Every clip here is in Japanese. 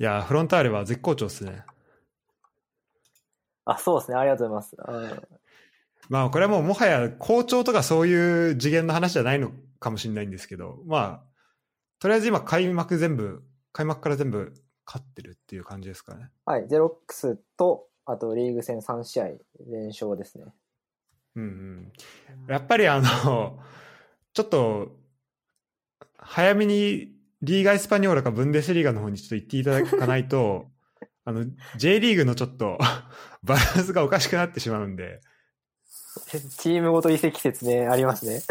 いや、フロンターレは絶好調ですね。あ、そうですね。ありがとうございます。うんまあ、これはもうもはや好調とかそういう次元の話じゃないのかもしれないんですけど、まあ、とりあえず今開幕全部、開幕から全部勝ってるっていう感じですかね。はい。ゼロックスと、あとリーグ戦3試合連勝ですね。うんうん。やっぱりあの、ちょっと、早めにリーガ・エスパニョーラかブンデスリーガの方にちょっと行っていただかないと、あの、J リーグのちょっと バランスがおかしくなってしまうんで、チームごと移籍説ね、ありますね。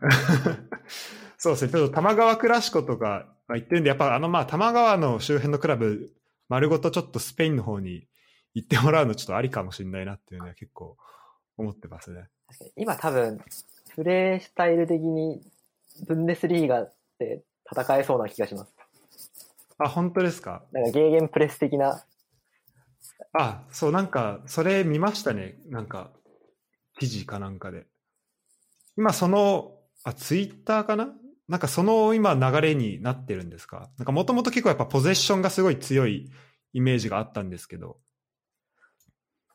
そうですね、ちょっと多摩川クラシコとかまあ言ってるんで、やっぱあのまあ多摩川の周辺のクラブ、丸ごとちょっとスペインの方に行ってもらうのちょっとありかもしれないなっていうのは結構思ってますね。今多分、プレースタイル的に、ブンデスリーガって戦えそうな気がします。あ、本当ですか？なんかゲーゲンプレス的な、あ、そう、なんか、それ見ましたね。なんか、記事かなんかで。今、その、あ、ツイッターかな？なんか、その今、流れになってるんですか？なんか、もともと結構やっぱポゼッションがすごい強いイメージがあったんですけど。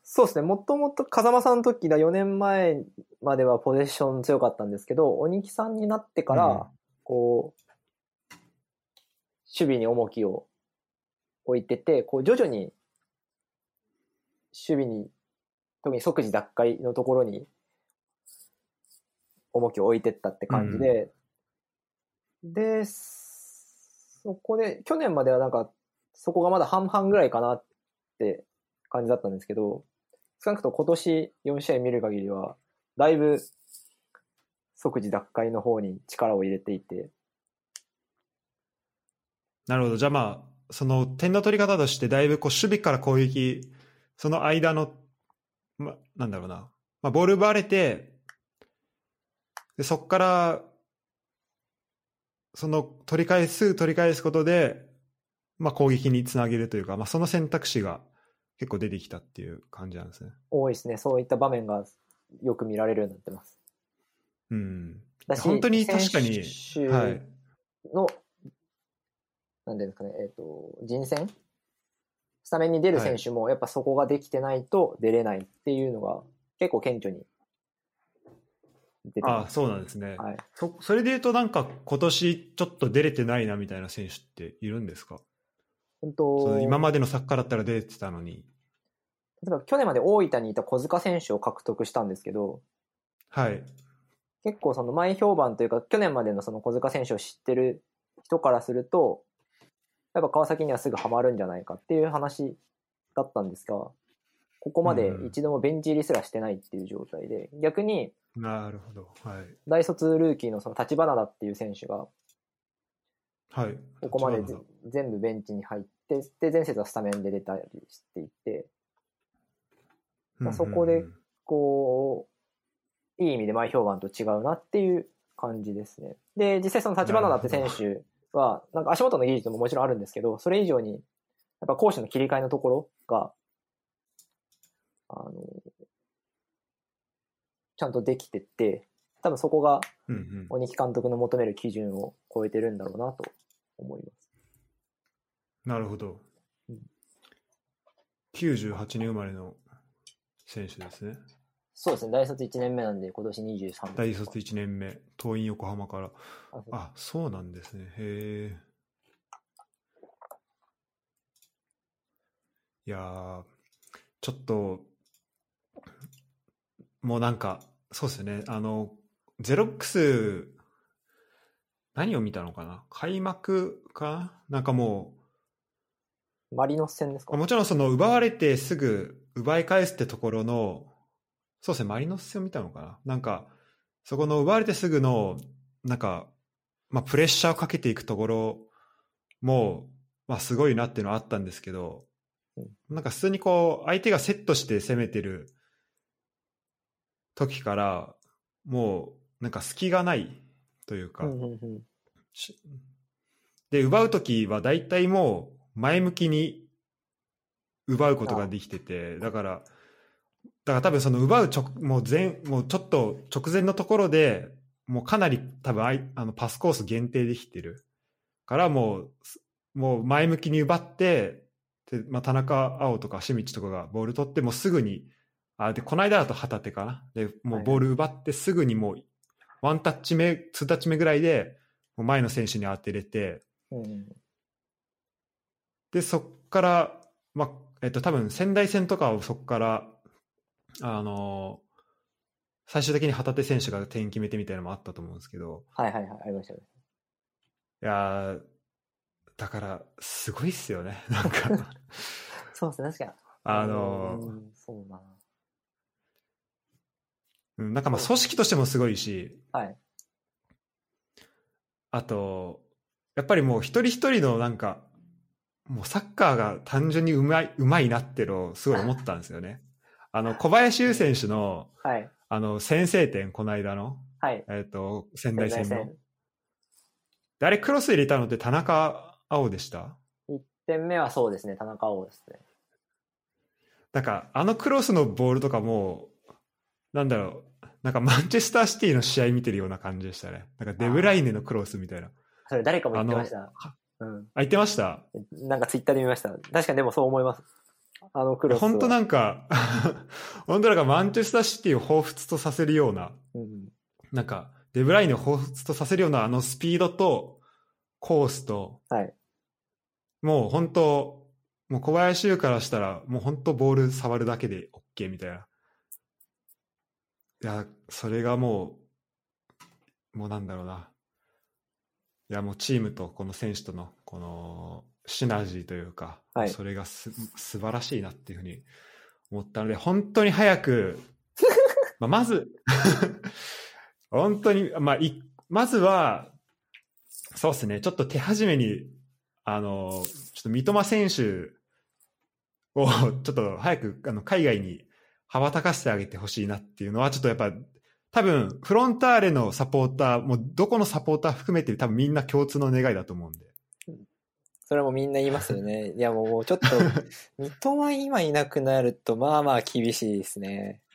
そうですね、もともと風間さんの時だ、4年前まではポゼッション強かったんですけど、鬼木さんになってから、うんこう、守備に重きを置いてて、こう徐々に、守備に、特に即時奪回のところに、重きを置いてったって感じで、で、そこで、去年まではなんか、そこがまだ半々ぐらいかなって感じだったんですけど、少なくとも今年4試合見る限りは、だいぶ即時奪回の方に力を入れていて、なるほど。じゃあまあ、その点の取り方として、だいぶこう守備から攻撃、その間の、ま、なんだろうな、まあ、ボール奪われて、でそこから、その取り返す、取り返すことで、まあ、攻撃につなげるというか、まあ、その選択肢が結構出てきたっていう感じなんですね。多いですね。そういった場面がよく見られるようになってます。うん。本当に確かに、はい。の、なんていうんですかね、えっ、と、人選？スタメンに出る選手も、やっぱそこができてないと出れないっていうのが、結構顕著に出てあます。そうなんですね。はい。そそれで言うと、なんか今年ちょっと出れてないなみたいな選手っているんですか？本そ当の今までのサッカーだったら出てたのに。例えば去年まで大分にいた小塚選手を獲得したんですけど、はい。結構その前評判というか、去年までのその小塚選手を知ってる人からすると、やっぱ川崎にはすぐハマるんじゃないかっていう話だったんですが、ここまで一度もベンチ入りすらしてないっていう状態で、逆になるほど。はい。大卒ルーキーのその立花だっていう選手が、はい。ここまで全部ベンチに入って、で、前節はスタメンで出たりしていて、まあそこでこう、いい意味で前評判と違うなっていう感じですね。で、実際その立花だって選手は、なんか足元の技術ももちろんあるんですけど、それ以上に、やっぱ攻守の切り替えのところが、あの、ちゃんとできてて、多分そこがうんうん鬼木監督の求める基準を超えてるんだろうなと思います。なるほどうん。98年生まれの選手ですね。そうですね、大卒1年目なんで、今年23大卒1年目、桐蔭横浜から。ああ、そうなんですね。へえ。いやー、ちょっと、もうなんか、そうですね、あの、ゼロックス、何を見たのかな？開幕か？ななんかもマリノス戦ですか？う、もちろんその奪われてすぐ奪い返すってところの、そうですね、マリノス戦を見たのかな。なんか、そこの奪われてすぐの、なんか、まあ、プレッシャーをかけていくところも、まあ、すごいなっていうのはあったんですけど、なんか普通にこう、相手がセットして攻めてる時から、もう、なんか隙がないというか、で、奪う時は大体もう前向きに奪うことができてて、だから、だから多分その奪う直、もう前、もうちょっと直前のところで、もうかなり多分あいあのパスコース限定できてるからもう、すもう前向きに奪って、でまあ、田中碧とか清道とかがボール取って、もうすぐに、あでこの間だと旗手かな。でもうボール奪って、すぐにもう、ワンタッチ目、ツータッチ目ぐらいで、もう前の選手に当てれて、うん。で、そっから、まあ、えっと、多分仙台戦とかをそこから、あの最終的に旗手選手が点決めてみたいなのもあったと思うんですけど、はいはいはい、ありましたね。いやーだから、すごいっすよね。なんか、そうですね、確かに。あのうん、そうだな。うんなんかまあ組織としてもすごいし、はい。あと、やっぱりもう一人一人のなんか、もうサッカーが単純にうまい、うまいなってのをすごい思ったんですよね。あの、小林優選手の、はい。あの、先制点、この間の、はい。えっ、と、仙台戦の仙台。であれ、クロス入れたのって田中碧でした？1点目はそうですね、田中碧ですね。なんか、あのクロスのボールとかも、なんだろう、なんかマンチェスターシティの試合見てるような感じでしたね。なんかデブライネのクロスみたいな。それ誰かも言ってましあた。うん。あ、言ってました？なんかツイッターで見ました。確かにでもそう思います。あのクロスは。本当なんか、本当なんかマンチェスターシティを彷彿とさせるような、うん。なんか、デブライネを彷彿とさせるようなあのスピードと、コースと、はい。もう本当、もう小林優からしたら、もう本当ボール触るだけで OK みたいな。いや、それがもう、もうなんだろうな。いや、もうチームとこの選手との、この、シナジーというか、はいそれがす素晴らしいなっていうふうに思ったので、本当に早く、まあまず、本当に、まあ、いまずは、そうですね、ちょっと手始めに、あの、ちょっと三笘選手を、ちょっと早くあの海外に羽ばたかせてあげてほしいなっていうのは、ちょっとやっぱ、多分、フロンターレのサポーター、もうどこのサポーター含めて多分みんな共通の願いだと思うんで。それもみんな言いますよね。いやもうちょっと、三笘今いなくなると、まあまあ厳しいですね。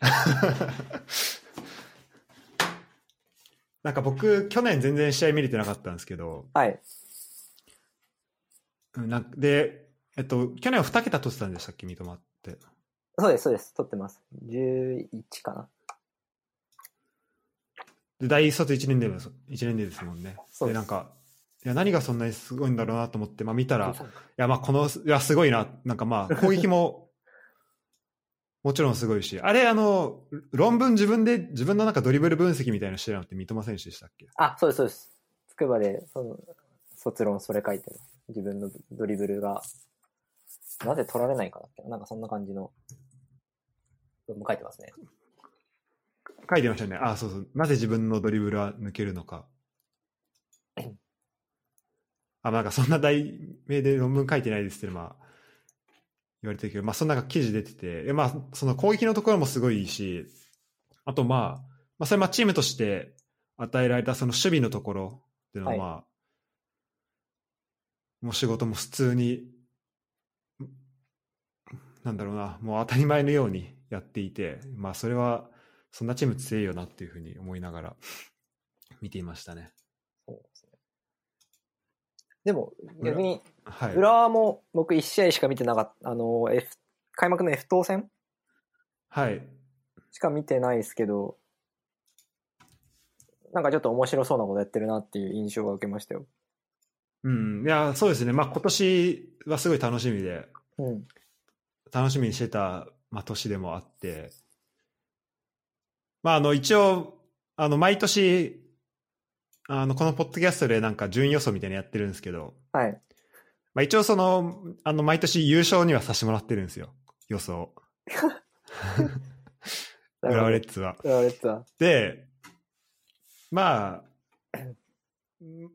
なんか僕、去年全然試合見れてなかったんですけど、はい。うんなんかで、えっと、去年は2桁取ってたんでしたっけ、三笘って。そうです、そうです。撮ってます。11かな。で、大卒1年でです、一年でですもんね。そうで、なんか、いや、何がそんなにすごいんだろうなと思って、まあ見たら、い13や、まあこの、いや、すごいな。なんかまあ、攻撃も、もちろんすごいし、あれ、あの、論文自分で、自分のなんかドリブル分析みたいなのしてるのって三笘選手でしたっけ？あ、そうです、そうです。つくばで、その、卒論それ書いてる。自分のドリブルが、なぜ取られないかだっけななんかそんな感じの、文書いてますね。書いてましたね。あ、そうそう。なぜ自分のドリブルは抜けるのか。あ、なんかそんな題名で論文書いてないですって、まあ、言われてるけど、まあそんな記事出てて、えまあその攻撃のところもすごいいいし、あとまあ、まあそれまあチームとして与えられたその守備のところっていうのはまあ、もう仕事も普通に、なんだろうな、もう当たり前のようにやっていて、まあそれは、そんなチーム強いよなっていうふうに思いながら見ていましたね。そうですね。でも、逆に、はい。浦和も僕1試合しか見てなかった。あの、F、開幕の F 当戦はい。しか見てないですけど、なんかちょっと面白そうなことやってるなっていう印象が受けましたよ。うん。いや、そうですね。まあ今年はすごい楽しみで、うん。楽しみにしてた、まあ、年でもあって、まああの一応、あの毎年、あのこのポッドキャストでなんか順位予想みたいなのやってるんですけど、はい。まあ一応その、あの毎年優勝にはさせてもらってるんですよ。予想。浦和レッズは。浦和レッズは。で、まあ、うん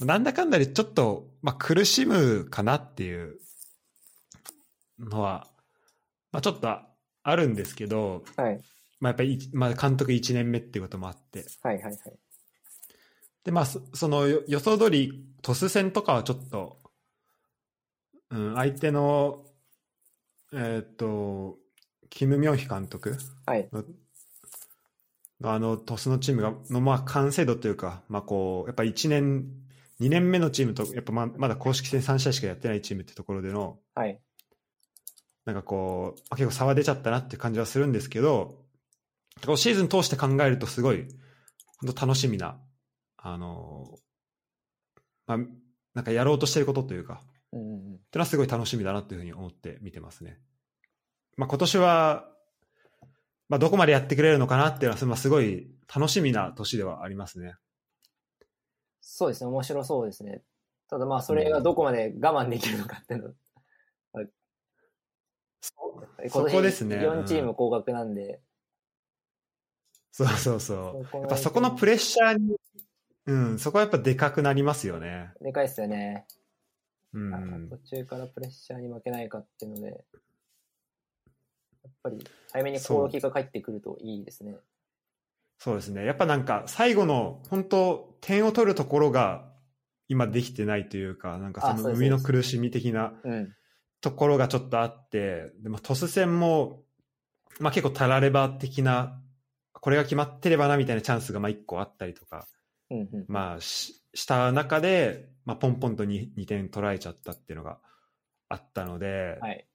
なんだかんだでちょっと、まあ、苦しむかなっていうのは、まあ、ちょっとあるんですけど、はい。まあ、やっぱりい、まあ、監督1年目っていうこともあって、はいはいはい。で、まあ、そそのよ予想通り、トス戦とかはちょっと、うん、相手の、えーっと、キム・ミョンヒ監督はい。あのトスのチームがのまあ完成度というか、まあ、こうやっぱ1年2年目のチームと、やっぱままだ公式戦3試合しかやってないチームってところでの、はい。なんかこう、まあ結構差は出ちゃったなって感じはするんですけど、こうシーズン通して考えるとすごい、本当楽しみな、あのまあ、なんかやろうとしてることというか、うんうんうん。ってのはすごい楽しみだなというふうに思って見てますね。まあ、今年は、まあ、どこまでやってくれるのかなっていうのは、まあ、すごい楽しみな年ではありますね。そうですね、面白そうですね。ただまあ、それがどこまで我慢できるのかっていうのは、そ今そこですね4チーム降格なんで、そうそうそう。やっぱそこのプレッシャーに、うん、そこはやっぱでかくなりますよね。でかいですよね。うん途中からプレッシャーに負けないかっていうので、やっぱり早めに攻撃が返ってくるといいですね。そうですね。やっぱなんか最後の本当点を取るところが今できてないというか、なんかその生みの苦しみ的なうん。ところがちょっとあって、でもトス戦も、まあ結構たられば的な、これが決まってればなみたいなチャンスがまあ1個あったりとか、うんうん。まあしした中で、まあポンポンと 2, 2点取られちゃったっていうのがあったので、はい。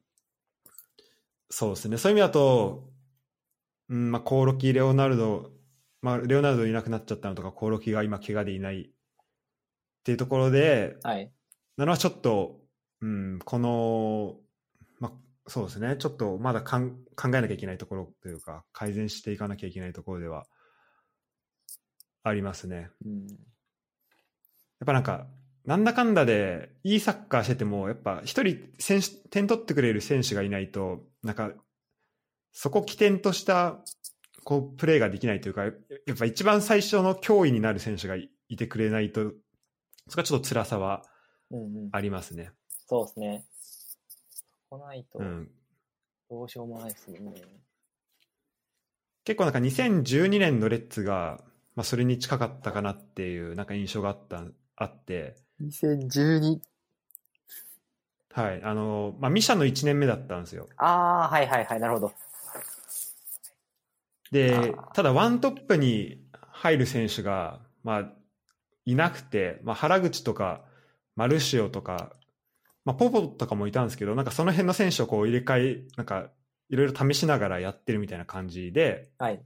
そうですね。そういう意味だと、うん、まあ、コオロキ、レオナルド、まあ、レオナルドいなくなっちゃったのとか、コオロキが今、怪我でいないっていうところで、はい。なのはちょっと、うん、この、まあ、そうですね。ちょっとまだかん考えなきゃいけないところというか、改善していかなきゃいけないところではありますね。うん。やっぱなんか、なんだかんだで、いいサッカーしてても、やっぱ一人選手、点取ってくれる選手がいないと、なんか、そこ起点とした、こう、プレーができないというか、やっぱ一番最初の脅威になる選手がいいてくれないと、そこはちょっと辛さはうんうん。ありますね。そうですね。来ないとうん。どうしようもないですもんね。結構なんか2012年のレッツが、まあそれに近かったかなっていう、なんか印象があった、あって、2012。はい。あの、まあミシャの1年目だったんですよ。ああ、はいはいはい、なるほど。でただワントップに入る選手が、まあ、いなくて、まあ、原口とか、マルシオとか、まあ、ポポとかもいたんですけど、なんかその辺の選手をこう入れ替え、なんかいろいろ試しながらやってるみたいな感じで、はい。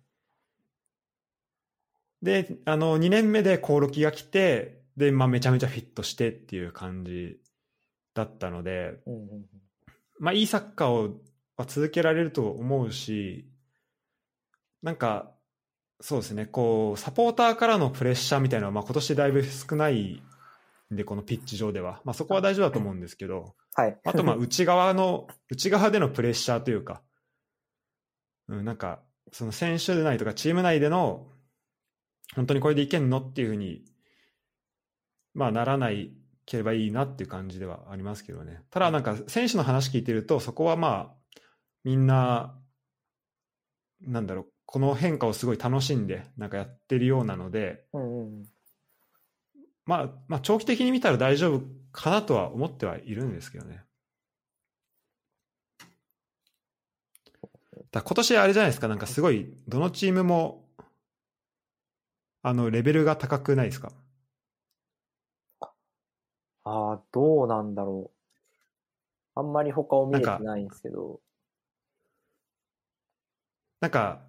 で、あの、2年目でコオロキが来て、で、まあ、めちゃめちゃフィットしてっていう感じだったので、うんうんうん。まあ、いいサッカーをは続けられると思うし、なんか、そうですね、こう、サポーターからのプレッシャーみたいなのは、まあ、今年だいぶ少ないんで、このピッチ上では。まあ、そこは大丈夫だと思うんですけど、はい。あと、まあ、内側の、内側でのプレッシャーというか、うん、なんか、その選手内とかチーム内での、本当にこれでいけんの？っていうふうに、まあ、ならないければいいなっていう感じではありますけどね。ただ、なんか、選手の話聞いてると、そこはまあ、みんな、なんだろう、この変化をすごい楽しんで、なんかやってるようなので、うんうん。まあ、まあ、長期的に見たら大丈夫かなとは思ってはいるんですけどね。だ今年あれじゃないですか、なんかすごい、どのチームも、あの、レベルが高くないですか？ああ、どうなんだろう。あんまり他を見れてないんですけど。なんか、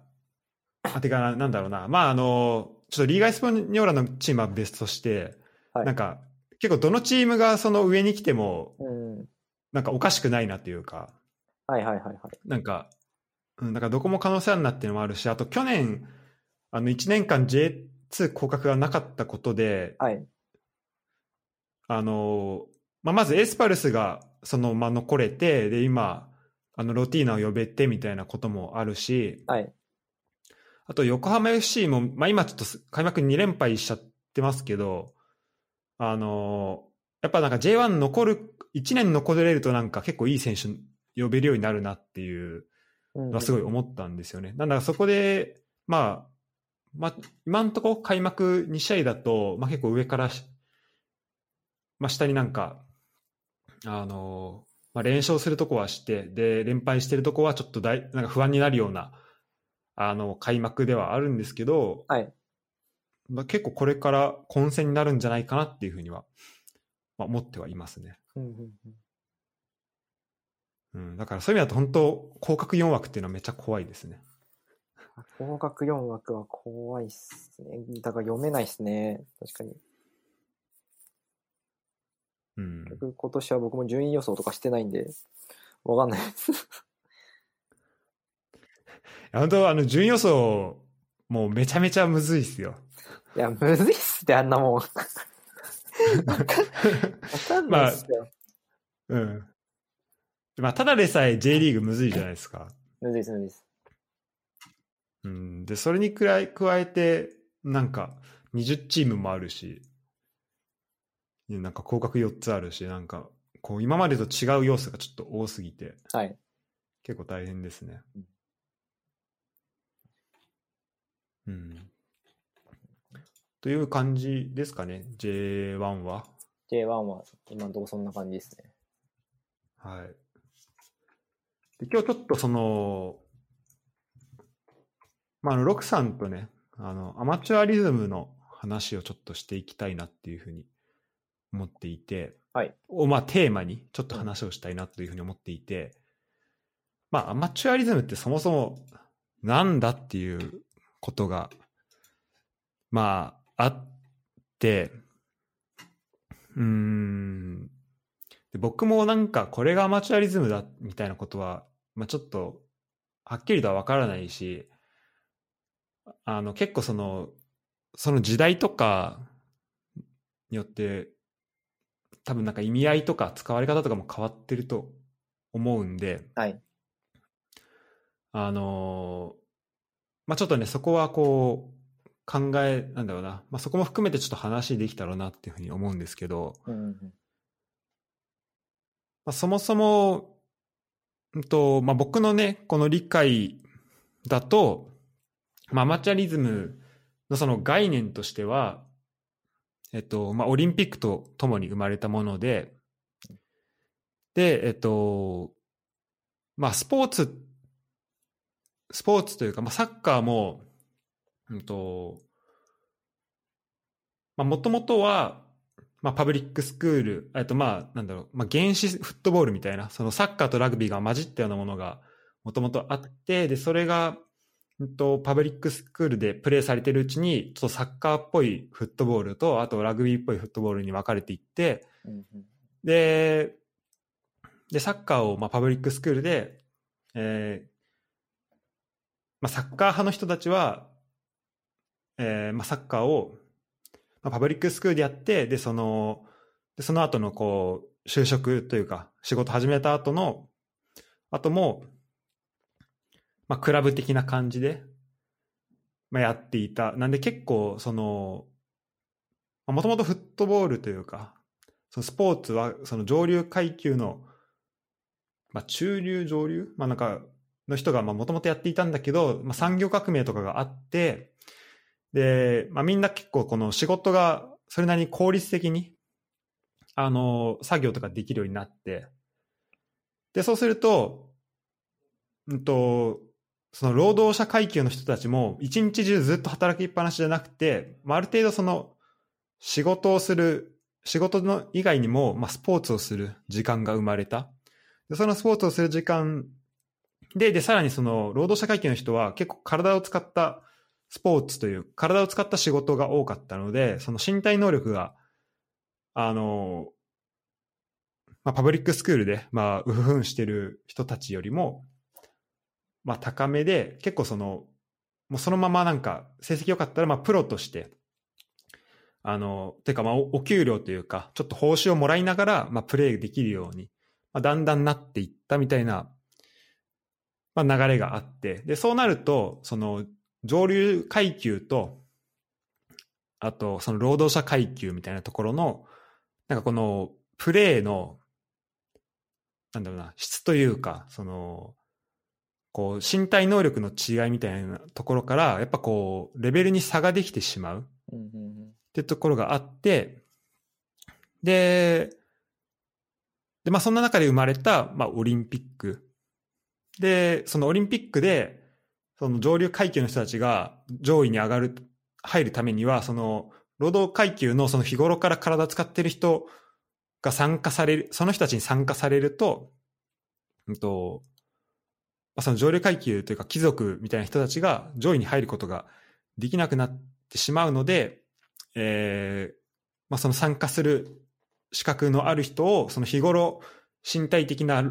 あ、てかな、なんだろうな。まあ、あの、ちょっとリーガ・エスパニョーラのチームは別として、はいなんか、結構どのチームがその上に来ても、うん。なんかおかしくないなっていうか、はいはいはいはい。なんか、うん、なんかどこも可能性あるなっていうのもあるし、あと去年、あの1年間 J2 降格がなかったことで、はい。あの、まあ、まずエスパルスがそのまま残れて、で、今、あのロティーナを呼べてみたいなこともあるし、はい。あと横浜 FC も、まあ、今ちょっと開幕2連敗しちゃってますけど、あのやっぱなんか J1 残る、1年残れるとなんか結構いい選手呼べるようになるなっていううんのはすごい思ったんですよね。なんだかそこで、まあ、まあ、今のところ開幕2試合だと、まあ、結構上からし、まあ、下になんか、あのまあ、連勝するとこはして、で、連敗してるとこはちょっと大なんか不安になるような、あの、開幕ではあるんですけど、はい。だ結構これから混戦になるんじゃないかなっていうふうには、まあ、思ってはいますね。うんうんうんうん、だからそういう意味だと本当、広角4枠っていうのはめっちゃ怖いですね。合格4枠は怖いっすね。だから読めないっすね。確かに。うん。結局今年は僕も順位予想とかしてないんで、わかんないです。本当、あの、順位予想、もうめちゃめちゃむずいっすよ。いや、むずいっすって、あんなもん。わかんないっすよ。うん。まあ、ただでさえ J リーグむずいじゃないですか。むずいっす、むずいっす。うん。で、それにくらい加えて、なんか、20チームもあるし、なんか広角4つあるし、なんか、こう、今までと違う要素がちょっと多すぎて、はい。結構大変ですね。うん。という感じですかね、J1 は。J1 は今のところそんな感じですね。はい。で今日ちょっとその、まあ、あの、ロクさんとね、あの、アマチュアリズムの話をちょっとしていきたいなっていうふうに思っていて、はい。をまあテーマにちょっと話をしたいなというふうに思っていて、まあアマチュアリズムってそもそもなんだっていうことがまああってうーんで僕もなんかこれがアマチュアリズムだみたいなことは、まあ、ちょっとはっきりとは分からないしあの結構そのその時代とかによって多分なんか意味合いとか使われ方とかも変わってると思うんで、はい。あのーまあちょっとね、そこはこう、考え、なんだろうな、まあそこも含めてちょっと話できたらなっていうふうに思うんですけど、うんうんうん。まあ、そもそも、うんと、まあ僕のね、この理解だと、まあアマチュアリズムのその概念としては、えっと、まあオリンピックとともに生まれたもので、で、えっと、まあスポーツ、スポーツというか、まあサッカーも、うんと、まあもともとは、まあパブリックスクール、えっとまあなんだろう、まあ原始フットボールみたいな、そのサッカーとラグビーが混じったようなものがもともとあって、で、それが、と、パブリックスクールでプレーされてるうちに、ちょっとサッカーっぽいフットボールと、あとラグビーっぽいフットボールに分かれていって、で、で、サッカーを、まあ、パブリックスクールで、えーまあ、サッカー派の人たちは、えーまあ、サッカーを、まあ、パブリックスクールでやって、で、その、でその後の、こう、就職というか、仕事始めた後の、後も、まあ、クラブ的な感じで、まあ、やっていた。なんで結構、その、もともとフットボールというか、そのスポーツはその上流階級の、まあ、中流上流、まあ、なんかの人がまあもともとやっていたんだけど、まあ、産業革命とかがあってで、まあ、みんな結構この仕事がそれなりに効率的にあの作業とかできるようになってでそうすると,、うんとその労働者階級の人たちも一日中ずっと働きっぱなしじゃなくて、まあ、ある程度その仕事をする仕事の以外にも、まあ、スポーツをする時間が生まれた。でそのスポーツをする時間で、で、さらにその労働者階級の人は結構体を使ったスポーツという、体を使った仕事が多かったので、その身体能力が、あの、まあ、パブリックスクールで、まあ、うふふんしてる人たちよりも、まあ、高めで、結構その、もうそのままなんか、成績良かったら、まあ、プロとして、あの、てか、まあお、給料というか、ちょっと報酬をもらいながら、まあ、プレイできるように、まあ、だんだんなっていったみたいな、まあ、流れがあって、で、そうなると、その、上流階級と、あと、その労働者階級みたいなところの、なんかこの、プレイの、なんだろうな、質というか、その、こう、身体能力の違いみたいなところから、やっぱこう、レベルに差ができてしまう。ってところがあって、で、で、まあそんな中で生まれた、まあオリンピック。で、そのオリンピックで、その上流階級の人たちが上位に上がる、入るためには、その、労働階級のその日頃から体使ってる人が参加される、その人たちに参加されると、うんと、あ、その上流階級というか貴族みたいな人たちが上位に入ることができなくなってしまうので、えーまあ、その参加する資格のある人を、その日頃身体的な、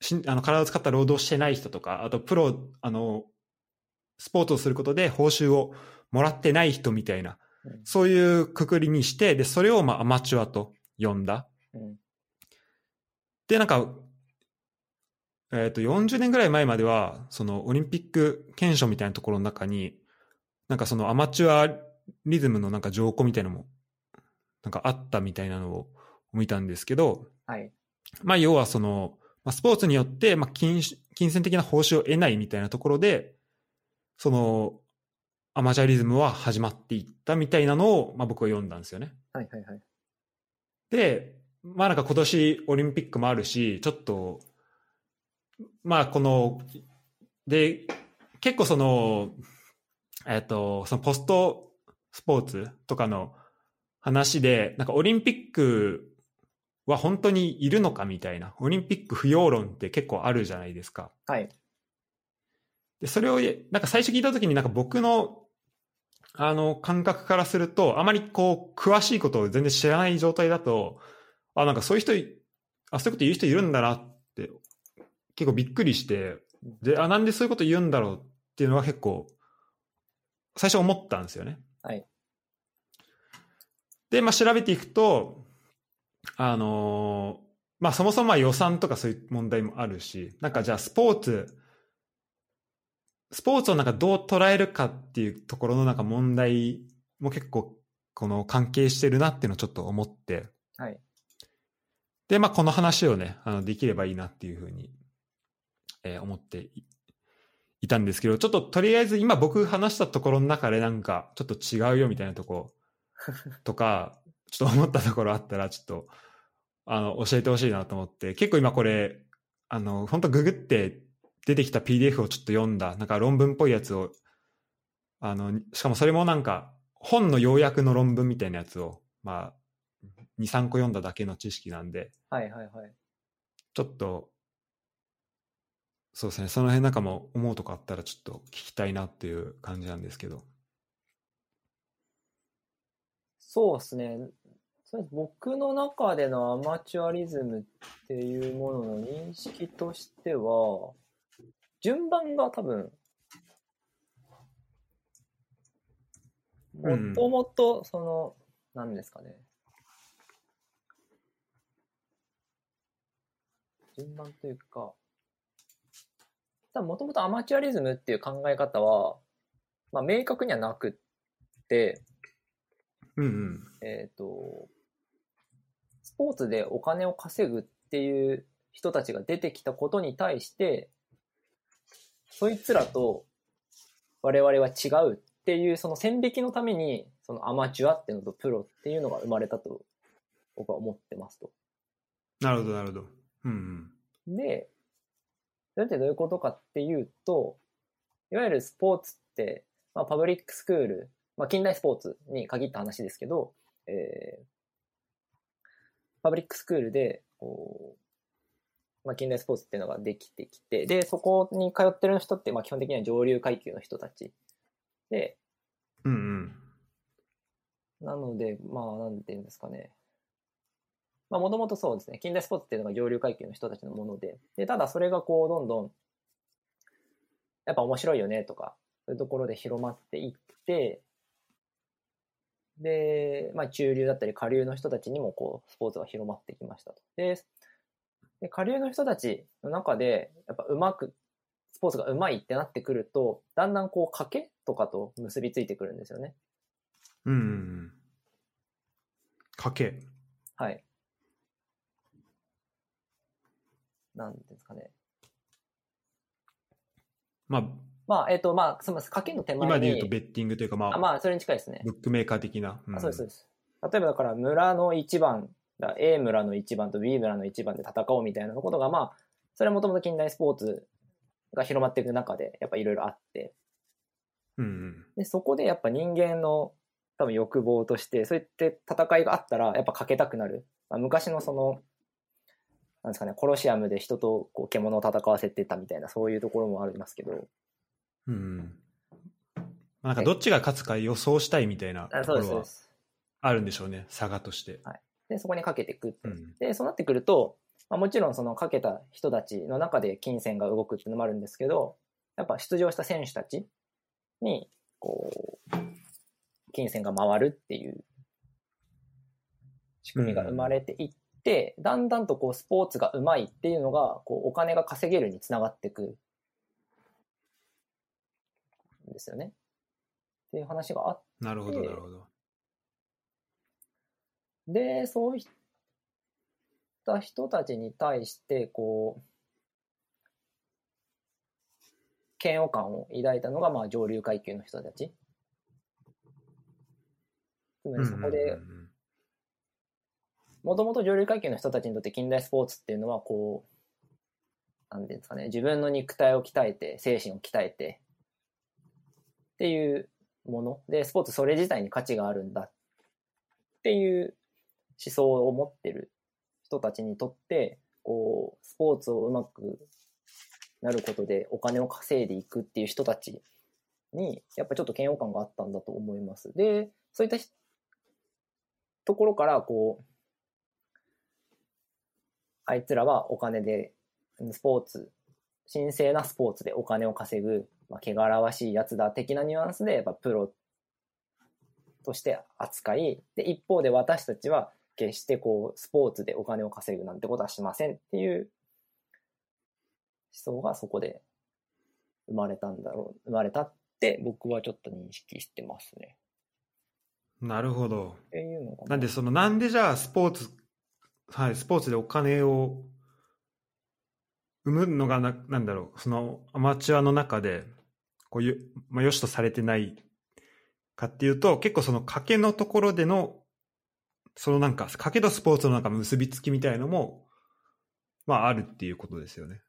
しあの体を使った労働してない人とか、あとプロ、あの、スポーツをすることで報酬をもらってない人みたいな、うんそういうくくりにして、で、それをまあアマチュアと呼んだ。うんで、なんか、えっ、と、40年ぐらい前までは、そのオリンピック憲章みたいなところの中に、なんかそのアマチュアリズムのなんか条項みたいなのも、なんかあったみたいなのを見たんですけど、はい。まあ要はその、まあ、スポーツによって、まあ金、金銭的な報酬を得ないみたいなところで、その、アマチュアリズムは始まっていったみたいなのを、まあ僕は読んだんですよね。はいはいはい。で、まあなんか今年オリンピックもあるし、ちょっと、まあこの、で、結構その、えっ、と、そのポストスポーツとかの話で、なんかオリンピックは本当にいるのかみたいな、オリンピック不要論って結構あるじゃないですか。はい。で、それを、なんか最初聞いたときになんか僕の、あの、感覚からすると、あまりこう、詳しいことを全然知らない状態だと、あ、なんかそういう人い、あ、そういうこと言う人いるんだなって、結構びっくりして、で、あ、なんでそういうこと言うんだろうっていうのは結構、最初思ったんですよね。はい。で、まあ調べていくと、あのーまあそもそもまあ予算とかそういう問題もあるし、なんかじゃあスポーツ、スポーツをなんかどう捉えるかっていうところのなんか問題も結構この関係してるなっていうのをちょっと思って、はい。で、まあこの話をね、あのできればいいなっていうふうに、えー思っていいたんですけど、ちょっととりあえず今僕話したところの中でなんかちょっと違うよみたいなところとか、ちょっと思ったところあったらちょっと、あの、教えてほしいなと思って、結構今これ、あの、本当ググって出てきた PDF をちょっと読んだ、なんか論文っぽいやつを、あの、しかもそれもなんか本の要約の論文みたいなやつを、まあ、2、3個読んだだけの知識なんで、はいはいはい。ちょっと、そうですね、その辺なんかも思うとこあったらちょっと聞きたいなっていう感じなんですけど。そうですね。僕の中でのアマチュアリズムっていうものの認識としては、順番が多分、うんもともと、その、何ですかね。順番というか、多分もともとアマチュアリズムっていう考え方は、まあ明確にはなくって、うんうん。えっ、と、スポーツでお金を稼ぐっていう人たちが出てきたことに対して、そいつらと我々は違うっていうその線引きのために、そのアマチュアっていうのとプロっていうのが生まれたと僕は思ってますと。なるほど、なるほど。うんうん。で、それってどういうことかっていうと、いわゆるスポーツって、まあ、パブリックスクール、まあ、近代スポーツに限った話ですけど、えー、パブリックスクールで、こう、まあ、近代スポーツっていうのができてきて、で、そこに通ってる人って、まあ、基本的には上流階級の人たち。で、うんうん。なので、まあ、なんていうんですかね。まあ、もともとそうですね、近代スポーツっていうのが上流階級の人たちのもので、で、ただそれがこう、どんどん、やっぱ面白いよねとか、そういうところで広まっていって、で、まあ、中流だったり下流の人たちにもこう、スポーツが広まってきましたと。で、で下流の人たちの中で、やっぱうまく、スポーツがうまいってなってくると、だんだんこう、賭けとかと結びついてくるんですよね。うん。賭け。はい。なんですかね。まあ、まあ、えっ、と、まあ、すみません、賭けの手前に。今で言うとベッティングというか、まあ、あまあ、それに近いですね。ブックメーカー的な。んあそうです、そうです。例えばだから、村の1番、だ A 村の1番と B 村の1番で戦おうみたいなことが、まあ、それはもともと近代スポーツが広まっていく中で、やっぱいろいろあって。うんうん。で、そこでやっぱ人間の多分欲望として、そういった戦いがあったら、やっぱかけたくなる。まあ、昔のその、なんですかね、コロシアムで人とこう獣を戦わせてたみたいな、そういうところもありますけど、うんなんかどっちが勝つか予想したいみたいなところは。あるんでしょうね、差がとして。で、そこにかけていくってうん。で、そうなってくると、まあ、もちろんそのかけた人たちの中で金銭が動くっていうのもあるんですけど、やっぱ出場した選手たちに、こう、金銭が回るっていう仕組みが生まれていって、だんだんとこうスポーツがうまいっていうのが、こうお金が稼げるにつながっていくんですよね。っていう話があっなるほど、でなるほど。で、そういった人たちに対して、こう、嫌悪感を抱いたのが、まあ、上流階級の人たち。つまりそこでうんうんうん、うんもともと上流階級の人たちにとって近代スポーツっていうのは、こう、なんていうんですかね、自分の肉体を鍛えて、精神を鍛えて、っていうもので、スポーツそれ自体に価値があるんだっていう思想を持ってる人たちにとって、こう、スポーツをうまくなることでお金を稼いでいくっていう人たちに、やっぱちょっと嫌悪感があったんだと思います。で、そういったところから、こう、あいつらはお金で、スポーツ、神聖なスポーツでお金を稼ぐ、まあ、汚らわしいやつだ的なニュアンスで、やっぱプロとして扱い、で、一方で私たちは決してこう、スポーツでお金を稼ぐなんてことはしませんっていう思想がそこで生まれたんだろう、生まれたって僕はちょっと認識してますね。なるほど。っていうのが。なんで、その、なんでじゃあスポーツ、はい、スポーツでお金を生むのがな、なんだろう、そのアマチュアの中で、こういう、まあ、良しとされてないかっていうと、結構その賭けのところでの、そのなんか、賭けとスポーツのなんか結びつきみたいのも、まああるっていうことですよね。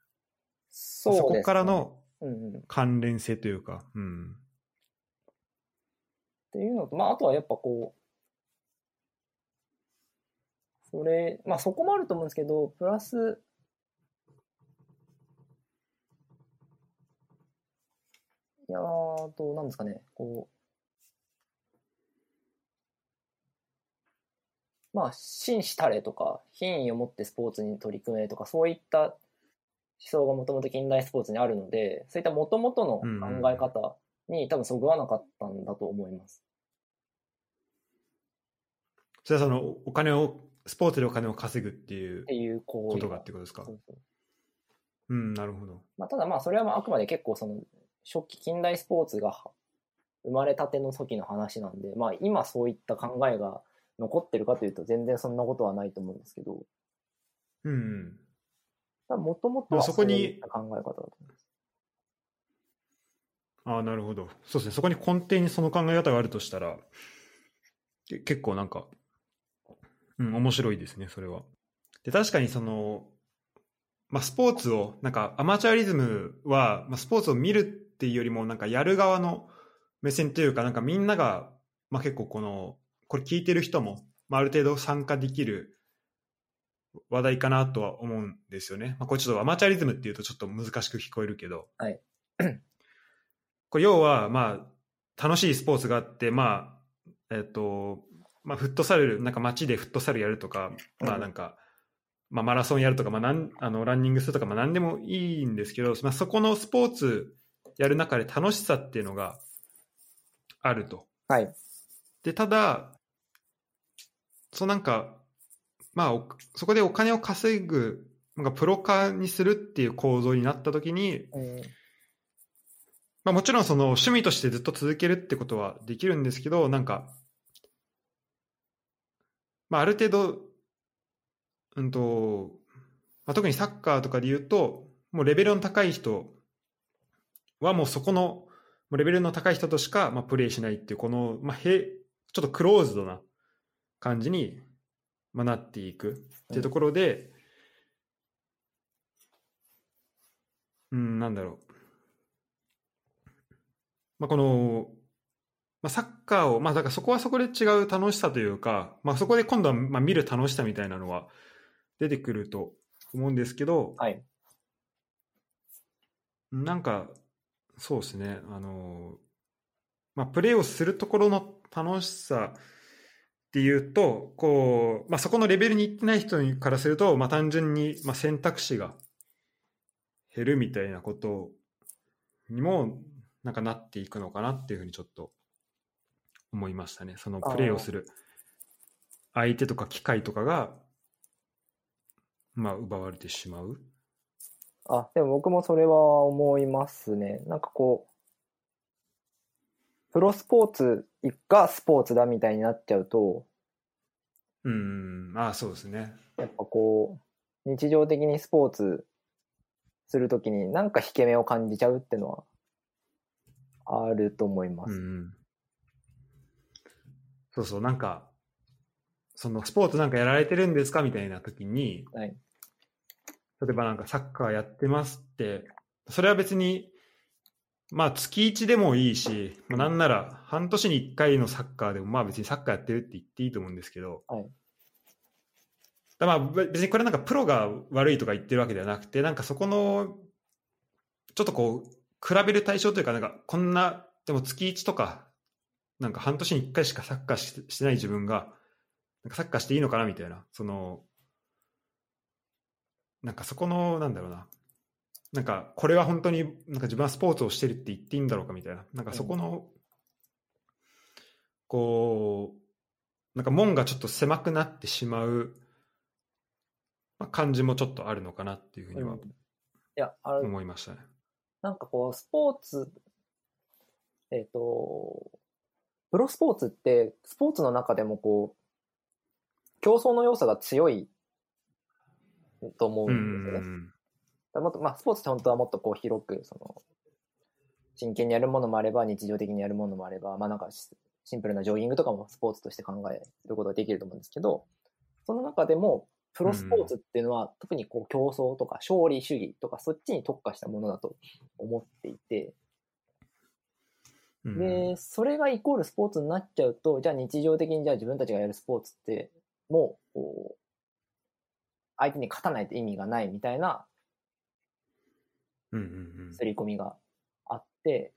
そねこから、のうんうん、っ関連性というか、うん。ていうのと、まあ、あとはやっぱこう、それ、まあそこもあると思うんですけど、プラス、いやーと、なんですかね、こう、まあ、紳士たれとか、品位を持ってスポーツに取り組めとか、そういった思想がもともと近代スポーツにあるので、そういったもともとの考え方に多分そぐわなかったんだと思います。それはその、お金を、スポーツでお金を稼ぐっていうっていう行為ことがってことですか？そうそううん、なるほど。まあ、ただまあそれはまああくまで結構その初期近代スポーツが生まれたての時の話なんで、まあ、今そういった考えが残ってるかというと全然そんなことはないと思うんですけどうんうん。もともとまあはそこにういった考え方だと思います。ああ、なるほど。そうですね。そこに根底にその考え方があるとしたら、け結構なんか、うん、面白いですね、それは。で、確かにその、まあ、スポーツを、なんかアマチュアリズムは、まあ、スポーツを見るっていうよりも、なんかやる側の目線というか、なんかみんなが、まあ、結構この、これ聞いてる人も、まあ、ある程度参加できる話題かなとは思うんですよね。まあ、これちょっとアマチュアリズムっていうとちょっと難しく聞こえるけど、はいこれ要は、まあ、楽しいスポーツがあって、まあ、えっ、と、まあ、フットサル、なんか街でフットサルやるとか、まあなんか、まあマラソンやるとか、まあなん、あの、ランニングするとか、まあ何でもいいんですけど、まあそこのスポーツやる中で楽しさっていうのがあると。はい。で、ただ、そうなんか、まあ、おそこでお金を稼ぐ、なんかプロ化にするっていう構造になったときに、うんまあもちろんその趣味としてずっと続けるってことはできるんですけど、なんか、まあある程度、うんと、まあ、特にサッカーとかで言うと、もうレベルの高い人はもうそこの、もうレベルの高い人としか、まあ、プレイしないっていう、この、まあ、へちょっとクローズドな感じに、まあ、なっていくっていうところで、うん、なんだろう。まあ、この、まあ、サッカーを、まあ、だからそこはそこで違う楽しさというか、まあ、そこで今度はまあ見る楽しさみたいなのは出てくると思うんですけど、はい。なんか、そうですね、あの、まあ、プレーをするところの楽しさっていうと、こう、まあ、そこのレベルに行ってない人からすると、まあ、単純に、まあ、選択肢が減るみたいなことにも、なんかなっていくのかなっていうふうにちょっと思いましたね。そのプレーをする相手とか機械とかが、まあ、奪われてしまう。あ、でも僕もそれは思いますね。なんかこう、プロスポーツがスポーツだみたいになっちゃうと、うん、ああ、そうですね。やっぱこう、日常的にスポーツするときになんか引け目を感じちゃうっていうのはあると思います。うん、そうそう、なんか、そのスポーツなんかやられてるんですかみたいな時に、はい。例えばなんかサッカーやってますって、それは別に、まあ月1でもいいし、まあ、なんなら半年に1回のサッカーでもまあ別にサッカーやってるって言っていいと思うんですけど、はいだまあ別にこれなんかプロが悪いとか言ってるわけではなくて、なんかそこの、ちょっとこう、比べる対象というか、なんかこんな、でも月1とか、なんか半年に1回しかサッカーししてない自分が、なんかサッカーしていいのかなみたいな、その、なんかそこの、なんだろうな、なんかこれは本当になんか自分はスポーツをしてるって言っていいんだろうかみたいな、なんかそこの、こう、なんか門がちょっと狭くなってしまう、まあ、感じもちょっとあるのかなっていうふうにはうん。いや、ある。思いましたね。なんかこう、スポーツ、えっ、と、プロスポーツって、スポーツの中でもこう、競争の要素が強いと思ううんですよね。もっとまあ、スポーツって本当はもっとこう広く、その、真剣にやるものもあれば、日常的にやるものもあれば、まあなんかシシンプルなジョギングとかもスポーツとして考えることができると思うんですけど、その中でも、プロスポーツっていうのは、特にこう競争とか勝利主義とかそっちに特化したものだと思っていて、うんで、それがイコールスポーツになっちゃうと、じゃあ日常的にじゃあ自分たちがやるスポーツって、もう、こう相手に勝たないと意味がないみたいなうんうん刷り込みがあって、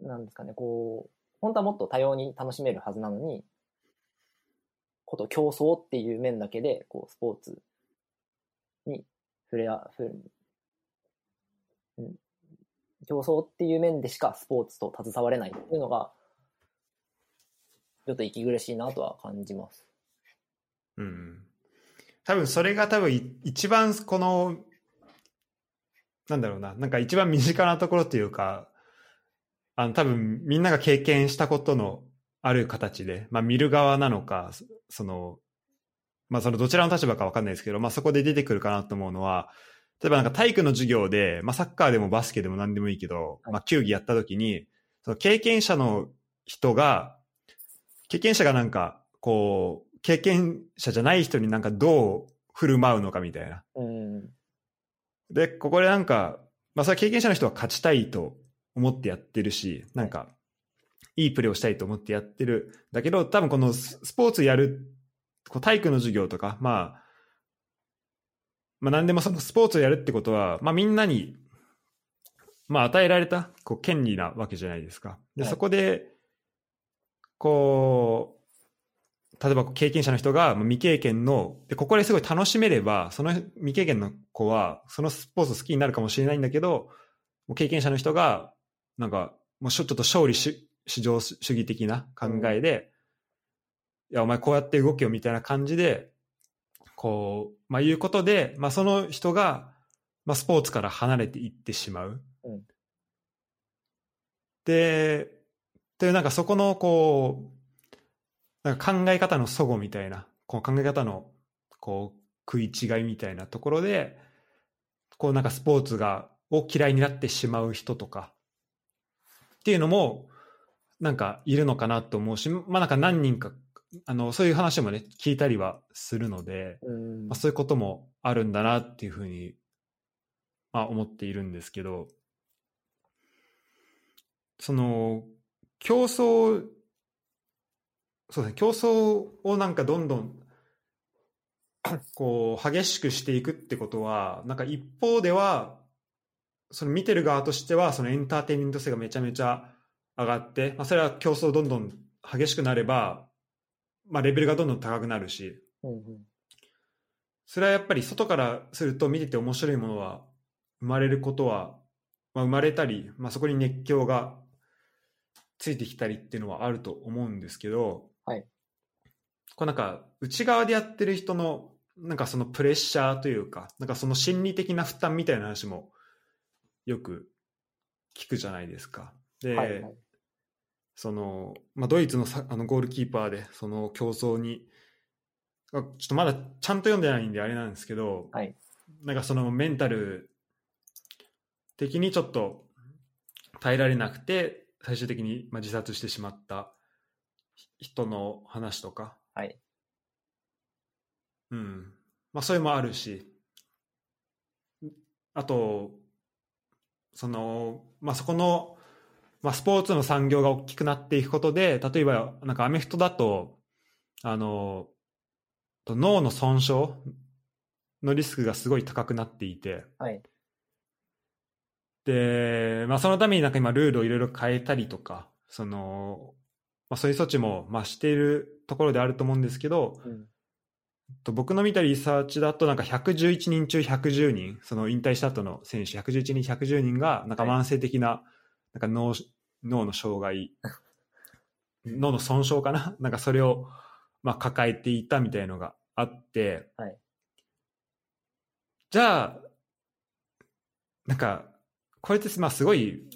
なんですかね、こう、本当はもっと多様に楽しめるはずなのに、こと競争っていう面だけで、こう、スポーツに触れあ、触れうん競争っていう面でしかスポーツと携われないっていうのが、ちょっと息苦しいなとは感じます。うん多分それが多分い一番このなんだろうななんか一番身近なところというかあの多分みんなが経験したことのある形で、まあ、見る側なのかそのまあそのどちらの立場か分かんないですけど、まあ、そこで出てくるかなと思うのは例えばなんか体育の授業で、まあ、サッカーでもバスケでも何でもいいけど、はいまあ、球技やった時にその経験者の人が経験者がなんかこう経験者じゃない人になんかどう振る舞うのかみたいな。うん。でここでなんか、まあ、それは経験者の人は勝ちたいと思ってやってるしなんかいいプレーをしたいと思ってやってるだけど多分このススポーツやるこう体育の授業とか、まあ、まあ何でもそのスポーツをやるってことは、まあ、みんなに、まあ、与えられたこう権利なわけじゃないですか。で、はいそこでこう例えば経験者の人がまあ未経験のでここですごい楽しめればその未経験の子はそのスポーツ好きになるかもしれないんだけどもう経験者の人がなんかもうちょっと勝利し至上主義的な考えで、いやお前こうやって動けよみたいな感じでこう、まあ、いうことで、まあ、その人が、まあ、スポーツから離れていってしまう。うんででなんかそこのこうなんか考え方の齟齬みたいなこう考え方のこう食い違いみたいなところでこうなんかスポーツがを嫌いになってしまう人とかっていうのもなんかいるのかなと思うしまあなんか何人かあのそういう話もね聞いたりはするので、うん。まあ、そういうこともあるんだなっていうふうに、まあ、思っているんですけどその、競争、そうですね、競争をなんかどんどん、こう、激しくしていくってことは、なんか一方では、その見てる側としては、そのエンターテインメント性がめちゃめちゃ上がって、まあ、それは競争どんどん激しくなれば、まあ、レベルがどんどん高くなるし、うんうん。それはやっぱり外からすると見てて面白いものは生まれることは、まあ、生まれたり、まあ、そこに熱狂がついてきたりっていうのはあると思うんですけど、はいこうなんか内側でやってる人のなんかそのプレッシャーというかなんかその心理的な負担みたいな話もよく聞くじゃないですか。で、はいはい。その、まあ、ドイツのさあのゴールキーパーでその競争にあちょっとまだちゃんと読んでないんであれなんですけど、はい。なんかそのメンタル的にちょっと耐えられなくて最終的にまあ自殺してしまった人の話とか、はい。うん。まあ、それもあるし。あとその、まあ、そこの、まあ、スポーツの産業が大きくなっていくことで例えばなんかアメフトだとあのと脳の損傷のリスクがすごい高くなっていてはい。で、まあ、そのためになんか今ルールをいろいろ変えたりとかその、まあ、そういう措置も、まあ、しているところであると思うんですけど、うん。と僕の見たリサーチだとなんか111人中110人その引退した後の選手111人110人がなんか慢性的ななんか脳脳の障害。脳の損傷かな？なんかそれをまあ抱えていたみたいのがあって、はい。じゃあなんかこれってまあすごい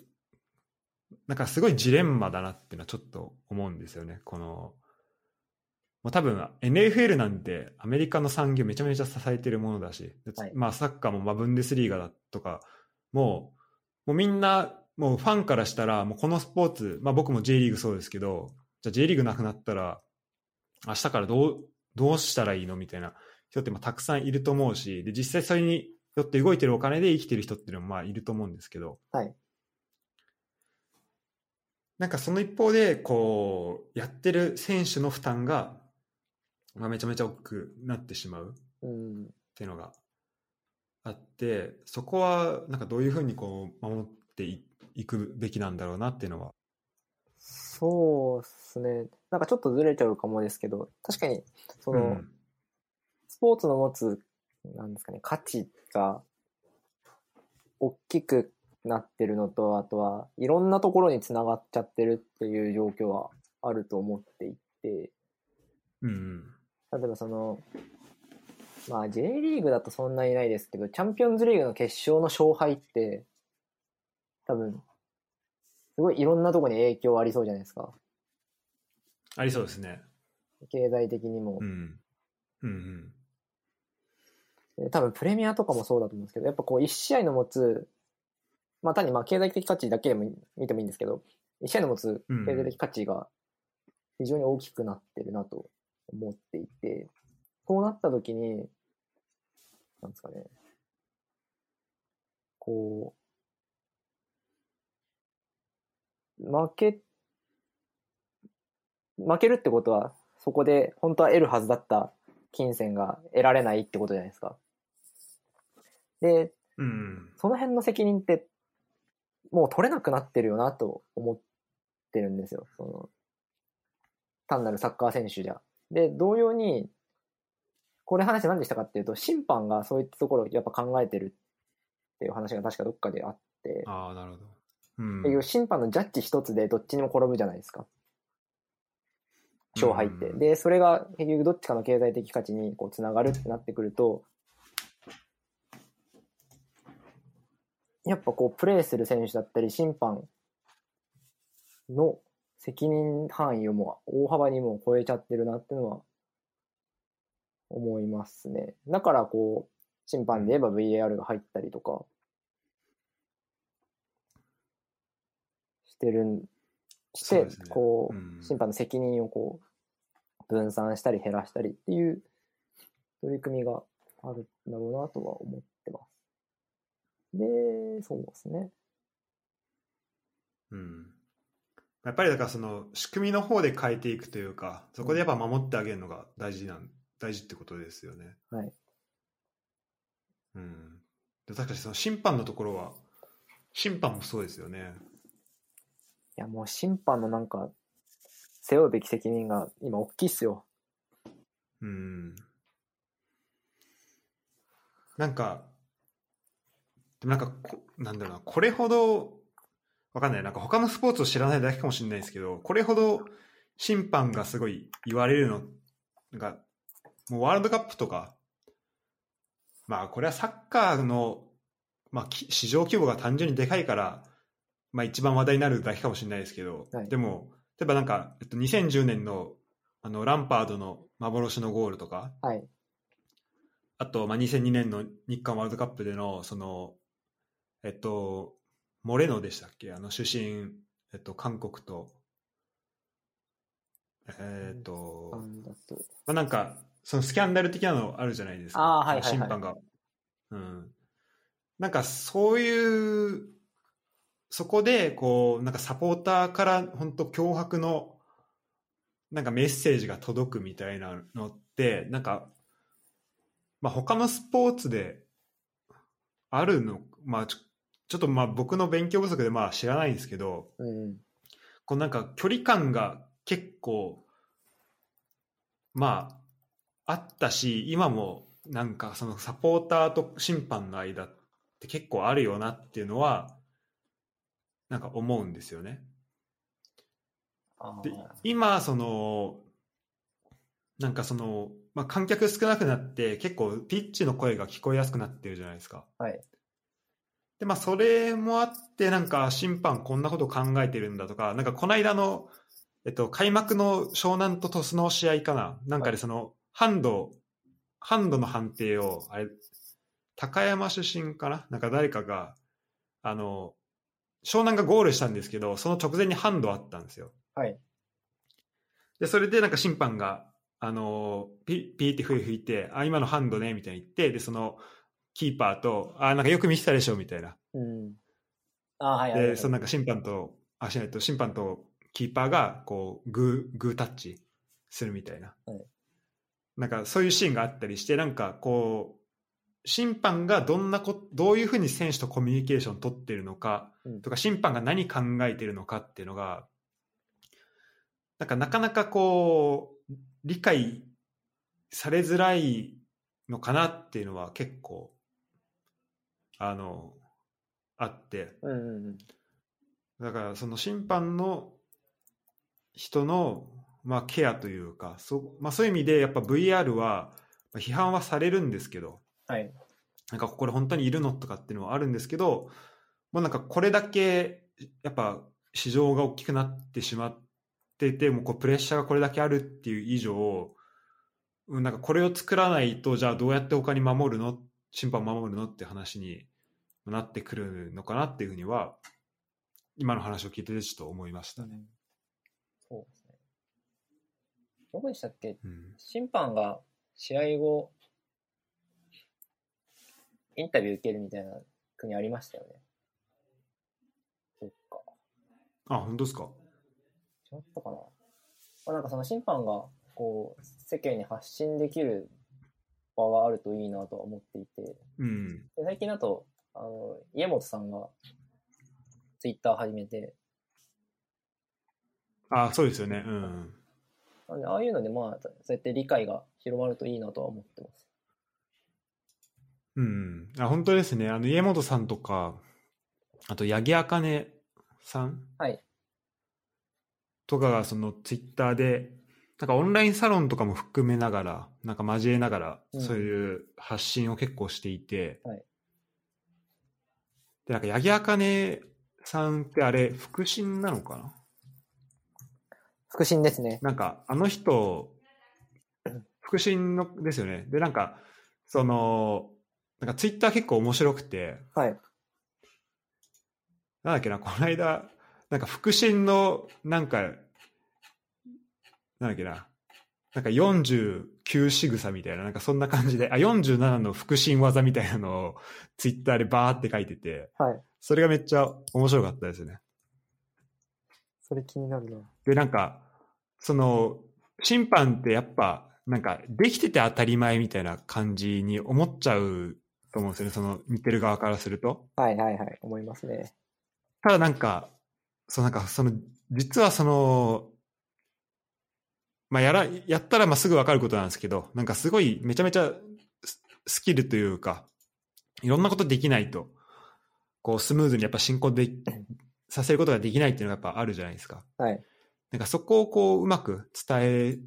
なんかすごいジレンマだなっていうのはちょっと思うんですよね。このもう多分 NFL なんてアメリカの産業めちゃめちゃ支えてるものだし、はい。まあサッカーもまあブンデスリーガだとかもうもうみんなもうファンからしたらもうこのスポーツ、まあ、僕も J リーグそうですけどじゃあ J リーグなくなったら明日からどうどうしたらいいのみたいな人ってまあたくさんいると思うしで実際それによって動いてるお金で生きてる人っていうのもまあいると思うんですけど、はいなんかその一方でこうやってる選手の負担が、まあ、めちゃめちゃ大きくなってしまううん。っていうのがあってそこはなんかどういうふうにこう守っていいくべきなんだろうなっていうのは。そうですね。なんかちょっとずれちゃうかもですけど、確かに、その、うんスポーツの持つ、なんですかね、価値が、大きくなってるのと、あとは、いろんなところにつながっちゃってるっていう状況はあると思っていて、うん例えばその、まあ J リーグだとそんなにないですけど、チャンピオンズリーグの決勝の勝敗って、多分、すごいいろんなところに影響ありそうじゃないですか。ありそうですね。経済的にもう。んうんで多分プレミアとかもそうだと思うんですけど、やっぱこう1試合の持つ、まあ単にまあ経済的価値だけでも見てもいいんですけど、1試合の持つうん経済的価値が非常に大きくなってるなと思っていて、そうなった時に、なんですかね、こう、負け、負けるってことは、そこで本当は得るはずだった金銭が得られないってことじゃないですか。で、うんうんその辺の責任って、もう取れなくなってるよなと思ってるんですよ。その、単なるサッカー選手じゃ。で、同様に、これ話何でしたかっていうと、審判がそういったところをやっぱ考えてるっていう話が確かどっかであって、ああなるほど。うんっていう審判のジャッジ一つでどっちにも転ぶじゃないですか。勝敗って。うんで、それが結局どっちかの経済的価値にこうつながるってなってくると、やっぱこうプレーする選手だったり審判の責任範囲をもう大幅にもう超えちゃってるなっていうのは思いますね。だからこう審判で言えば VAR が入ったりとかしてるんして、そうねこう、うん審判の責任をこう分散したり減らしたりっていう取り組みがあるんだろうなとは思ってます。で、そうですね。うんやっぱりだからその仕組みの方で変えていくというか、そこでやっぱ守ってあげるのが大事なん、大事ってことですよね。はい。うん。で確かにその審判のところは、審判もそうですよね。や、もう審判のなんか、背負うべき責任が今大きいっすよ。うん。なんか、でもなんかこ、なんだろうな、これほど、わかんない、なんか他のスポーツを知らないだけかもしれないですけど、これほど審判がすごい言われるのが、もうワールドカップとか、まあこれはサッカーの、まあ、き市場規模が単純にでかいから、まあ一番話題になるだけかもしれないですけど、はいでも、例えばなんか、えっと、2010年のあのランパードの幻のゴールとか、はい。あと、まあ、2002年の日韓ワールドカップでの、その、えっと、モレノでしたっけ？あの、主審、えっと、韓国と、えっと。まあ、なんか、そのスキャンダル的なのあるじゃないですか。はいはいはい審判が。うん。なんか、そういう、そこで、こう、なんかサポーターから本当脅迫の、なんかメッセージが届くみたいなのって、なんか、まあ、他のスポーツであるの、まあ、ちょちょっとまあ僕の勉強不足でまあ知らないんですけど、うん。こうなんか距離感が結構、まあ、あったし、今もなんかそのサポーターと審判の間って結構あるよなっていうのは、なんか思うんですよね。で今、その、なんかその、まあ、観客少なくなって結構ピッチの声が聞こえやすくなってるじゃないですか。はい。で、まあ、それもあって、なんか、審判こんなこと考えてるんだとか、なんか、この間の、えっと、開幕の湘南と鳥栖の試合かななんかで、はいその、ハンド、ハンドの判定を、あれ、高山出身かな？なんか誰かが、あの、湘南がゴールしたんですけど、その直前にハンドあったんですよ。はい。で、それでなんか審判が、あのピピーって笛吹いて、あ、今のハンドね、みたいに言って、で、その、キーパーと、あ、なんかよく見てたでしょ、みたいな。うん。あーはいはいはい。で、そのなんか審判と、あ、しないと、審判とキーパーが、こう、グー、グータッチするみたいな。はいなんかそういうシーンがあったりして、なんかこう、審判がどんなこ、どういうふうに選手とコミュニケーション取ってるのか、うんとか、審判が何考えてるのかっていうのが、なんかなかなかこう、理解されづらいのかなっていうのは結構、あの、あって。だからその審判の人の、まあ、ケアというかそ,、まあ、そういう意味でやっぱ VR はまあ批判はされるんですけどはい。なんかこれ本当にいるのとかっていうのはあるんですけどもうなんかこれだけやっぱ市場が大きくなってしまっていてもうこうプレッシャーがこれだけあるっていう以上うんなんかこれを作らないとじゃあどうやって他に守るの審判を守るのって話になってくるのかなっていうふうには今の話を聞いててちょっと思いましたね。そうですね。どこでしたっけ？うん、審判が試合後、インタビュー受けるみたいな国ありましたよね。そっか。あ、本当ですか？違ったかな？まあ、なんかその審判が、こう、世間に発信できる場があるといいなとは思っていて、うん。で最近だと、あの、家元さんがツイッター始めて、あ、そうですよね。うん。なんでああいうのでまあ、そうやって理解が広まるといいなとは思ってます。うん。あ、本当ですね。あの、家元さんとか、あと、八木あかねさんはい。とかが、その、ツイッターで、なんかオンラインサロンとかも含めながら、なんか交えながら、うんそういう発信を結構していて、はいで、なんか、八木あかねさんってあれ、腹心なのかな？腹心ですね。なんか、あの人、腹心のですよね。で、なんか、その、なんかツイッター結構面白くて、はい。なんだっけな、この間、なんか腹心の、なんか、なんだっけな、なんか49仕草みたいな、なんかそんな感じで、あ、47の腹心技みたいなのをツイッターでバーって書いてて、はい。それがめっちゃ面白かったですね。それ気になるな。で、なんか、その、審判ってやっぱ、なんか、できてて当たり前みたいな感じに思っちゃうと思うんですよね、その、見てる側からすると。はいはいはい、思いますね。ただなんか、そうなんか、その、実はその、まあ、やら、やったらまあすぐ分かることなんですけど、なんかすごいめちゃめちゃススキルというか、いろんなことできないと、こうスムーズにやっぱ進行でさせることができないっていうのがやっぱあるじゃないですか。はい。なんかそこをこううまく伝え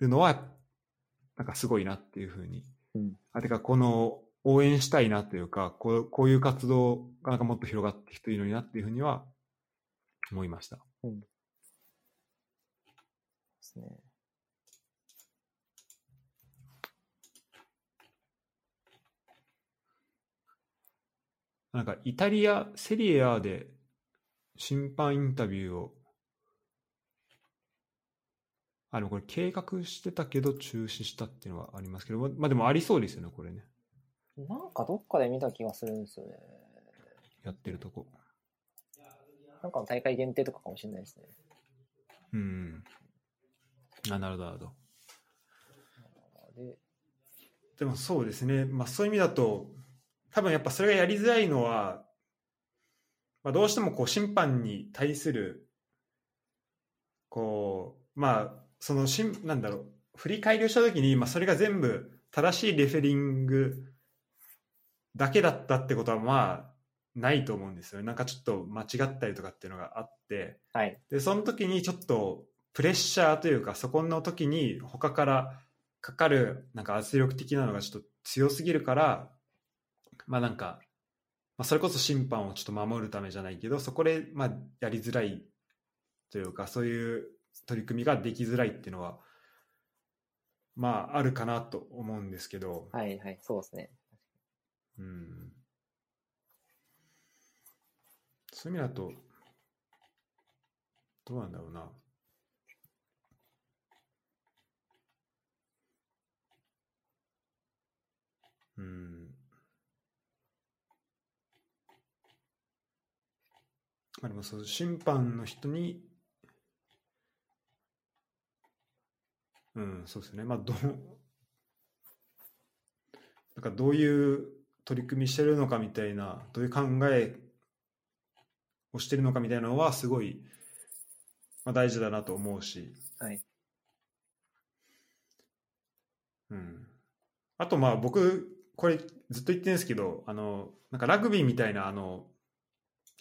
るのは、なんかすごいなっていうふうに。うんあ、てかこの応援したいなというか、こうこういう活動がなんかもっと広がっていくといいのになっていうふうには思いました。ですね。なんかイタリア、セリエ A で審判インタビューを、あ、でもこれ計画してたけど中止したっていうのはありますけど、ままあでもありそうですよね、これね。なんかどっかで見た気がするんですよね。やってるとこ。なんかの大会限定とかかもしれないですね。うん。あ、なるほど、なるほど。で、でもそうですね、まあ、そういう意味だと、多分やっぱそれがやりづらいのは、まあ、どうしてもこう審判に対する、こう、まあ、そのしん、なんだろう、振り返りをしたときに、まあ、それが全部正しいレフェリングだけだったってことは、まあ、ないと思うんですよね。なんかちょっと間違ったりとかっていうのがあって、はい。で、その時にちょっとプレッシャーというか、そこの時に他からかかるなんか圧力的なのがちょっと強すぎるから、まあなんか、まあ、それこそ審判をちょっと守るためじゃないけど、そこでまあやりづらいというか、そういう取り組みができづらいっていうのは、まああるかなと思うんですけど、はいはい、そうですね。うん。そういう意味だと、どうなんだろうな。うん。まあでもそう、審判の人に、うん、そうですね。まあ、どう、なんかどういう取り組みしてるのかみたいな、どういう考えをしてるのかみたいなのは、すごい、まあ、大事だなと思うし、はい。うん。あと、まあ、僕、これずっと言ってるんですけど、あの、なんかラグビーみたいな、あの、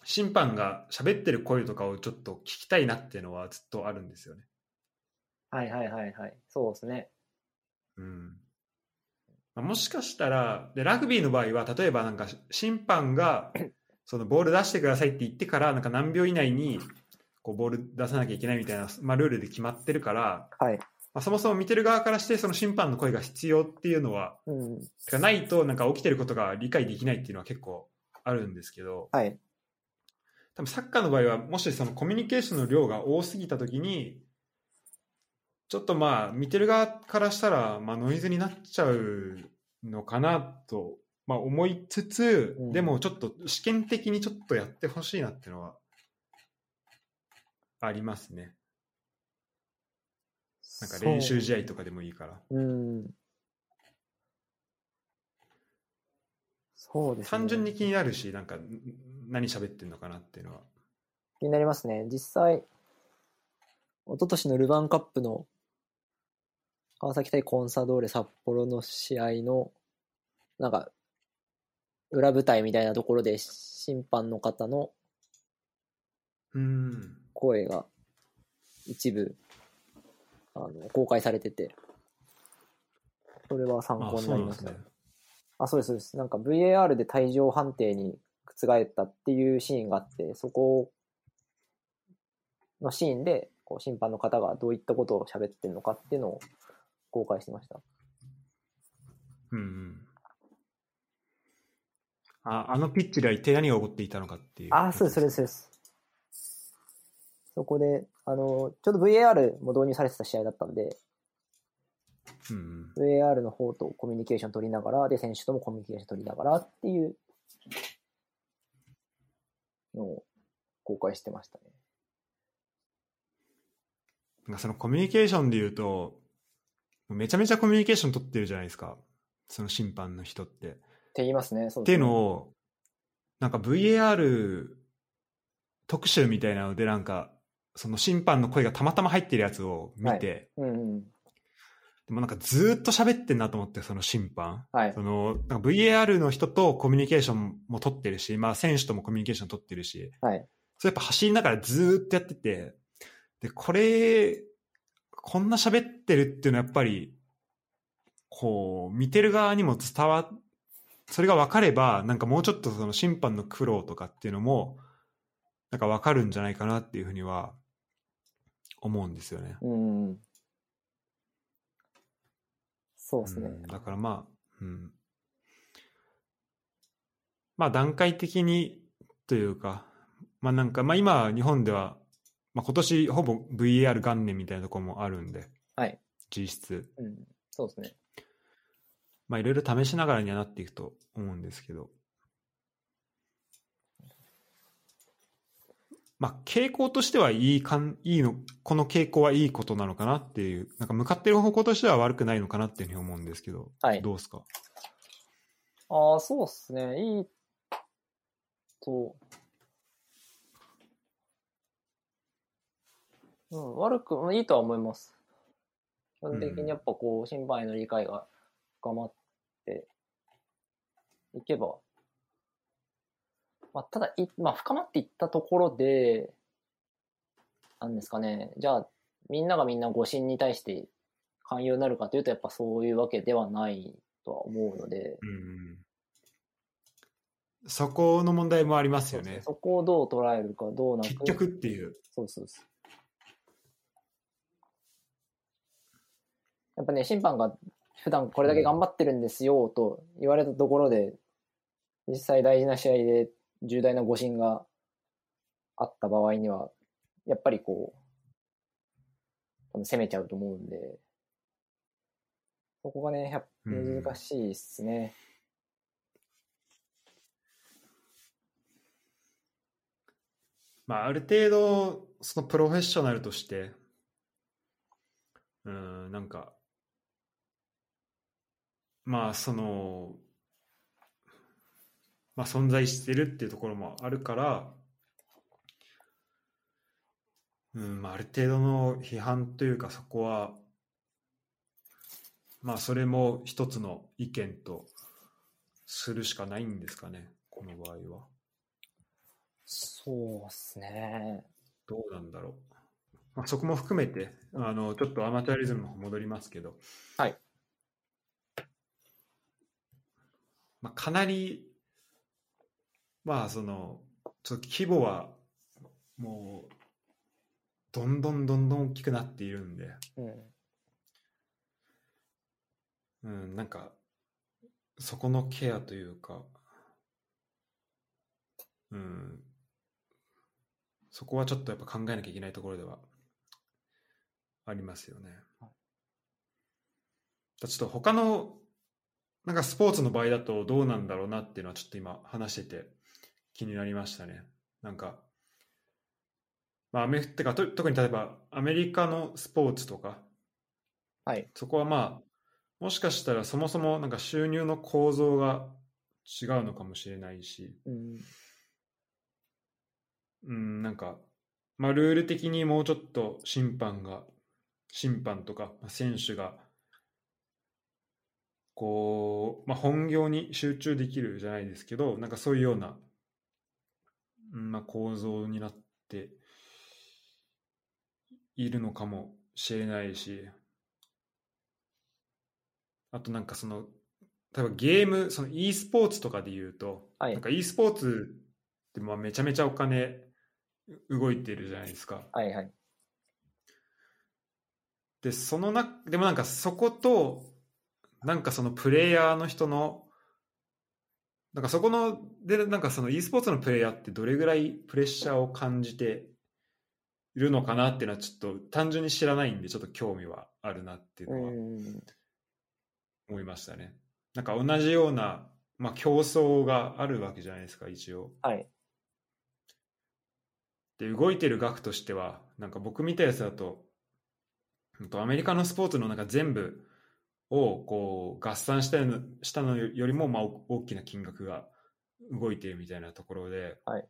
審判が喋ってる声とかをちょっと聞きたいなっていうのはずっとあるんですよね。はいはいはいはい。そうですね。うん。まあもしかしたら、で、ラグビーの場合は、例えばなんか審判が、そのボール出してくださいって言ってから、なんか何秒以内に、こうボール出さなきゃいけないみたいな、まあ、ルールで決まってるから、はい。まあ、そもそも見てる側からして、その審判の声が必要っていうのは、うん。ないと、なんか起きてることが理解できないっていうのは結構あるんですけど、はい。多分サッカーの場合は、もしそのコミュニケーションの量が多すぎたときに、ちょっとまあ、見てる側からしたら、まあ、ノイズになっちゃうのかなと、まあ、思いつつ、うんでもちょっと試験的にちょっとやってほしいなっていうのは、ありますね。なんか練習試合とかでもいいから。そう。うん。そうですね。単純に気になるし、なんか、ん何喋ってんのかなっていうのは。気になりますね。実際、一昨年のルヴァンカップの川崎対コンサドーレ札幌の試合の、なんか、裏舞台みたいなところで審判の方のうん。声が一部あの公開されてて、それは参あ、考になりました。。あ、そうです、そうです。なんか VAR で退場判定に覆ったっていうシーンがあって、そこのシーンで、こう審判の方がどういったことを喋ってるのかっていうのを公開してました。うんうん。あ、あのピッチでは一体何が起こっていたのかっていう。あ、そうです、そうです、そうです。そこで、あの、ちょうど VAR も導入されてた試合だったんで、す。うんうん。VAR の方とコミュニケーション取りながら、で、選手ともコミュニケーション取りながらっていうのを公開してましたね。そのコミュニケーションで言うと、めちゃめちゃコミュニケーション取ってるじゃないですか。その審判の人って。って言いますね。そうっていうですねのを、なんか VAR 特集みたいなので、なんか、その審判の声がたまたま入ってるやつを見て、うんうん。でもなんかずーっと喋ってんなと思って、その審判。はいそ。のなんか VAR の人とコミュニケーションも取ってるし、まあ、選手ともコミュニケーション取ってるし、はい。それやっぱ走りながらずーっとやってて、で、これ、こんな喋ってるっていうのはやっぱり、こう、見てる側にも伝わ、それが分かれば、なんかもうちょっとその審判の苦労とかっていうのも、なんか分かるんじゃないかなっていうふうには思うんですよね。うんうん。そうですね。うんだからまあ、うん。まあ段階的にというか、まあなんか、まあ今日本では、まあ今年ほぼ VAR 元年みたいなところもあるんで、はい。実質。うん。そうですね。まあいろいろ試しながらにはなっていくと思うんですけど。まあ傾向としてはいいかん、いいの、この傾向はいいことなのかなっていう、なんか向かってる方向としては悪くないのかなっていうふうに思うんですけど、はいどうですか？ああ、そうですね。いいと、うん、悪く、うんいいとは思います。基本的にやっぱこう、審判への理解が深まっていけば、まあ、ただい、まあ、深まっていったところで、なんですかね、じゃあ、みんながみんな誤審に対して寛容になるかというと、やっぱそういうわけではないとは思うので、うんそこの問題もありますよね。そこをどう捉えるか、どうなく。結局っていう。そうそうそう。やっぱね、審判が普段これだけ頑張ってるんですよと言われたところで、実際大事な試合で重大な誤審があった場合には、やっぱりこう、攻めちゃうと思うんで、そこがね、やっぱうん難しいっすね。まあ、ある程度、そのプロフェッショナルとして、うん、なんか、まあ、その、まあ、存在してるっていうところもあるから、うん、まあ、ある程度の批判というか、そこは、まあ、それも一つの意見とするしかないんですかね、この場合は。そうっすね。どうなんだろう。まあ、そこも含めて、あの、ちょっとアマチュアリズムの方戻りますけど、はい。まあ、かなり、まあ、その、ちょっと規模は、もう、どんどんどんどん大きくなっているんで、うん。うん、なんか、そこのケアというか、うん、そこはちょっとやっぱ考えなきゃいけないところではありますよね。はいだちょっと他のなんかスポーツの場合だとどうなんだろうなっていうのはちょっと今話してて気になりましたね。なんか、まあアメフってかと特に例えばアメリカのスポーツとかはい。そこはまあもしかしたらそもそもなんか収入の構造が違うのかもしれないし、うん。うん、なんか、まあ、ルール的にもうちょっと審判が、審判とかまあ選手が、こう、まあ、本業に集中できるじゃないですけど、なんかそういうような、うんまあ、構造になっているのかもしれないし、あとなんかその、例えばゲーム、その e スポーツとかで言うと、はいなんか e スポーツってまあめちゃめちゃお金動いてるじゃないですか。はいはい。で、そのな、でもなんかそこと、なんかそのプレイヤーの人の、なんかそこの、で、なんかその e スポーツのプレイヤーってどれぐらいプレッシャーを感じているのかなっていうのはちょっと単純に知らないんで、ちょっと興味はあるなっていううのはん。思いましたね。なんか同じような、まあ競争があるわけじゃないですか、一応。はい。で、動いてる額としては、なんか僕見たやつだとアメリカのスポーツのなんか全部をこう合算したのしたのよりもまあお大きな金額が動いているみたいなところで、はい。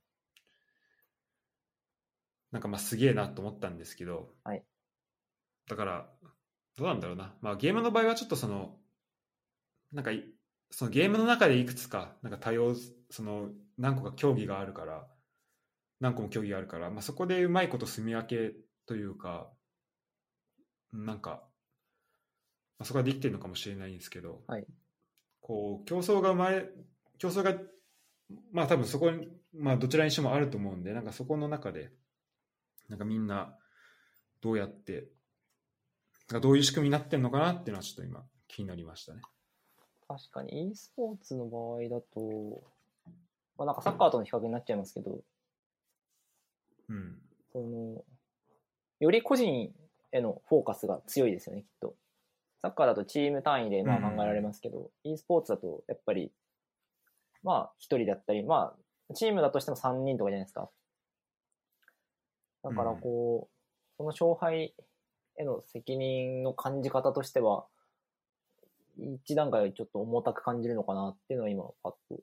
なんかまあすげえなと思ったんですけど、はい。だからどうなんだろうな、まあ、ゲームの場合はちょっとそのなんかいそのゲームの中でいくつかなんか多様その何個か競技があるから何個も競技があるから、まあ、そこでうまいこと住み分けというかなんか、まあ、そこはできてるのかもしれないんですけど、はいこう競争が生まれ競争がまあ多分そこに、まあ、どちらにしてもあると思うんでなんかそこの中でなんかみんなどうやってなんかどういう仕組みになってるのかなっていうのはちょっと今気になりましたね。確かに e スポーツの場合だと、まあ、なんかサッカーとの比較になっちゃいますけど、うん。その、より個人へのフォーカスが強いですよね、きっと。サッカーだとチーム単位でまあうん考えられますけど、e スポーツだとやっぱり、まあ一人だったり、まあチームだとしても3人とかじゃないですか。だからこう、その勝敗への責任の感じ方としては、一段階ちょっと重たく感じるのかなっていうのは今パッと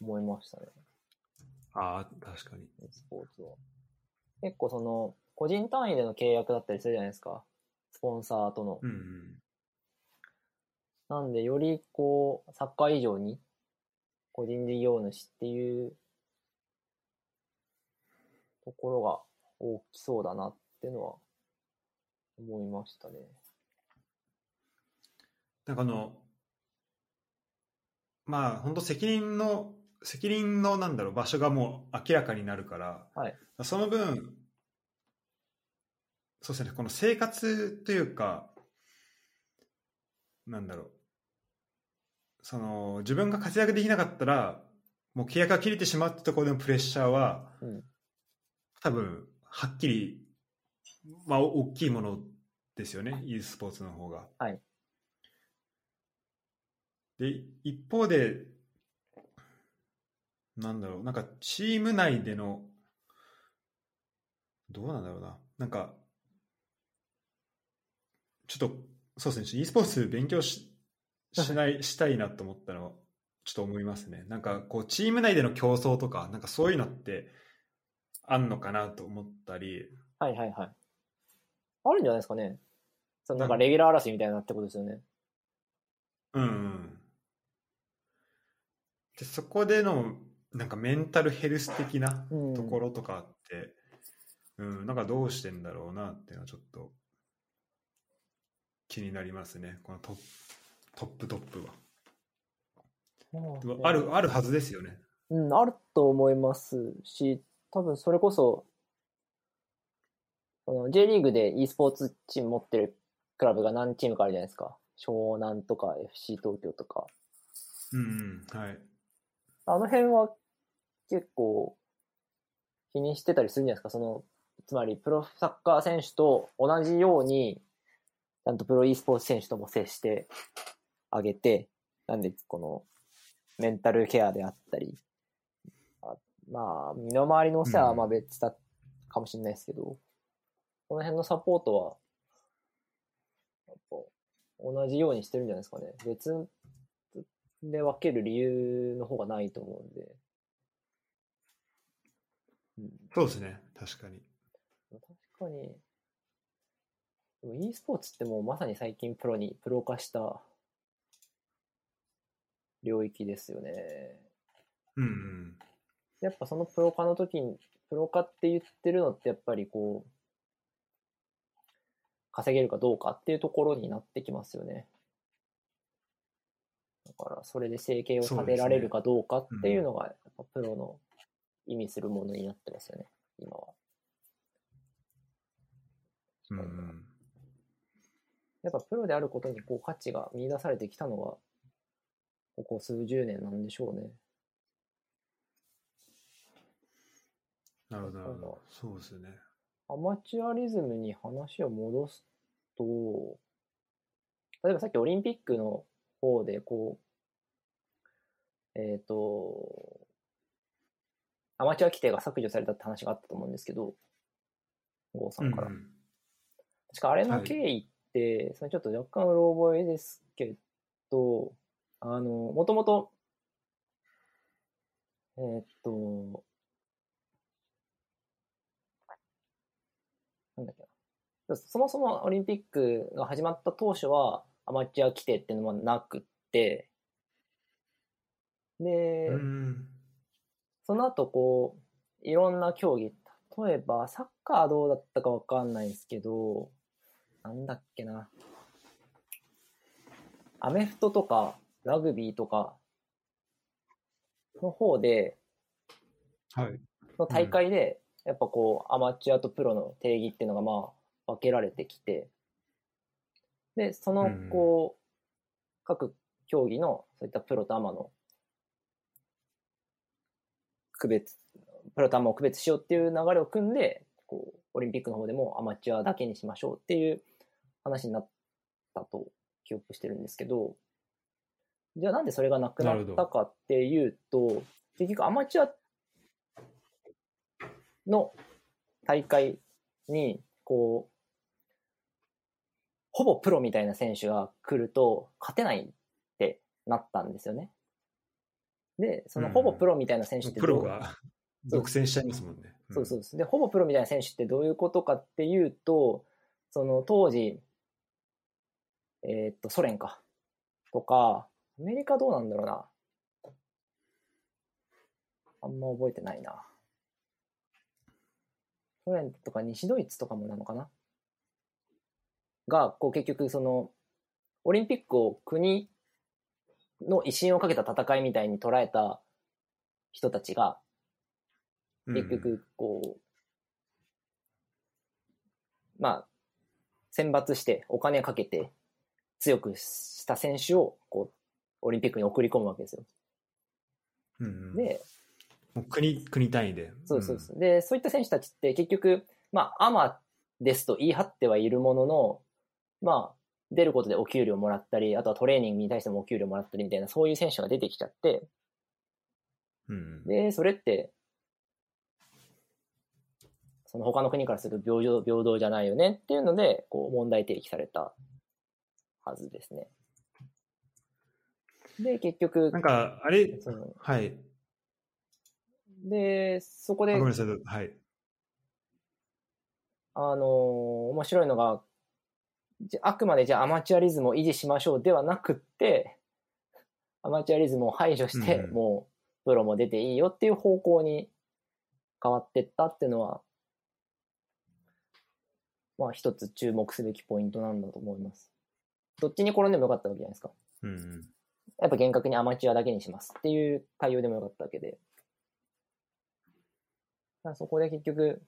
思いましたね。ああ、確かに。スポーツは。結構その、個人単位での契約だったりするじゃないですか。スポンサーとの。うんうん。なんで、よりこう、サッカー以上に、個人事業主っていうところが大きそうだなっていうのは思いましたね。なんかあの、まあ本当責任の、責任のなんだろう、場所がもう明らかになるから、はい。その分、そうですね、この生活というか、なんだろう、その自分が活躍できなかったら、もう契約が切れてしまうってところでのプレッシャーは、うん。多分はっきり、まあ、お大きいものですよね、e スポーツの方が。はい。で、一方で、なんだろう、なんかチーム内での、どうなんだろうな、なんか、ちょっと、そうですね、e スポーツ勉強ししない、したいなと思ったのは、ちょっと思いますね。なんか、こう、チーム内での競争とか、なんかそういうのって、あんのかなと思ったり、はいはいはい。あるんじゃないですかね。そのなんかレギュラー争いみたいなってことですよね。うんうん。で、そこでの、なんかメンタルヘルス的なうん。ところとかって、うん、なんかどうしてんだろうなっていうのはちょっと気になりますね。このトップトップは。ある、あるはずですよね。うん、あると思いますし、多分それこそ、その J リーグで e スポーツチーム持ってるクラブが何チームかあるじゃないですか。湘南とか FC 東京とか。うんうん、はい。あの辺は結構気にしてたりするんじゃないですか。その、つまりプロサッカー選手と同じように、ちゃんとプロ e スポーツ選手とも接してあげて、なんでこのメンタルケアであったり、あまあ、身の回りのお世話はまあ別だかもしれないですけど、この辺のサポートは、やっぱ同じようにしてるんじゃないですかね。別で分ける理由の方がないと思うんで。うん、そうですね、確かに。確かに。でも e スポーツってもうまさに最近プロに、プロ化した領域ですよね。うんうん。やっぱそのプロ化の時に、プロ化って言ってるのってやっぱりこう、稼げるかどうかっていうところになってきますよね。だから、それで生計を立てられるかどうかっていうのが、やっぱプロの意味するものになってますよね、今は。うんうん、やっぱプロであることにこう価値が見出されてきたのが、ここ数十年なんでしょうね。なるほど。そうですね。アマチュアリズムに話を戻すと、例えばさっきオリンピックの方で、こう、えっ、と、アマチュア規定が削除されたって話があったと思うんですけど、郷さんから。うんうん確かあれの経緯って、それちょっと若干うろ覚えですけど、あの、もともと、えーっと、なんだっけな。そもそもオリンピックが始まった当初はアマチュア規定っていうのはなくって、で、うん。その後こう、いろんな競技、例えばサッカーどうだったかわかんないですけど、なんだっけな。アメフトとかラグビーとかの方で、はい。の大会で、やっぱこう、アマチュアとプロの定義っていうのがまあ、分けられてきて、で、そのうん、こう、各競技の、そういったプロとアマの、区別、プロとアマを区別しようっていう流れを組んで、こう、オリンピックの方でもアマチュアだけにしましょうっていう話になったと記憶してるんですけど、じゃあなんでそれがなくなったかっていうと、結局アマチュアの大会に、こう、ほぼプロみたいな選手が来ると勝てないってなったんですよね。で、そのほぼプロみたいな選手ってどうプロが独占しちゃいますもんね。そうそうです。で、ほぼプロみたいな選手ってどういうことかっていうと、その当時、えーっと、ソ連か。とか、アメリカどうなんだろうな。あんま覚えてないな。ソ連とか西ドイツとかもなのかなが、こう結局その、オリンピックを国の威信をかけた戦いみたいに捉えた人たちが、うん結局、こう、まあ、選抜してお金かけて強くした選手を、こう、オリンピックに送り込むわけですよ。うんうんで、国、国単位で。そうそうそう。で、そういった選手たちって結局、まあ、アマですと言い張ってはいるものの、まあ、出ることでお給料もらったり、あとはトレーニングに対してもお給料もらったりみたいな、そういう選手が出てきちゃって、うん。うんで、それって、その他の国からすると平等平等じゃないよねっていうので、こう問題提起されたはずですね。で、結局なん、か、あれ、はい。で、そこで、ああごめんなさい。はい。のー面白いのが、じゃあくまでじゃあアマチュアリズムを維持しましょうではなくって、アマチュアリズムを排除して、うんもうプロも出ていいよっていう方向に変わってったっていうのは、まあ一つ注目すべきポイントなんだと思います。どっちに転んでもよかったわけじゃないですか。うんうん。やっぱ厳格にアマチュアだけにしますっていう対応でもよかったわけで。そこで結局、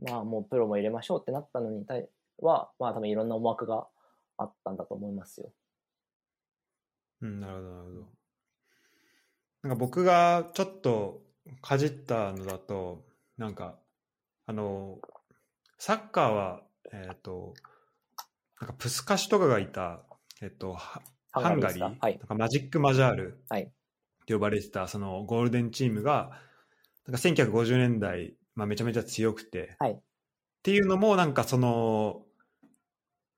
まあもうプロも入れましょうってなったのに対は、まあ多分いろんな思惑があったんだと思いますよ。うん、なるほど、なるほど。なんか僕がちょっとかじったのだと、なんか、あの、サッカーは、えっ、と、なんかプスカシとかがいた、えっ、と、ハハンガリー、はい。なん。かマジック・マジャールはい。って呼ばれてた、そのゴールデンチームが、なんか1950年代、まあ、めちゃめちゃ強くて、はい。っていうのも、なんかその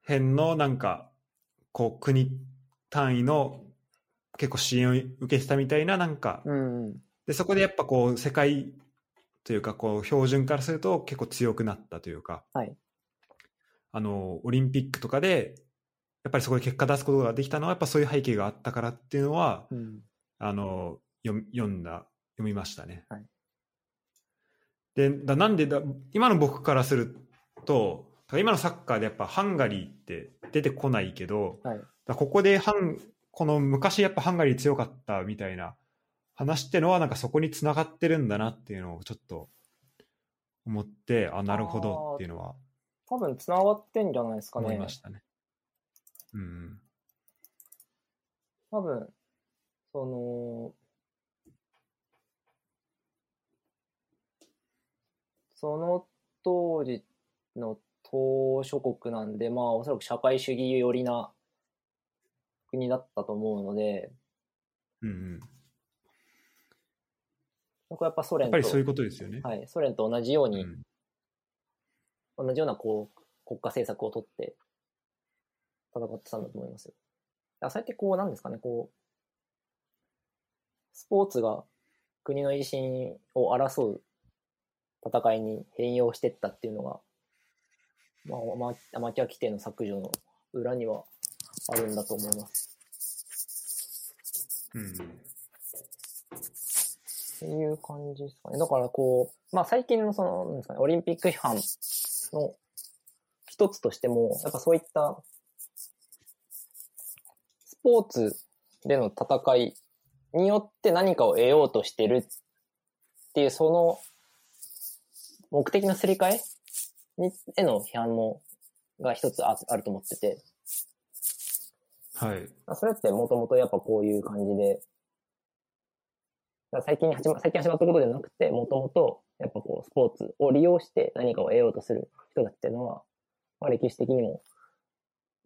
辺の、なんか、こう、国単位の結構支援を受けてたみたいな、なんか、うんうん。で、そこでやっぱこう、世界というか、こう、標準からすると結構強くなったというか、はいあの、オリンピックとかで、やっぱりそこで結果出すことができたのは、やっぱそういう背景があったからっていうのは、うん。あの、読んだ、読みましたね。はいで、だなんでだ、今の僕からすると、今のサッカーでやっぱハンガリーって出てこないけど、はい。だここでハン、この昔やっぱハンガリー強かったみたいな話ってのはなんかそこに繋がってるんだなっていうのをちょっと思って、あ、なるほどっていうのは多分繋がってんじゃないですかね思いま。したね。うん。多分、その、その当時の東諸国なんで、まあおそらく社会主義寄りな国だったと思うので、うんうん。これやっぱソ連と、やっぱりそういうことですよね。はい、ソ連と同じように、うん同じようなこう国家政策を取って戦ってたんだと思いますよ。そうやってこう、なんですかね、こう、スポーツが国の威信を争う戦いに変容していったっていうのが、まあ、アマチュア規定の削除の裏にはあるんだと思います。うん。っていう感じですかね。だからこう、まあ最近のその、なんですかね、オリンピック批判の一つとしても、やっぱそういった、スポーツでの戦いによって何かを得ようとしてるっていう、その目的のすり替えにへの批判も、が一つああると思ってて、はい。まあそれってもともとやっぱこういう感じで、最近始ま、最近始まったことじゃなくて、もともと、やっぱこう、スポーツを利用して何かを得ようとする人たちっていうのは、まあ歴史的にも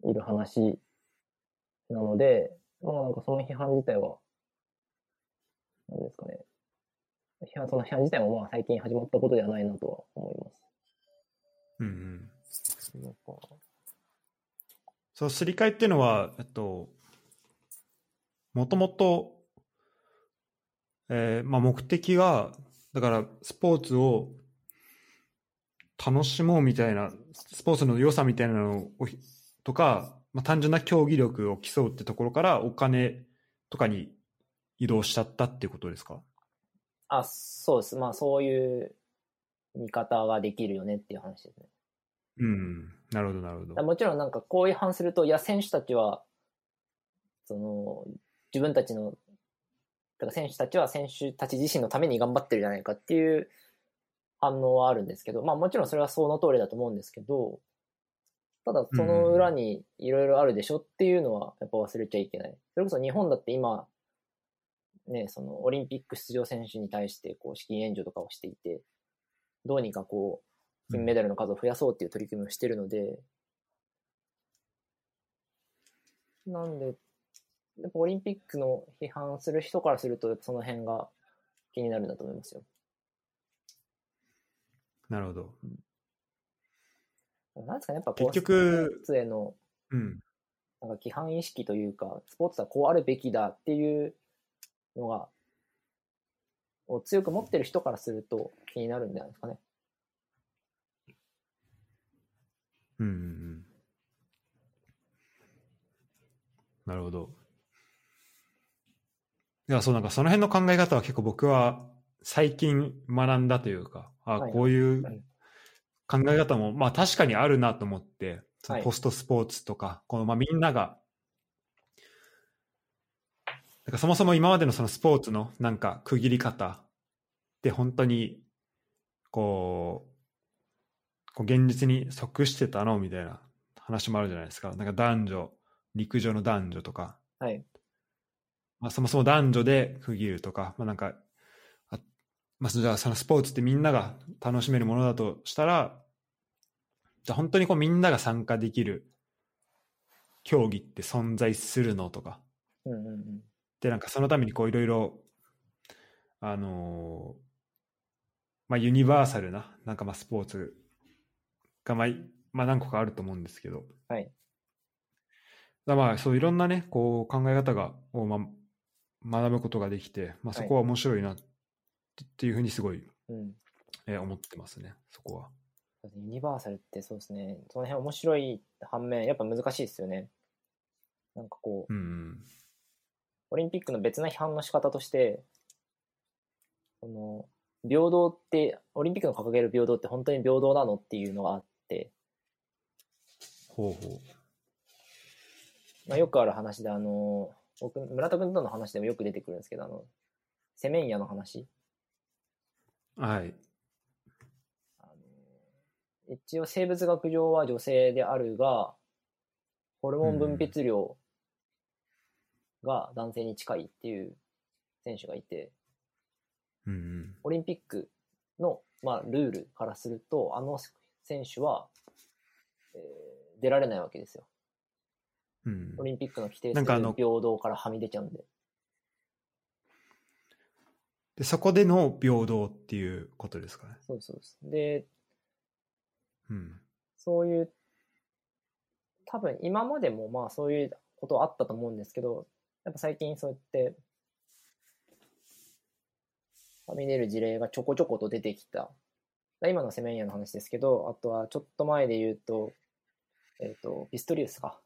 いる話なので、まあなんかその批判自体は、なんですかね。批判、その批判自体もまあ最近始まったことではないなとは思います。うんうん。なんかそのすり替えっていうのは、えっと、もともと、えーまあ、目的が、だからスポーツを楽しもうみたいな、スポーツの良さみたいなのをとか、まあ、単純な競技力を競うってところからお金とかに移動しちゃったっていうことですか？あ、そうです。まあそういう見方ができるよねっていう話ですね。うん、なるほど、なるほど。もちろんなんかこういう反すると、いや、選手たちは、その、自分たちの、だから選手たちは選手たち自身のために頑張ってるじゃないかっていう反応はあるんですけど、まあもちろんそれはその通りだと思うんですけど、ただその裏にいろいろあるでしょっていうのはやっぱ忘れちゃいけない。それこそ日本だって今、ね、そのオリンピック出場選手に対してこう資金援助とかをしていて、どうにかこう、金メダルの数を増やそうっていう取り組みをしてるので、なんで、やっぱオリンピックの批判する人からすると、その辺が気になるんだと思いますよ。なるほど。なんですかね、やっぱ結局スポーツへのうん。なんか規範意識というか、スポーツはこうあるべきだっていうのが、を強く持ってる人からすると気になるんじゃないですかね。うんうんうん。なるほど。いや、そうなんかその辺の考え方は結構僕は最近学んだというか、あはいこういうはい考え方も、まあ確かにあるなと思って、そのはいポストスポーツとか、このまあみんなが、なんかそもそも今までのそのスポーツのなんか区切り方って本当にこう、こう現実に即してたのみたいな話もあるじゃないですか。なんか男女、陸上の男女とか、はい。まあ、そもそも男女で区切るとか、まあ、なんか、あまあ、じゃあそのスポーツってみんなが楽しめるものだとしたら、じゃあ本当にこうみんなが参加できる競技って存在するのとか、うんうんうん。で、なんかそのためにこういろいろ、あのーまあユニバーサルな、なんかまあスポーツがまあ、まあ何個かあると思うんですけど、はい。だまあそういろんなね、こう考え方が、をまあ学ぶことができて、まあそこは面白いなっていうふうにすごい、うん。えー思ってますね、そこは。ユニバーサルってそうですね。その辺面白い反面、やっぱ難しいですよね。なんかこう、うんうん。オリンピックの別な批判の仕方として、この、平等って、オリンピックの掲げる平等って本当に平等なのっていうのがあって、ほうほまあ、よくある話で、あの、僕、村田君との話でもよく出てくるんですけど、あの、セメンヤの話。う。はい。あの一応生物学上は女性であるが、ホルモン分泌量が男性に近いっていう選手がいて、うんうん。オリンピックの、まあ、ルールからすると、あの選手は、えー出られないわけですよ。うんオ、リンピックの規定するなんかあの平等からはみ出ちゃうんで。でそこでの平等っていうことですかね。そうそうです。で、うん。そういう多分今までもまあそういうことあったと思うんですけど、やっぱ最近そうやって、はみ出る事例がちょこちょこと出てきた。今のセメンヤの話ですけど、あとはちょっと前で言うと、えっ、と、ピストリウスか。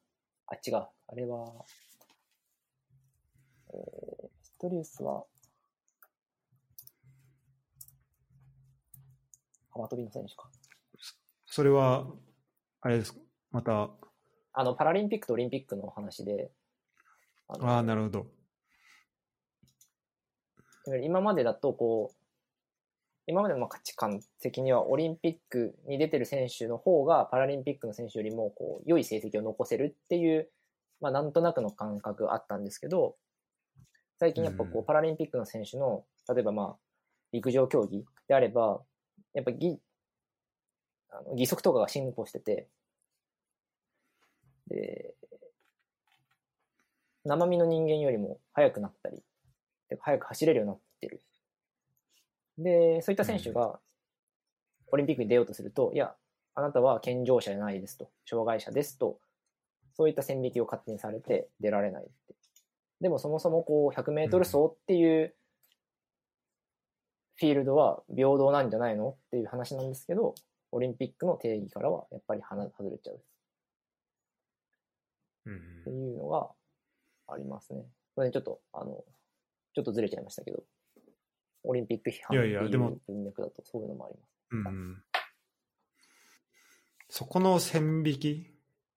あ、違う。あれは、えー、ピストリウスは、幅跳びの選手か。それは、あれですか？また、あの、パラリンピックとオリンピックの話で、あのああ、なるほど。今までだと、こう、今までのまあ価値観的にはオリンピックに出てる選手の方がパラリンピックの選手よりもこう良い成績を残せるっていう、まあ、なんとなくの感覚があったんですけど最近やっぱこううパラリンピックの選手の例えばまあ陸上競技であればやっぱぎあの義足とかが進歩しててで生身の人間よりも速くなったりてか速く走れるようになってるで、そういった選手がオリンピックに出ようとすると、いや、あなたは健常者じゃないですと、障害者ですと、そういった線引きを勝手にされて出られないって。でもそもそもこう100メートル走っていうフィールドは平等なんじゃないのっていう話なんですけど、オリンピックの定義からはやっぱり外れちゃう。うん。っていうのがありますね。それでちょっと、あの、ちょっとずれちゃいましたけど、オリンピック批判っていいやいやでもう文脈だとそういうのもあります。うんうんそこの線引き、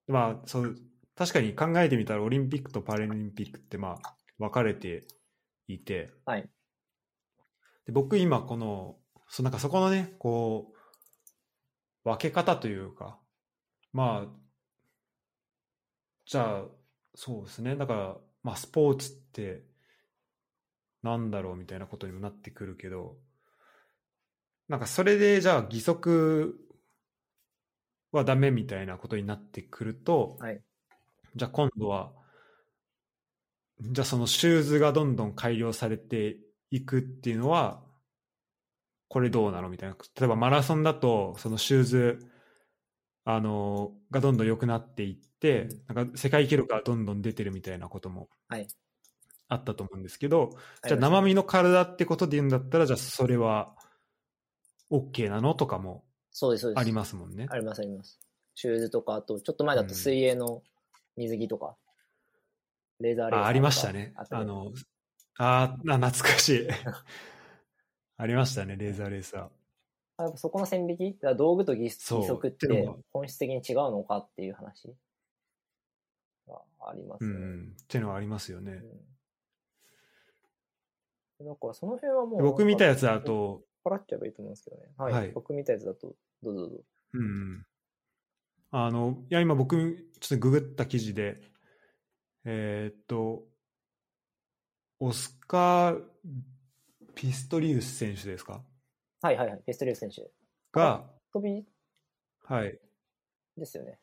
まあそう、確かに考えてみたらオリンピックとパラリンピックってまあ分かれていて、はい。で僕今この、そうなんかそこのね、こう、分け方というか、まあ、じゃあ、そうですね。だから、まあスポーツってなんだろうみたいなことにもなってくるけど、なんかそれでじゃあ義足はダメみたいなことになってくると、はい。じゃあ今度は、じゃあそのシューズがどんどん改良されていくっていうのは、これどうなのみたいな。例えばマラソンだと、そのシューズ、あの、がどんどん良くなっていって、なんか世界記録がどんどん出てるみたいなこともはい。あったと思うんですけど、じゃあ生身の体ってことで言うんだったら、じゃあそれは OK なのとかもそうです、そうです。ありますもんね。あります、あります。シューズとか、あと、ちょっと前だと水泳の水着とか、レーザーレーサーとかあありましたね。あの、あーあ、懐かしい。ありましたね、レーザーレーサー。あやっぱそこの線引き？道具と義足っって本質的に違うのかっていう話がありますね。うんうん。っていうのはありますよね。うんだからその辺はもう。僕見たやつだと。と、払っちゃえばいいと思うんですけどね。はい。はい僕見たやつだと、どうぞどうぞ。うんうん。あの、いや、今僕、ちょっとググった記事で、えーっと、オスカー・ピストリウス選手ですか？はいはいはい。ペストリウス選手。が、飛びはい。ですよね。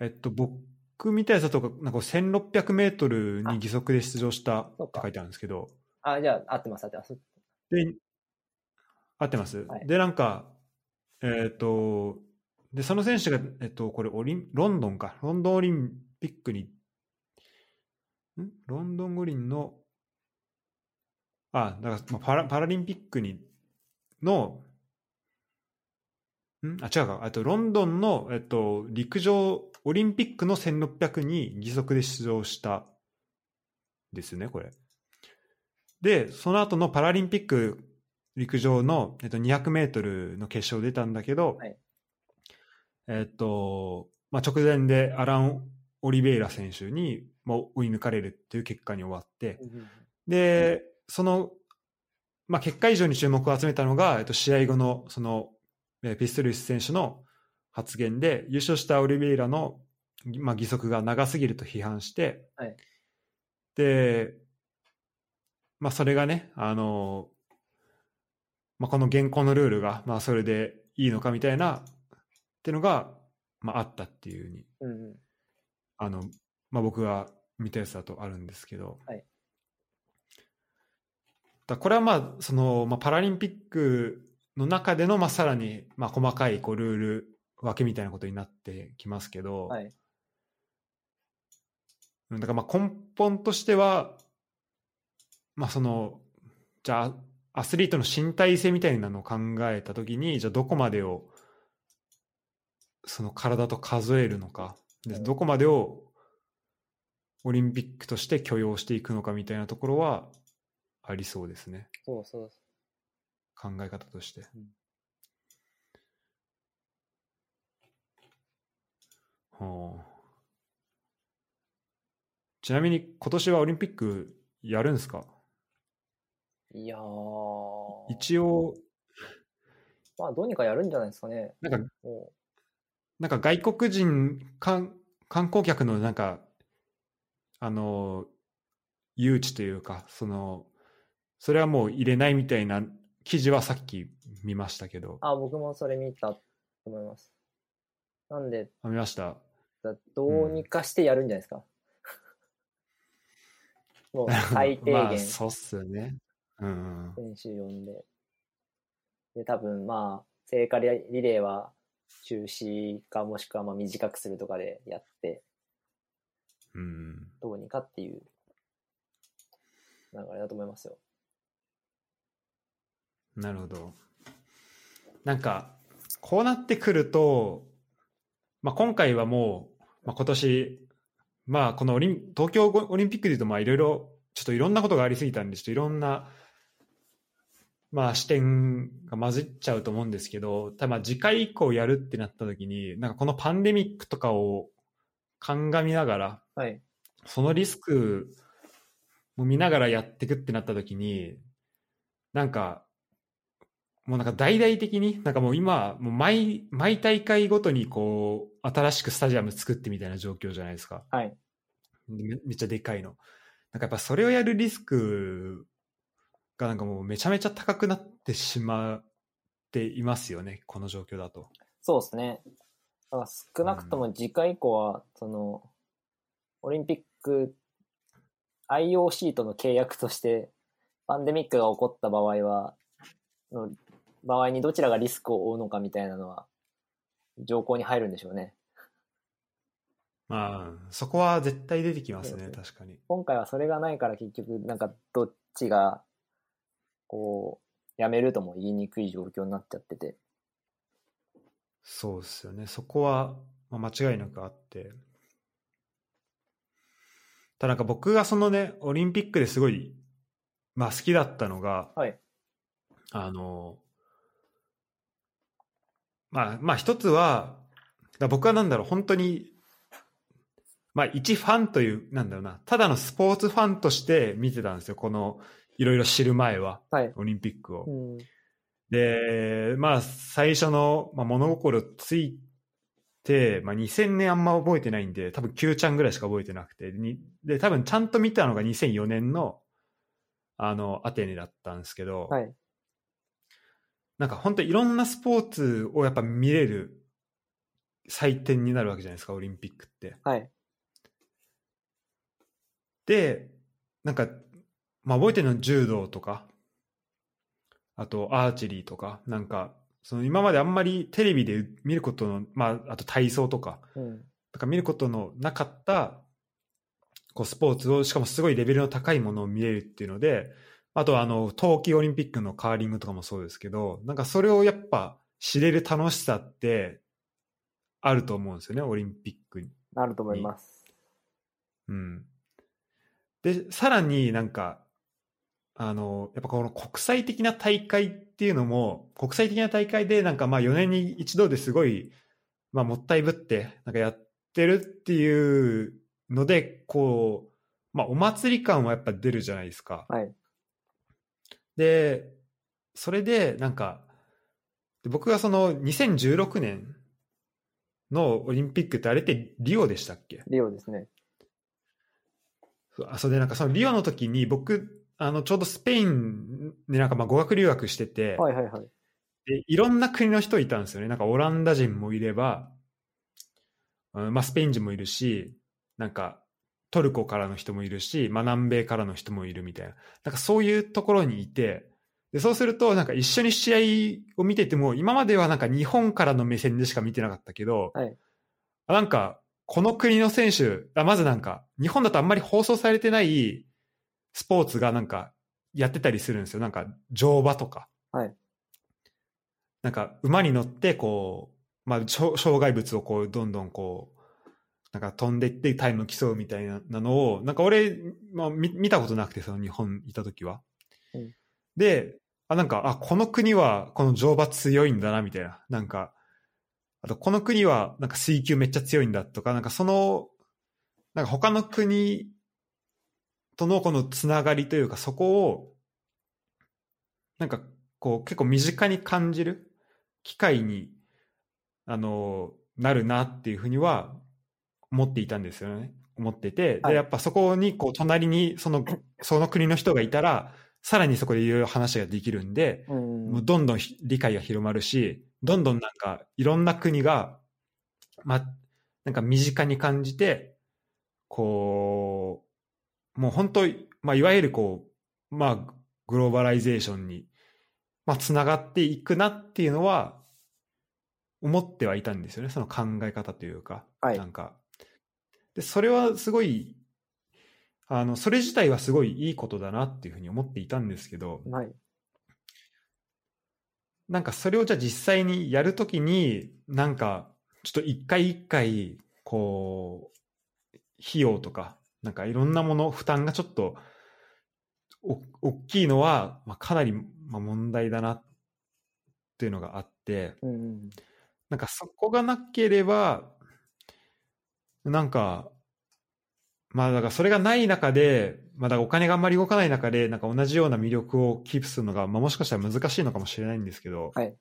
えっと、僕見たやつだと、なんか1600メートルに義足で出場したって書いてあるんですけど、あ、じゃあ、合ってます、合ってます。で、合ってます、はい。で、なんか、えっ、と、で、その選手が、えっと、これオリン、ロンドンか、ロンドンオリンピックに、ん？ロンドン五輪の、あ、だから、まあ、パラパラリンピックに、の、ん？あ、違うか、あと、ロンドンの、えっと、陸上、オリンピックの1600に義足で出場した、ですよね、これ。で、その後のパラリンピック陸上の、えっと、200メートルの決勝出たんだけど、はい。えっと、まあ、直前でアラン・オリベイラ選手に、まあ、追い抜かれるっていう結果に終わって、で、その、まあ、結果以上に注目を集めたのが、えっと、試合後の、その、えーピストリウス選手の発言で、優勝したオリベイラの、まあ、義足が長すぎると批判して、はい。で、まあ、それがね、あの、まあ、この現行のルールが、まあ、それでいいのかみたいな、っていうのが、まあ、あったっていうふうに、うんうん。あの、まあ、僕が見たやつだとあるんですけど、はいだこれはまあ、その、まあ、パラリンピックの中での、まあ、さらに、まあ、細かい、こう、ルール分けみたいなことになってきますけど、はい。うんだからまあ根本としては、まあその、じゃあアスリートの身体性みたいなのを考えたときに、じゃあどこまでをその体と数えるのか、でうんどこまでをオリンピックとして許容していくのかみたいなところはありそうですね。そうそう。考え方として。うんはあちなみに今年はオリンピックやるんですか？いやー。一応、まあ、どうにかやるんじゃないですかね。なんか、もなんか外国人観観光客のなんか、あの、誘致というか、その、それはもう入れないみたいな記事はさっき見ましたけどう、あ、僕もそれ見たと思います。なんで、あ見ました？だどうにかしてやるんじゃないですか。もう最低 まあ、限そうっすよね。うん。選手呼んで。で、多分まあ、聖火リレーは中止かもしくはまあ短くするとかでやって、うん。どうにかっていう流れだと思いますよ。なるほど。なんか、こうなってくると、まあ、今回はもう、まあ、今年、まあ、このオリン東京オリンピックでいうと、まあ、いろいろ、ちょっといろんなことがありすぎたんで、ちょっといろんな、まあ、視点が混じっちゃうと思うんですけど、ただまあ、次回以降やるってなった時に、なんかこのパンデミックとかを鑑みながら、はい。そのリスクも見ながらやっていくってなった時に、なんか、もうなんか大々的に、なんかもう今、もう毎、毎大会ごとにこう、新しくスタジアム作ってみたいな状況じゃないですか。はい。めめっちゃでかいの。なんかやっぱそれをやるリスクがなんかもうめちゃめちゃ高くなってしまっていますよね、この状況だと。そうですね。だから少なくとも次回以降は、その、オリンピック IOC との契約として、パンデミックが起こった場合は、の場合にどちらがリスクを負うのかみたいなのは、条項に入るんでしょうね。まあ、そこは絶対出てきますね、確かに。今回はそれがないから結局、なんかどっちが、こう、やめるとも言いにくい状況になっちゃってて。そうですよね。そこは、まあ、間違いなくあって。ただなんか僕がそのね、オリンピックですごい、まあ好きだったのが、はい。あの、まあ、まあ一つは、僕はなんだろう、本当に、まあ一ファンという、なんだろうな、ただのスポーツファンとして見てたんですよ、この、いろいろ知る前は、はい。オリンピックを。うん。で、まあ、最初の、まあ、物心ついて、まあ、2000年あんま覚えてないんで、多分 Q ちゃんぐらいしか覚えてなくて、にで、多分ちゃんと見たのが2004年の、あの、アテネだったんですけど、はい。なんか本当いろんなスポーツをやっぱ見れる祭典になるわけじゃないですか、オリンピックって。はい。で、なんか、まあ、覚えてるのは柔道とか、あとアーチェリーとか、なんか、その今まであんまりテレビで見ることの、まあ、あと体操とか、うん。なんか見ることのなかった、こうスポーツを、しかもすごいレベルの高いものを見れるっていうので、あとあの、冬季オリンピックのカーリングとかもそうですけど、なんかそれをやっぱ知れる楽しさってあると思うんですよね、オリンピックに。なると思います。うん。で、さらになんか、あの、やっぱこの国際的な大会っていうのも、国際的な大会でなんかまあ4年に一度ですごい、まあもったいぶって、なんかやってるっていうので、こう、まあお祭り感はやっぱ出るじゃないですか。はい。で、それでなんか、で僕がその2016年のオリンピックってあれってリオでしたっけ？リオですね。あそれでなんかそのリオの時に僕あのちょうどスペインでなんかまあ語学留学してて、はいはいはい。でいろんな国の人いたんですよね。なんかオランダ人もいれば、うんまあ、スペイン人もいるしなんかトルコからの人もいるし、まあ、南米からの人もいるみたいな。なんかそういうところにいてでそうするとなんか一緒に試合を見てても今まではなんか日本からの目線でしか見てなかったけど、はい。あなんかこの国の選手、あまずなんか、日本だとあんまり放送されてないスポーツがなんか、やってたりするんですよ。なんか、乗馬とか。はい。なんか、馬に乗って、こう、まあ、障障害物をこう、どんどんこう、なんか飛んでいってタイム競うみたいなのを、なんか俺、まあ、見見たことなくて、その日本いた時は。うんで、あ、なんか、あ、この国はこの乗馬強いんだな、みたいな。なんか、あと、この国はなんか水球めっちゃ強いんだとか、なんかその、なんか他の国とのこのつながりというか、そこを、なんかこう結構身近に感じる機会に、あの、なるなっていうふうには思っていたんですよね。思ってて。はいで、やっぱそこにこう隣にその、その国の人がいたら、さらにそこでいろいろ話ができるんで、うんもうどんどんひ理解が広まるし、どんどんなんかいろんな国が、ま、なんか身近に感じて、こう、もう本当、まあ、いわゆるこう、まあ、グローバライゼーションに、まあ、つながっていくなっていうのは、思ってはいたんですよね、その考え方というか、はいなんか。で、それはすごい、あの、それ自体はすごいいいことだなっていうふうに思っていたんですけど、はい。なんかそれをじゃあ実際にやるときに、なんかちょっと一回一回、こう、費用とか、なんかいろんなもの、負担がちょっと、お大きいのは、まあ、かなり、まあ、問題だなっていうのがあって、うん。なんかそこがなければ、なんか、まあだからそれがない中で、まあだお金があんまり動かない中で、なんか同じような魅力をキープするのが、まあもしかしたら難しいのかもしれないんですけど、はい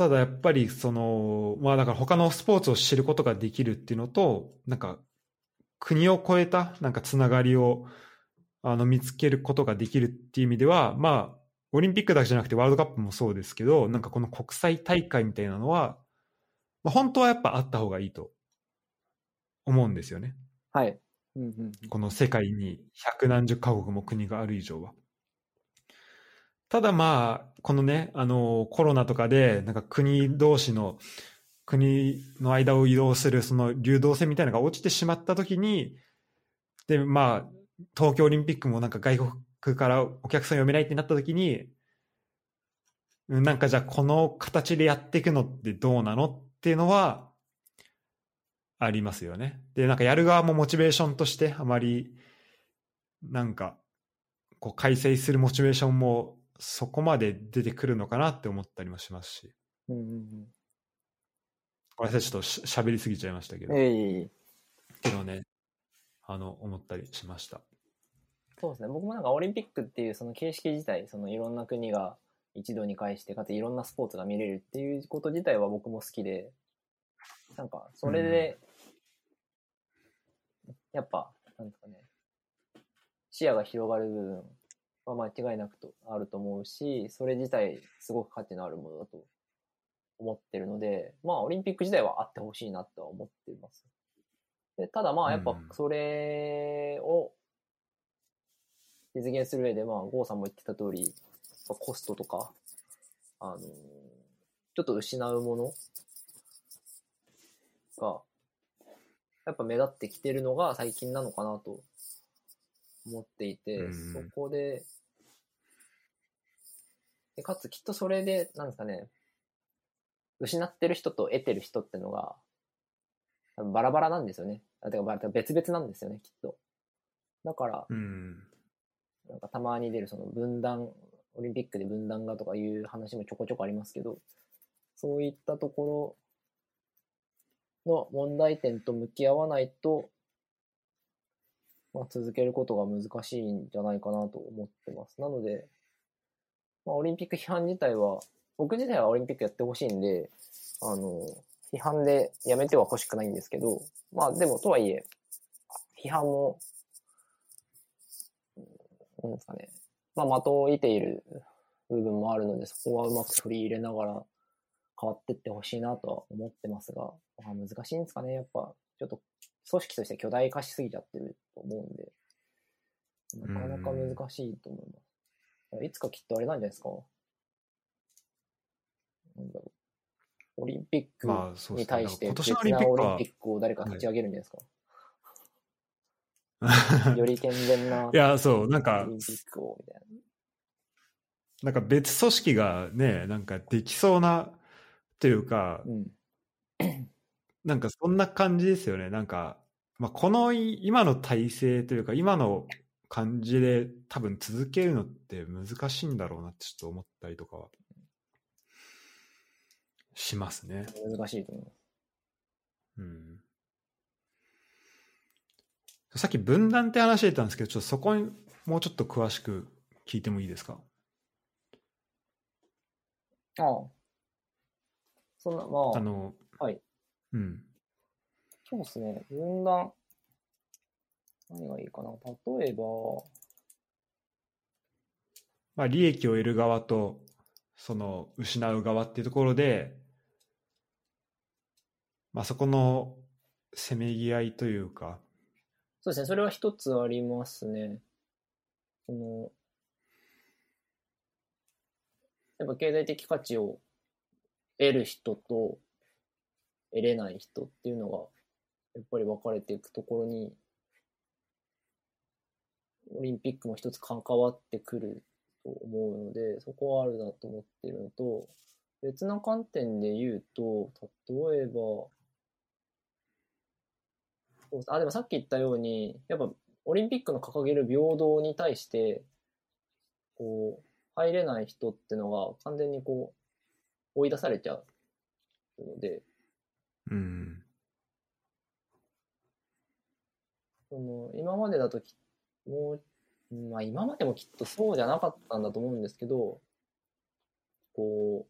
ただやっぱりその、まあだから他のスポーツを知ることができるっていうのと、なんか国を越えたなんかつながりをあの見つけることができるっていう意味では、まあオリンピックだけじゃなくてワールドカップもそうですけど、なんかこの国際大会みたいなのは、まあ、本当はやっぱあった方がいいと思うんですよね。はい。うんうんうんこの世界に百何十カ国も国がある以上は。ただまあ、このね、あの、コロナとかで、なんか国同士の、国の間を移動するその流動性みたいなのが落ちてしまったときに、で、まあ、東京オリンピックもなんか外国からお客さん呼べないってなったときに、なんかじゃあこの形でやっていくのってどうなのっていうのは、ありますよね。で、なんかやる側もモチベーションとしてあまり、なんか、こう開催するモチベーションもそこまで出てくるのかなって思ったりもしますし。うんうんごめんなさい、ちょっとしゃべりすぎちゃいましたけど、うん。ええけどね、あの、思ったりしました。そうですね。僕もなんかオリンピックっていうその形式自体、そのいろんな国が一度に返して、かついろんなスポーツが見れるっていうこと自体は僕も好きで、なんかそれで、やっぱ、なんですかね、視野が広がる部分は間違いなくとあると思うし、それ自体すごく価値のあるものだと思ってるので、まあオリンピック自体はあってほしいなとは思っています。でただまあやっぱうんそれを実現する上で、まあ、郷さんも言ってた通り、コストとか、あのーちょっと失うものが、やっぱ目立ってきてるのが最近なのかなと思っていて、うんそこで、でかつきっとそれで、なんですかね、失ってる人と得てる人ってのが、多分バラバラなんですよね。あてかバラてか別々なんですよね、きっと。だから、うん。なんかたまに出るその分断、オリンピックで分断がとかいう話もちょこちょこありますけど、そういったところの問題点と向き合わないと、まあ、続けることが難しいんじゃないかなと思ってます。なので、まあ、オリンピック批判自体は、僕自体はオリンピックやってほしいんで、あの、批判でやめては欲しくないんですけど、まあでもとはいえ、批判もなんですかね。まあ、的を射ている部分もあるので、そこはうまく取り入れながら変わっていってほしいなとは思ってますが、まあ、難しいんですかね。やっぱ、ちょっと組織として巨大化しすぎちゃってると思うんで、なかなか難しいと思います。いつかきっとあれなんじゃないですか？なんだろう。オリンピックに。対して別リンピックはなオリンピ、ックを誰か立ち上げるんじゃないですか？より健全ないや、そう、なんかオ、リンピックを、みたいなんか別組織がね、なんかできそうな、というか、な。うん。なんかそんな感じですよね。なんか、まあ、このい今の体制というか、今の感じで多分続けるのって難しいんだろうなってちょっと思ったりとかはしますね。難しいと思います。うん。さっき分断って話してたんですけど、ちょっとそこにもうちょっと詳しく聞いてもいいですか？ああ。そんな、まあ、あの、はい。うん。そうですね。分断。何がいいかな。例えば、まあ、利益を得る側と、その、失う側っていうところで、まあ、そこのせめぎ合いというか、そうですね。それは一つありますね。その、やっぱ経済的価値を得る人と得れない人っていうのが、やっぱり分かれていくところに、オリンピックも一つ関わってくると思うので、そこはあるなと思っているのと、別な観点で言うと、例えば、あ、でもさっき言ったように、やっぱオリンピックの掲げる平等に対して、こう、入れない人ってのが完全にこう、追い出されちゃうので、うん。その今までだとき、もう、まあ今までもきっとそうじゃなかったんだと思うんですけど、こ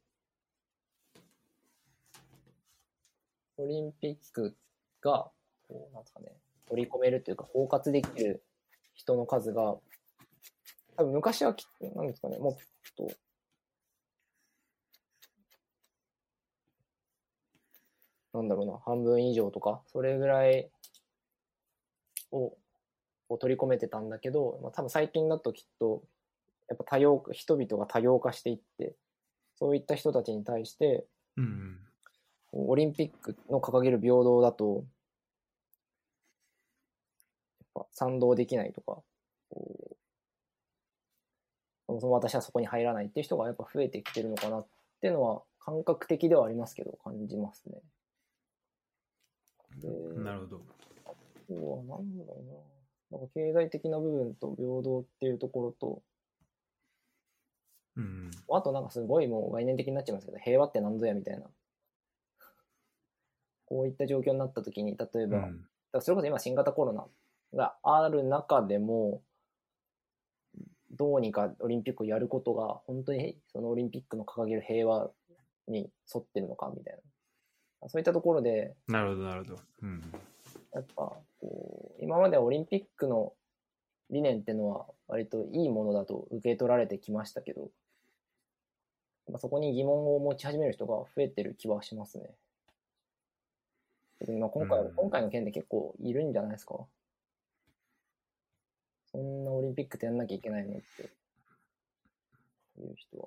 う、オリンピックが、こう、なんですかね、取り込めるというか、包括できる人の数が、多分昔はきっと、なんですかね、もっと、なんだろうな、半分以上とか、それぐらいをこう取り込めてたんだけど、まあ、多分最近だときっと、やっぱ多様化、人々が多様化していって、そういった人たちに対して、うん。オリンピックの掲げる平等だと、やっぱ賛同できないとか、そもそも私はそこに入らないっていう人がやっぱ増えてきてるのかなっていうのは感覚的ではありますけど感じますね。でなるほど。あとはなんだろうな。なんか経済的な部分と平等っていうところと、うん。あとなんかすごいもう概念的になっちゃいますけど、平和って何ぞやみたいな。こういった状況になった時に、例えば、だかうんらそれこそ今新型コロナがある中でも、どうにかオリンピックをやることが、本当にそのオリンピックの掲げる平和に沿ってるのかみたいな。そういったところで、なるほど、なるほど。うん。やっぱこう今まではオリンピックの理念っていうのは割といいものだと受け取られてきましたけど、まあ、そこに疑問を持ち始める人が増えてる気はしますね。まあ今回は、うん今回の件で結構いるんじゃないですか。そんなオリンピックってやんなきゃいけないのっていう人は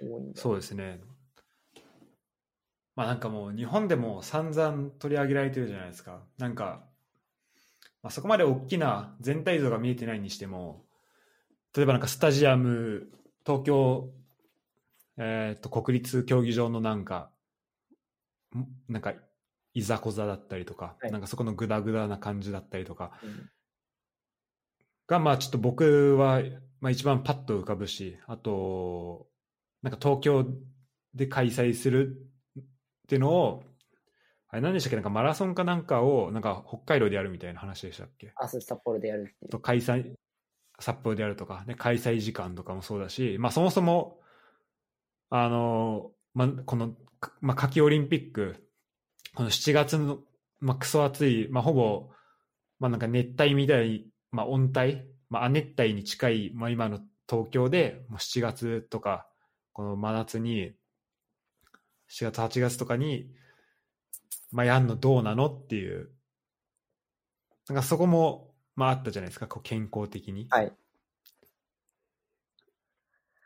多いんだそうですね。まあなんかもう日本でも散々取り上げられてるじゃないですか。なんか、まあ、そこまで大きな全体像が見えてないにしても、例えばなんかスタジアム、東京、えー、と国立競技場のなんか、んなんかいざこざだったりとか、はいなんかそこのグダグダな感じだったりとかうんが、まあちょっと僕は、まあ、一番パッと浮かぶし、あと、なんか東京で開催するっていうのを、あれ何でしたっけ？なんかマラソンかなんかをなんか北海道でやるみたいな話でしたっけ？明日札幌でやるっていうと。開催、札幌でやるとか、ね、開催時間とかもそうだし、まあそもそも、あの、まあこの、かまあ夏季オリンピック、この7月の、まあクソ暑い、まあほぼ、まあなんか熱帯みたい、まあ温帯、まあ亜熱帯に近い、まあ今の東京で、もう7月とか、この真夏に、7月、8月とかに、まあやんのどうなのっていう、なんかそこも、まああったじゃないですか、こう健康的に。はい。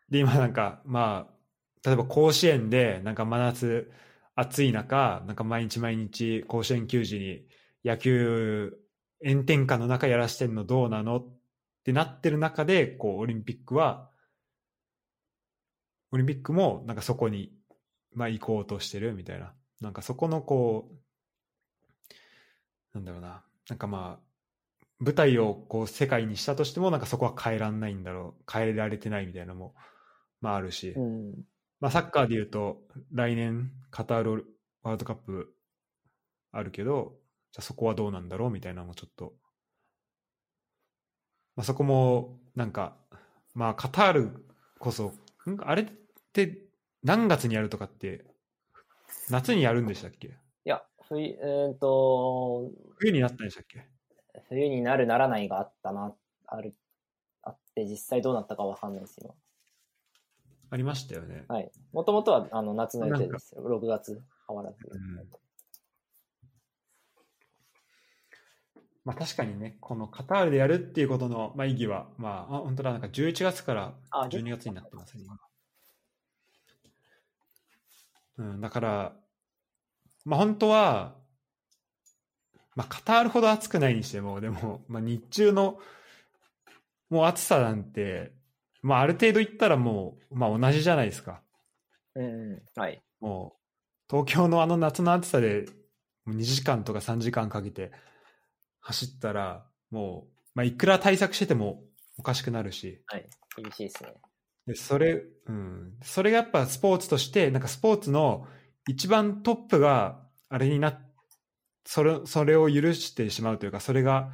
で、今なんか、まあ、例えば甲子園で、なんか真夏暑い中、なんか毎日毎日甲子園球児に野球炎天下の中やらしてんのどうなのってなってる中で、こう、オリンピックは、オリンピックもなんかそこに、まあ行こうとしてるみたいな。なんかそこのこう、なんだろうな。なんかまあ、舞台をこう世界にしたとしても、なんかそこは変えらんないんだろう。変えられてないみたいなのも、まああるし。うん。まあ、サッカーで言うと、来年、カタールワールドカップあるけど、じゃあそこはどうなんだろう？みたいなのもちょっと、まあ、そこも、なんか、まあ、カタールこそ、んあれって何月にやるとかって、夏にやるんでしたっけ？いや、冬、えー、と、冬になったんでしたっけ？冬になるならないがあったな、ある、あって、実際どうなったかわかんないですよ。ありましたよね。はい。もともとはあの夏の予定ですよ。6月、変わらず。うんまあ、確かにね、このカタールでやるっていうことの、まあ、意義は、まあ、あ本当だ、なんか11月からあ12月になってますね、今。うん、だから、まあ、本当は、まあ、カタールほど暑くないにしても、でも、まあ、日中の、もう暑さなんて、まあ、ある程度いったらもう、まあ、同じじゃないですか。うんうん。はい。もう、東京のあの夏の暑さで、もう2時間とか3時間かけて走ったら、もう、まあ、いくら対策しててもおかしくなるし、はい。厳しいですね。でそれ、うん、それがやっぱスポーツとして、なんかスポーツの一番トップがあれになそれそれを許してしまうというか、それが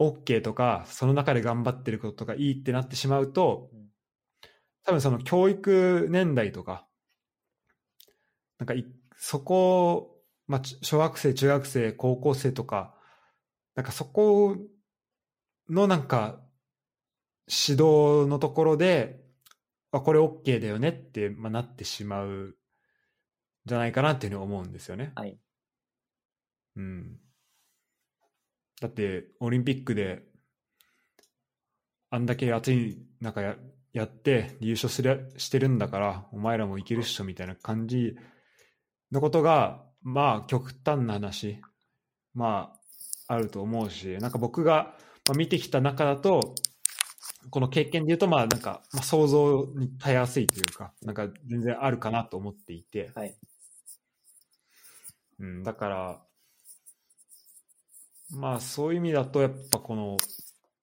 OK とか、その中で頑張ってることがいいってなってしまうと、多分その教育年代とか、なんかいそこ、まあ、小学生、中学生、高校生とか、なんかそこのなんか指導のところで、あこれ OK だよねって、まあ、なってしまうんじゃないかなっていうふうに思うんですよね。はい。うん。だって、オリンピックで、あんだけ暑い中ややって優勝するしてるんだから、お前らもいけるっしょみたいな感じのことが、まあ、極端な話、まあ、あると思うし、なんか僕が、まあ、見てきた中だと、この経験で言うと、まあ、なんか、まあ、想像に耐えやすいというか、なんか全然あるかなと思っていて、はい。うん、だから、まあそういう意味だと、やっぱこの、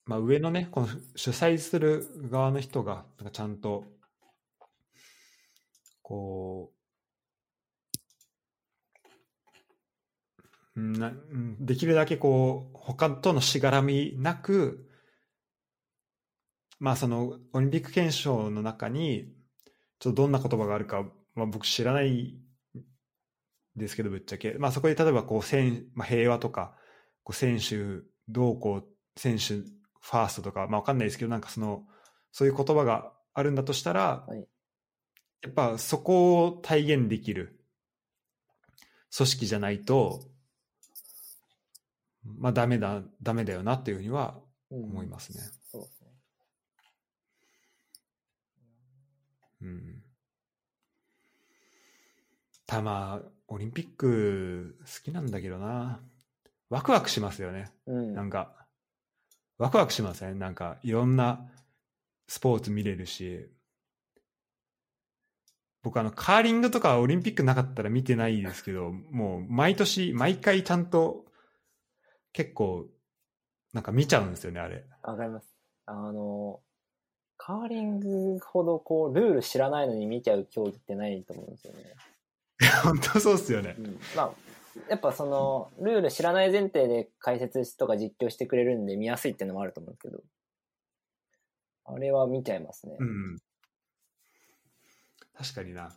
まあ上のね、この主催する側の人が、なんかちゃんと、こう、うんなうんできるだけこう、他とのしがらみなく、まあそのオリンピック憲章の中に、ちょっとどんな言葉があるか、まあ僕知らないですけど、ぶっちゃけ。まあそこで例えばこう、選まあ、平和とか、こう選手どうこう、選手ファーストとか、まあわかんないですけど、なんかその、そういう言葉があるんだとしたら、はいやっぱそこを体現できる組織じゃないと、まあダメだ、ダメだよなっていうふうにはうん思いますね。そうですね。うん。たまあ、オリンピック好きなんだけどな。ワクワクしますよね。うん。なんか、ワクワクしません？なんか、いろんなスポーツ見れるし。僕、あの、カーリングとかオリンピックなかったら見てないですけど、もう、毎年、毎回ちゃんと、結構、なんか見ちゃうんですよね、あれ。わかります。あの、カーリングほどこう、ルール知らないのに見ちゃう競技ってないと思うんですよね。本当そうっすよねう。ん。まあ、やっぱその、ルール知らない前提で解説とか実況してくれるんで見やすいっていうのもあると思うんですけど、あれは見ちゃいますね。うん。確かにな。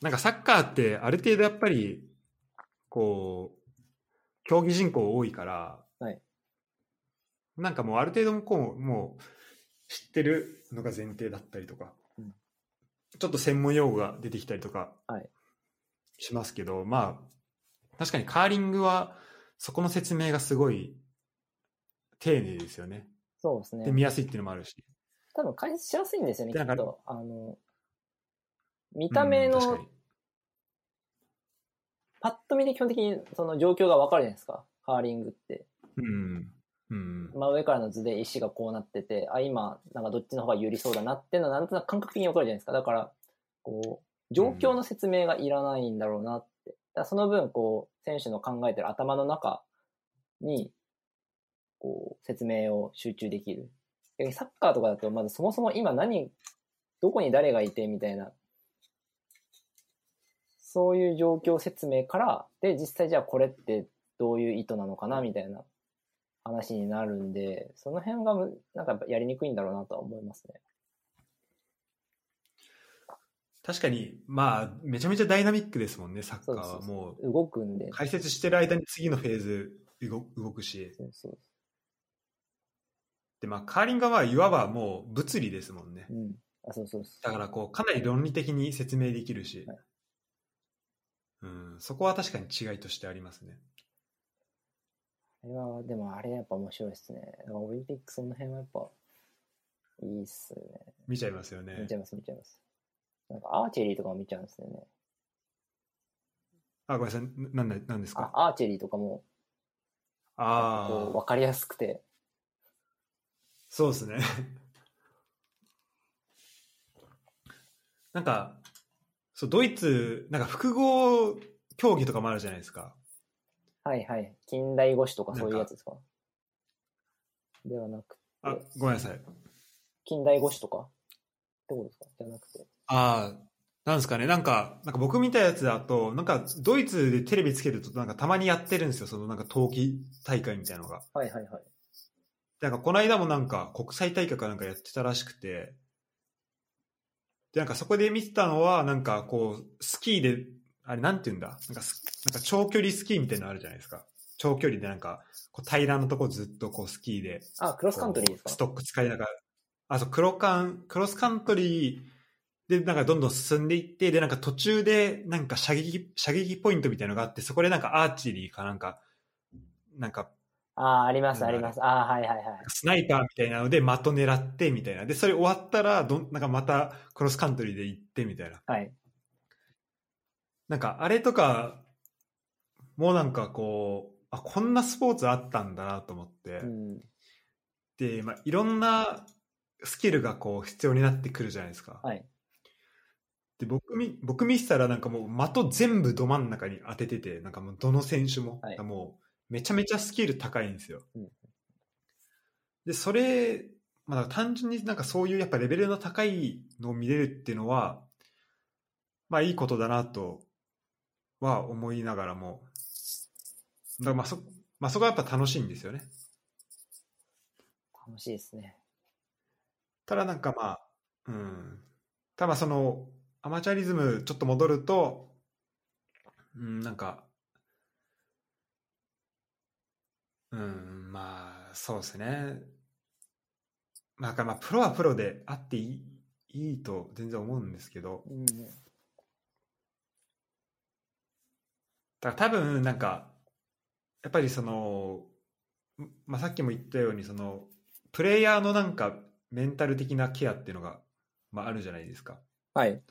なんかサッカーってある程度やっぱり、こう、競技人口多いから、はいなんかもうある程度こう、もう知ってるのが前提だったりとか、うんちょっと専門用語が出てきたりとかはいしますけど、まあ、確かにカーリングはそこの説明がすごい丁寧ですよね。そうですねで、。見やすいっていうのもあるし。多分解説しやすいんですよね、きっと。あの、見た目のうんパッと見で基本的にその状況がわかるじゃないですか。カーリングって。うん。うん。真上からの図で石がこうなってて、あ、今、なんかどっちの方が有利そうだなっていうのはなんとなく感覚的にわかるじゃないですか。だから、こう、状況の説明がいらないんだろうなって。だからその分、こう、選手の考えてる頭の中に、こう、説明を集中できる。サッカーとかだと、まずそもそも今何、どこに誰がいてみたいな、そういう状況説明から、で、実際じゃあこれってどういう意図なのかなみたいな話になるんで、その辺がむなんかやりにくいんだろうなとは思いますね。確かに、まあ、めちゃめちゃダイナミックですもんね、サッカーは。そう動くんでう、。解説してる間に次のフェーズ動動くし。そうそうで、まあ、カーリングはまあ、いわばもう物理ですもんね。うん。あ、そうそうそだから、こう、かなり論理的に説明できるし。はいうん、そこは確かに違いとしてありますね。う。あれは、でもあれやっぱ面白いですね。オリンピックその辺はやっぱ、いいっすね。見ちゃいますよね見ち。ゃいます、見ちゃいます。なんかアーチェリーとかも見ちゃうんですよね。あ、ごめんなさい。ななんだなんですか？あアーチェリーとかも、ああわかりやすくて、そうですね。なんか、そう、ドイツ、なんか複合競技とかもあるじゃないですか。はいはい。近代五種とかそういうやつですか？ではなく、あ、ごめんなさい。近代五種とか？ってことですか？じゃなくて。ああ、なんですかね。なんか、なんか僕見たやつだと、なんかドイツでテレビつけると、なんかたまにやってるんですよ。そのなんか冬季大会みたいなのが。はいはいはい。なんかこの間もなんか国際大会かなんかやってたらしくて、で、なんかそこで見てたのは、なんかこう、スキーで、あれなんて言うんだ？なんかス、なんか長距離スキーみたいなのあるじゃないですか。長距離でなんか、こう平らなとこずっとこうスキーで、あ、クロスカントリーですか？ストック使いながら、あ、そう、クロカン、クロスカントリーでなんかどんどん進んでいって、で、なんか途中でなんか射撃、射撃ポイントみたいなのがあって、そこでなんかアーチェリーかなんか、なんかああ、あります、あります。ああ、はいはいはい。スナイパーみたいなので的狙ってみたいな。で、それ終わったらどん、なんかまたクロスカントリーで行ってみたいな。はい。なんかあれとか、もうなんかこう、あ、こんなスポーツあったんだなと思って。うん。で、まあ、いろんなスキルがこう必要になってくるじゃないですか。はい。で、僕み、僕見せたらなんかもう的全部ど真ん中に当ててて、なんかもうどの選手も、はいもうめちゃめちゃスキル高いんですよ。うんで、それ、まあ、単純になんかそういうやっぱレベルの高いのを見れるっていうのは、まあいいことだなとは思いながらも、だからまあそ、まあそこはやっぱ楽しいんですよね。楽しいですね。ただなんかまあ、うん。ただまあその、アマチュアリズムちょっと戻ると、うん、なんか、うん、まあ、そうですね。まあ、まあ、プロはプロであっていい、いいと全然思うんですけど、うん。だから多分なんか、やっぱりその、まあ、さっきも言ったように、その、プレイヤーのなんかメンタル的なケアっていうのが、まあ、あるじゃないですか。はい。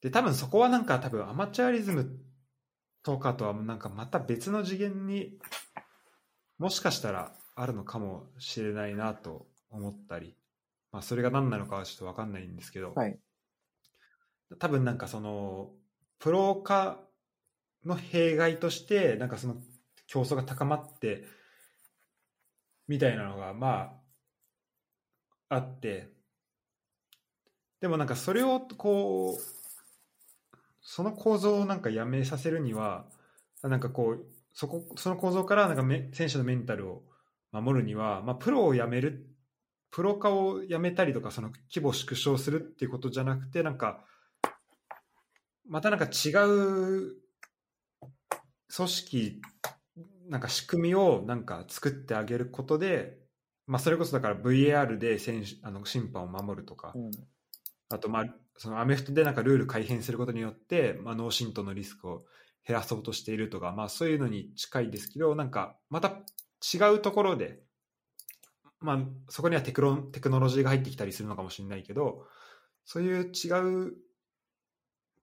で、多分そこはなんか多分アマチュアリズムとかとはなんかまた別の次元にもしかしたらあるのかもしれないなと思ったり、まあそれが何なのかはちょっとわかんないんですけど、はい。多分なんかそのプロ化の弊害としてなんかその競争が高まってみたいなのがまああって。でもなんかそれをこうその構造をなんかやめさせるにはなんかこうそこその構造からなんかめ選手のメンタルを守るには、まあ、プロをやめるプロ化をやめたりとかその規模を縮小するっていうことじゃなくてなんかまたなんか違う組織なんか仕組みをなんか作ってあげることで、まあ、それこそだから VAR で選手あの審判を守るとか、うん。あとまあそのアメフトでなんかルール改変することによって、まあ、脳震盪のリスクを減らそうとしているとか、まあ、そういうのに近いですけどなんかまた違うところで、まあ、そこにはテクロテクノロジーが入ってきたりするのかもしれないけどそういう違う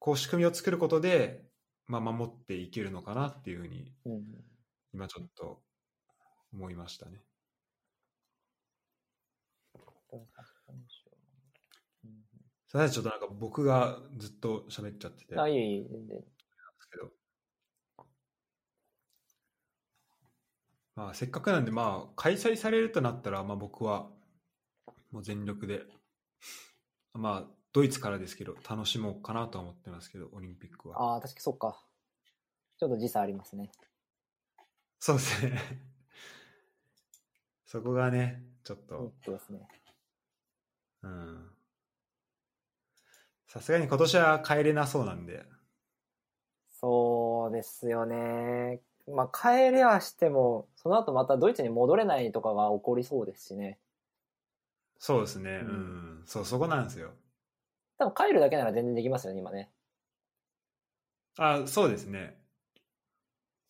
こう仕組みを作ることでまあ、守っていけるのかなっていうふうに、うん。今ちょっと思いましたね。すみません、ちょっとなんか僕がずっと喋っちゃってて。あ、いえいえ、全然。まあ、せっかくなんで、まあ、開催されるとなったら、まあ、僕は、もう全力で、まあ、ドイツからですけど、楽しもうかなとは思ってますけど、オリンピックは。ああ、確かにそっか。ちょっと時差ありますね。そうですね。そこがね、ちょっうんと、そうですね。うん。さすがに今年は帰れなそうなんで、そうですよね。まあ、帰れはしても、その後またドイツに戻れないとかが起こりそうですしね。そうですね、ううんん、そう、そこなんですよ。多分帰るだけなら全然できますよね、今ね。あ、そうですね。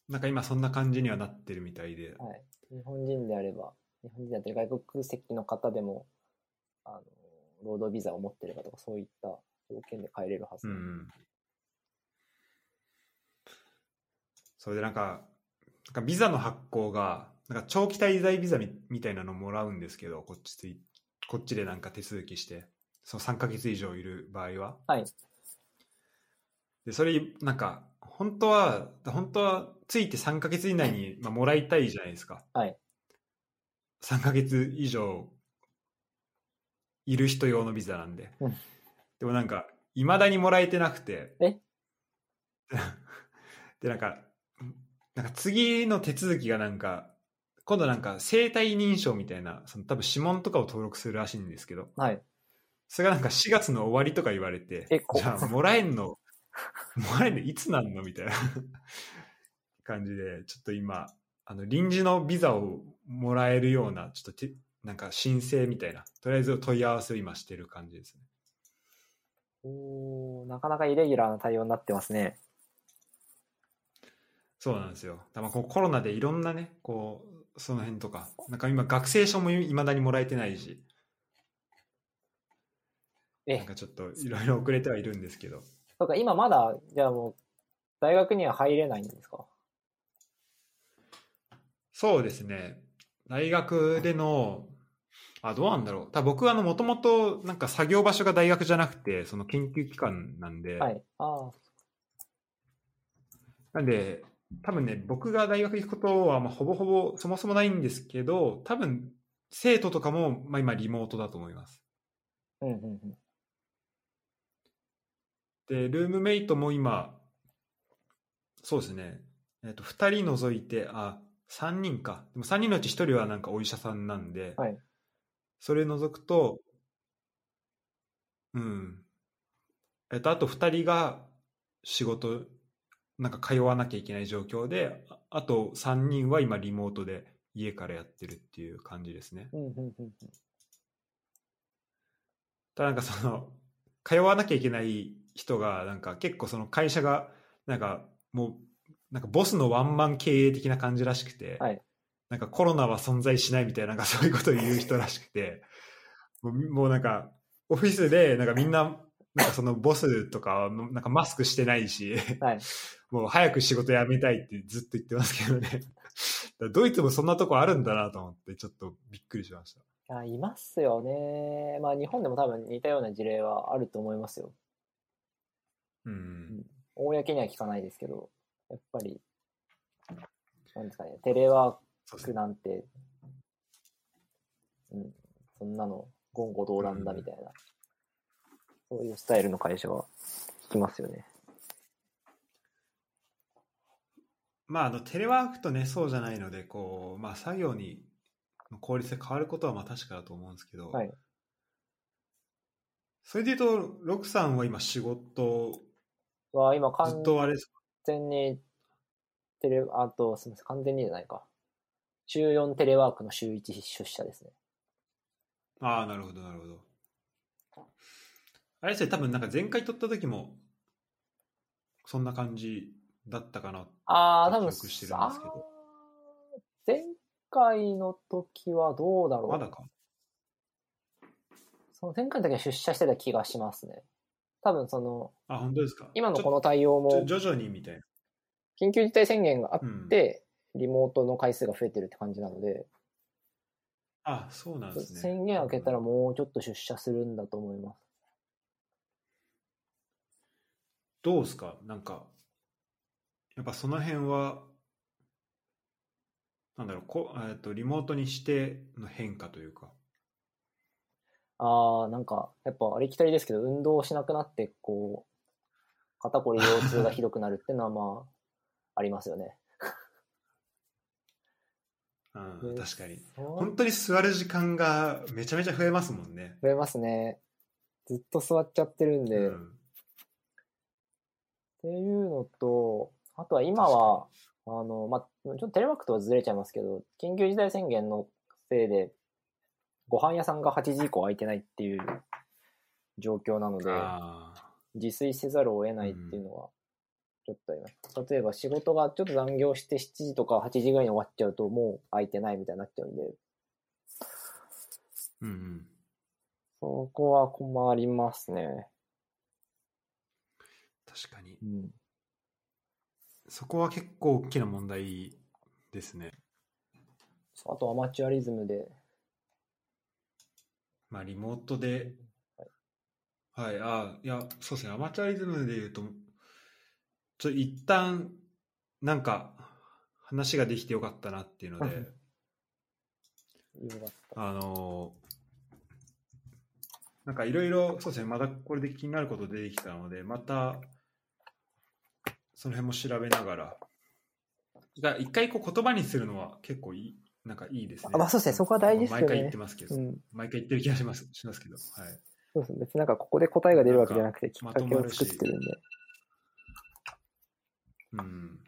なんか今そんな感じにはなってるみたいで。はい。日本人であれば、日本人だったり外国籍の方でも、あの、労働ビザを持ってればとか、そういった条件で帰れるはず。うんうん。それでなんか、なんかビザの発行が、なんか長期滞在ビザみみたいなのもらうんですけど、こっちつい、こっちでなんか手続きして、その3ヶ月以上いる場合は。はい。で、それ、なんか、本当は、本当はついて3ヶ月以内に、まあ、もらいたいじゃないですか。はい。3ヶ月以上いる人用のビザなんで。うんでもなんか、いまだにもらえてなくて。え？で、なんか、なんか次の手続きがなんか、今度なんか生体認証みたいな、その多分指紋とかを登録するらしいんですけど、はい。それがなんか4月の終わりとか言われて、じゃあもらえんの、もらえんの？いつなんの？みたいな。感じで、ちょっと今、あの臨時のビザをもらえるような、ちょっとてなんか申請みたいな、とりあえず問い合わせを今してる感じですね。おーなかなかイレギュラーな対応になってますね。そうなんですよ。だからこうコロナでいろんなね、こう、その辺とか、なんか今学生証もいまだにもらえてないし、えなんかちょっといろいろ遅れてはいるんですけど、そうか、今まだ、じゃあもう、大学には入れないんですか？そうですね。大学での、あ、どうなんだろう。多分僕はあの、もともと、なんか作業場所が大学じゃなくて、その研究機関なんで、はい。ああ、なんで、多分ね、僕が大学行くことは、まあ、ほぼほぼそもそもないんですけど、多分、生徒とかも、まあ、今リモートだと思います。うんうんうん。で、ルームメイトも今、そうですね、えっ、と、2人除いて、あ、3人か。でも3人のうち1人はなんかお医者さんなんで、はいそれ除くと、うん。えっと、あと2人が仕事、なんか通わなきゃいけない状況で、ああと3人は今リモートで家からやってるっていう感じですね。うんうんうんうん。ただなんかその、通わなきゃいけない人が、なんか結構その会社が、なんかもう、なんかボスのワンマン経営的な感じらしくて、はいなんかコロナは存在しないみたいな、なんかそういうことを言う人らしくて、もうもうなんか、オフィスで、なんかみんな、なんかそのボスとかは、なんかマスクしてないし、はい。もう早く仕事辞めたいってずっと言ってますけどね。ドイツもそんなとこあるんだなと思って、ちょっとびっくりしました。いや、いますよね。まあ、日本でも多分似たような事例はあると思いますよ。うん。公には聞かないですけど、やっぱり、なんですかね、テレワーク。なんて、うん、そんなの言語道断だみたいな、そういうスタイルの会社は聞きますよね。まあ、あの、テレワークとね、そうじゃないので、こう、まあ、作業に、の効率が変わることはまあ確かだと思うんですけど、はい。それで言うと、ロクさんは今仕事、は、今、ず完っとあれですか？全に、テレ、あと、すみません、完全にじゃないか。週4テレワークの週1出社ですね。ああ、なるほど、なるほど。あれですね、多分なんか前回撮った時も、そんな感じだったかな。ああ、多分、記憶してるんですけど前回の時はどうだろう。まだか？その前回の時は出社してた気がしますね。多分その、あ、本当ですか？今のこの対応も、徐々にみたいな。緊急事態宣言があって、リモートの回数が増えてるって感じなので、あ、そうなんですね。宣言明けたらもうちょっと出社するんだと思います。どうですか？なんか、やっぱその辺は、なんだろう、こえっとリモートにしての変化というか。ああ、なんか、やっぱありきたりですけど、運動しなくなって、こう、肩こり腰痛がひどくなるっていうのは まあ、ありますよね。うん、で確かに。増本当に座る時間がめちゃめちゃ増えますもんね。えますね。ずっと座っちゃってるんで、うん、っていうのと、あとは今は、あの、まあ、ちょっとテレワークとはずれちゃいますけど、緊急事態宣言のせいで、ご飯屋さんが8時以降空いてないっていう状況なので、あ自炊せざるを得ないっていうのは、ちょっとあります。例えば仕事がちょっと残業して7時とか8時ぐらいに終わっちゃうと、もう空いてないみたいになっちゃうんで、ーうんうん。そこは困りますね。確かにう。ん。そこは結構大きな問題ですね。あとアマチュアリズムで、まあ、リモートで、はい、あいや、そうですね、アマチュアリズムで言うと、ちょ一旦、なんか、話ができてよかったなっていうので。あのなんかいろいろ、そうですね、まだこれで気になること出てきたので、また、その辺も調べながら、が一回こう言葉にするのは結構いい、なんかいいですね。あまあそうですねそこは大事ですよね毎回言ってますけど、うん。毎回言ってる気がしますしますけど、はい。そうですね。別になんかここで答えが出るわけじゃなくて、きっかけをかまとまるし作ってるんで。うん。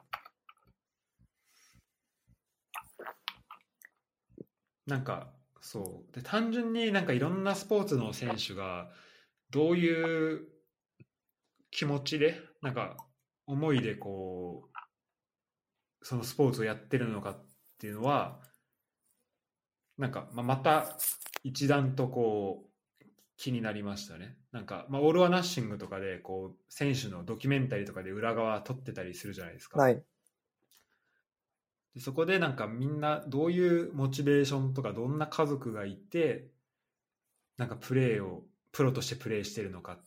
なんか、そう。で、単純になんかいろんなスポーツの選手が、どういう気持ちで、なんか、思いでこう、そのスポーツをやってるのかっていうのは、なんか、まあ、また一段とこう、気になりましたね。なんか、まあ、オール・ア・ナッシングとかで、こう、選手のドキュメンタリーとかで裏側撮ってたりするじゃないですか。はい。でそこでなんかみんなどういうモチベーションとかどんな家族がいてなんかプレーをプロとしてプレーしてるのかっ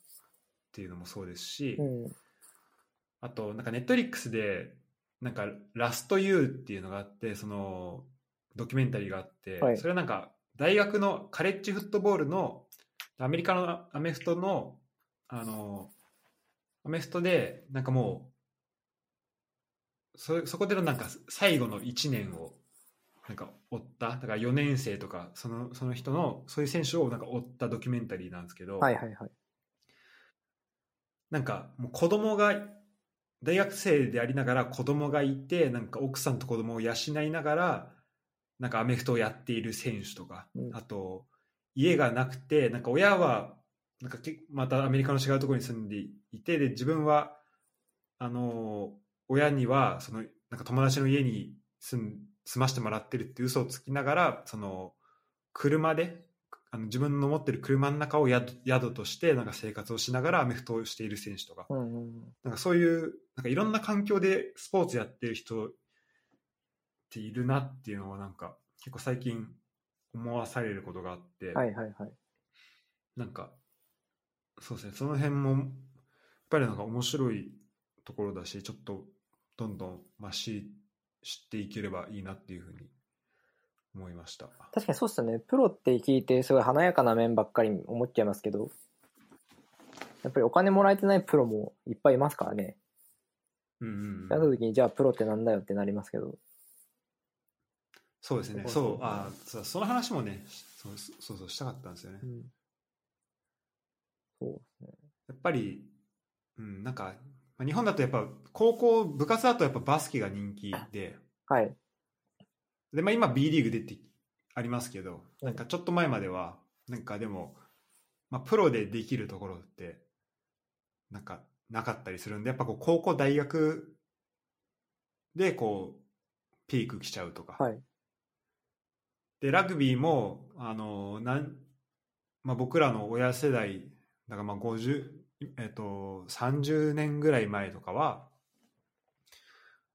ていうのもそうですし、うん。あとなんかネットリックスでなんかラストユーっていうのがあってそのドキュメンタリーがあって、はいそれはなんか大学のカレッジフットボールのアメリカのアメフトのあのアメフトでなんかもうそそこでのなんか最後の1年をなんか追っただから4年生とかそのその人のそういう選手をなんか追ったドキュメンタリーなんですけど、はいはいはい。なんかもう子供が大学生でありながら子供がいてなんか奥さんと子供を養いながらなんかアメフトをやっている選手とか、うんあと家がなくてなんか親はなんかけまたアメリカの違うところに住んでいてで自分はあの親にはそのなんか友達の家に住ん住ましてもらってるって嘘をつきながらその車であの自分の持ってる車の中を宿宿としてなんか生活をしながらアメフトをしている選手とかうんうんうん。なんかそういうなんかいろんな環境でスポーツやってる人っているなっていうのはなんか結構最近思わされることがあって、はいはいはい。なんかそうですねその辺もやっぱりなんか面白いところだしちょっとどんどんまあし知っていければいいなっていうふうに思いました。確かにそうっすよね。プロって聞いて、すごい華やかな面ばっかり思っちゃいますけど、やっぱりお金もらえてないプロもいっぱいいますからね。うんうんやった時に、じゃあプロってなんだよってなりますけど。そうですね。そうあその話もね、そうそうそうしたかったんですよね。うん。そうですね。やっぱり、うん、なんか、まあ日本だとやっぱ高校、部活だとやっぱバスケが人気で、はい。で、まあ今 B リーグ出てありますけど、うんなんかちょっと前までは、なんかでも、まあプロでできるところって、なんかなかったりするんで、やっぱこう高校、大学でこう、ピーク来ちゃうとか、はい。で、ラグビーも、あの、なん、まあ、僕らの親世代だからまあ50、えっと、30年ぐらい前とかは、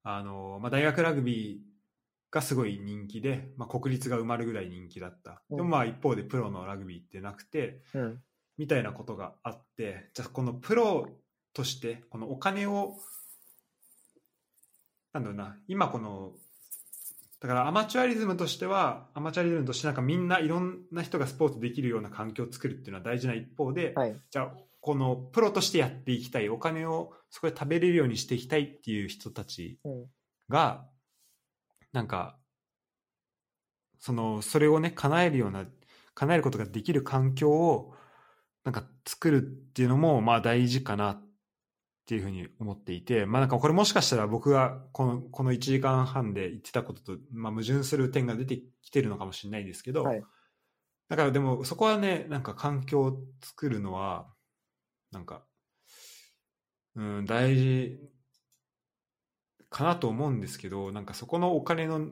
あの、まあ、大学ラグビーがすごい人気で、まあ、国立が埋まるぐらい人気だった。でもまあ一方でプロのラグビーってなくて、うん。みたいなことがあって、じゃあこのプロとして、このお金を、なんだろうな、今この、だからアマチュアリズムとしては、アマチュアリズムとしてなんかみんないろんな人がスポーツできるような環境を作るっていうのは大事な一方で、はい。じゃあこのプロとしてやっていきたい、お金をそこで食べれるようにしていきたいっていう人たちうん。が、なんか、その、それをね、叶えるような、叶えることができる環境を、なんか作るっていうのも、まあ大事かなっていうふうに思っていて、まあなんかこれもしかしたら僕がこの、この1時間半で言ってたことと、まあ矛盾する点が出てきてるのかもしれないですけど、はいだからでもそこはね、なんか環境を作るのは、なんか、うん、大事かなと思うんですけど、なんかそこのお金の、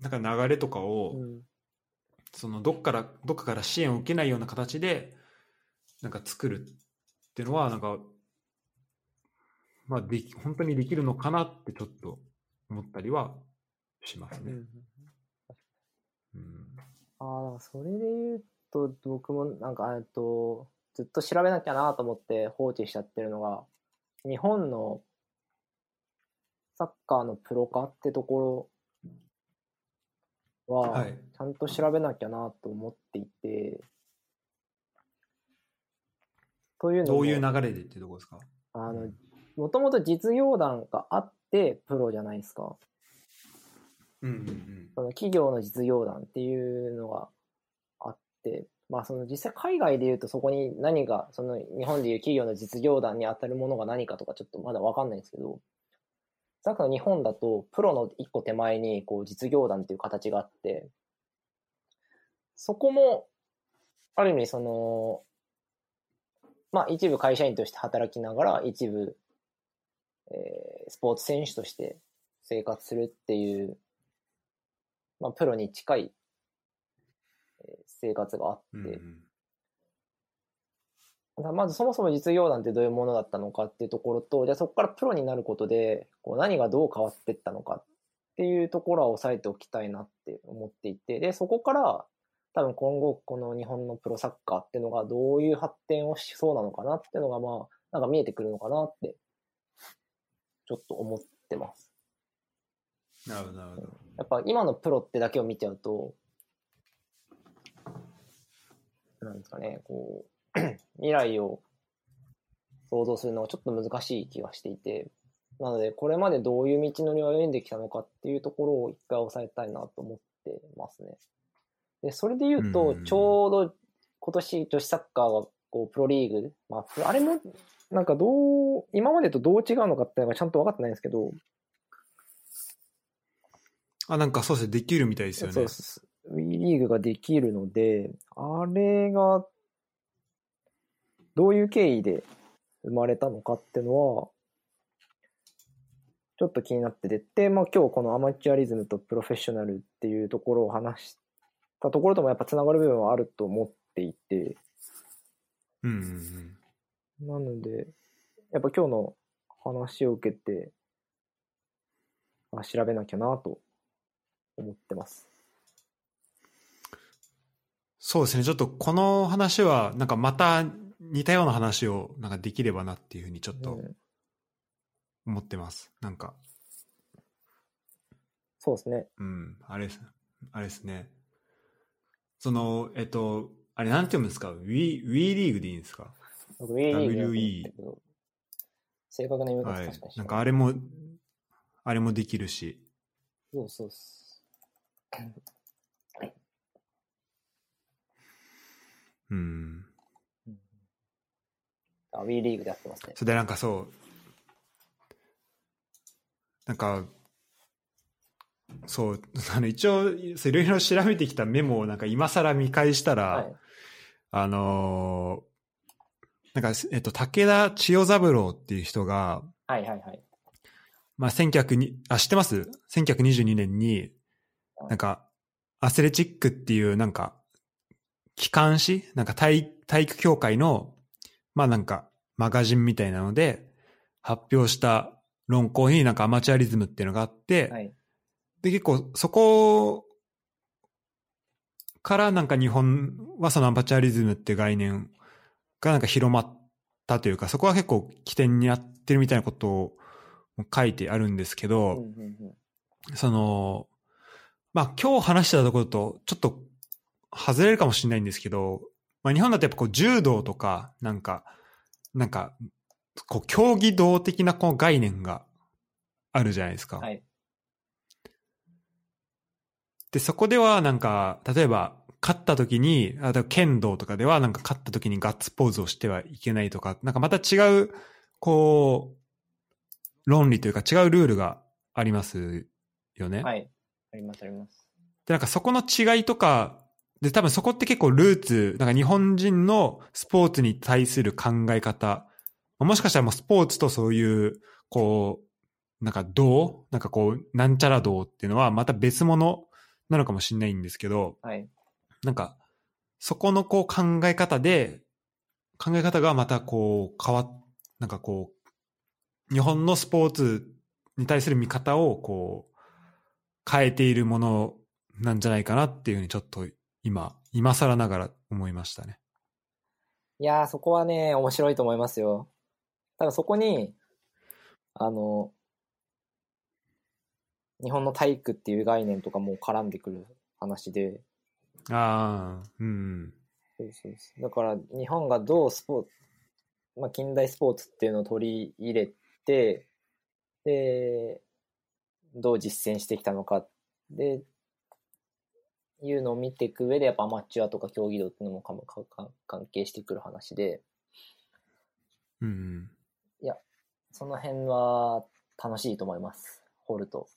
なんか流れとかを、うん。そのどっから、どっかから支援を受けないような形で、なんか作るっていうのは、なんか、まあでき、本当にできるのかなってちょっと思ったりはしますね。うんうん。ああ、それで言うと、僕もなんか、えっと、ずっと調べなきゃなと思って放置しちゃってるのが、日本のサッカーのプロ化ってところは、はいちゃんと調べなきゃなと思っていて、というのもどういう流れでっていうところですか？あの、もともと実業団があってプロじゃないですか。うんうんうん。その企業の実業団っていうのがあって、まあその実際海外で言うとそこに何が、その日本でいう企業の実業団に当たるものが何かとかちょっとまだわかんないんですけど、さっきの日本だとプロの一個手前にこう実業団っていう形があって、そこもある意味その、まあ一部会社員として働きながら一部、えースポーツ選手として生活するっていうまあ、プロに近いえー生活があって、うんうん。まずそもそも実業団ってどういうものだったのかっていうところと、じゃあそこからプロになることで、こう何がどう変わっていったのかっていうところは押さえておきたいなって思っていて、で、そこから多分今後この日本のプロサッカーっていうのがどういう発展をしそうなのかなっていうのがまあ、なんか見えてくるのかなって、ちょっと思ってます。なるほど、なるほど。やっぱ今のプロってだけを見ちゃうと、なんですかね、こう、未来を想像するのがちょっと難しい気がしていて、なので、これまでどういう道のりを歩んできたのかっていうところを一回押さえたいなと思ってますね。で、それで言うとう、んちょうど今年女子サッカーがこうプロリーグ、まあ、あれも、なんかどう、今までとどう違うのかっていうのがちゃんと分かってないんですけど、あ、なんかそうですね、できるみたいですよね。そうです。WE リーグができるので、あれが、どういう経緯で生まれたのかっていうのは、ちょっと気になってて、で、まあ今日このアマチュアリズムとプロフェッショナルっていうところを話したところともやっぱつながる部分はあると思っていて、うんうんうん。なので、やっぱ今日の話を受けて、あ調べなきゃなと思ってます。そうですね、ちょっとこの話は、なんかまた似たような話をなんかできればなっていうふうにちょっとうん思ってます。なんか、そうですね。うん、あれです、あれですね。その、えっと、あれなんて読むんですか？Wii リーグでいいんですか？僕 WE リーグ WE 正確な読み方はい確かに。なんかあれも、あれもできるし。そうそうっす。うん。あ、WE リーグでやってますね。それでなんかそう、なんか、そう、あの一応、いろいろ調べてきたメモをなんか今更見返したら、はい。あのーなんか、えっと、武田千代三郎っていう人が、はいはいはい。まあ、1900に、あ、知ってます ?1922 年に、なんか、アスレチックっていう、なんか、機関誌なんか体、体育協会の、まあなんか、マガジンみたいなので、発表した論考になんかアマチュアリズムっていうのがあって、はい。で、結構そこからなんか日本はそのアマチュアリズムっていう概念がなんか広まったというか、そこは結構起点になってるみたいなことを書いてあるんですけど、その、まあ今日話してたところとちょっと外れるかもしれないんですけど、まあ日本だとやっぱこう柔道とか、なんか、なんか、こう競技道的なこの概念があるじゃないですか。はい。で、そこではなんか、例えば、勝った時に、あと剣道とかでは、なんか勝った時にガッツポーズをしてはいけないとか、なんかまた違う、こう、論理というか違うルールがありますよね。はい。あります、あります。で、なんかそこの違いとか、で、多分そこって結構ルーツ、なんか日本人のスポーツに対する考え方、もしかしたらもうスポーツとそういう、こう、なんか道？なんかこう、なんちゃら道っていうのはまた別物なのかもしれないんですけど、はい。なんか、そこのこう考え方で、考え方がまたこう変わっ、なんかこう、日本のスポーツに対する見方をこう、変えているものなんじゃないかなっていうふうにちょっと今、今更ながら思いましたね。いやー、そこはね、面白いと思いますよ。ただそこに、あの、日本の体育っていう概念とかも絡んでくる話で、ああ、うん。そうそうそうだから日本がどうスポーツ、まあ、近代スポーツっていうのを取り入れて、で、どう実践してきたのか、で、いうのを見ていく上で、やっぱアマチュアとか競技道っていうのもかもかか関係してくる話で、うん。その辺は楽しいと思います。掘ると。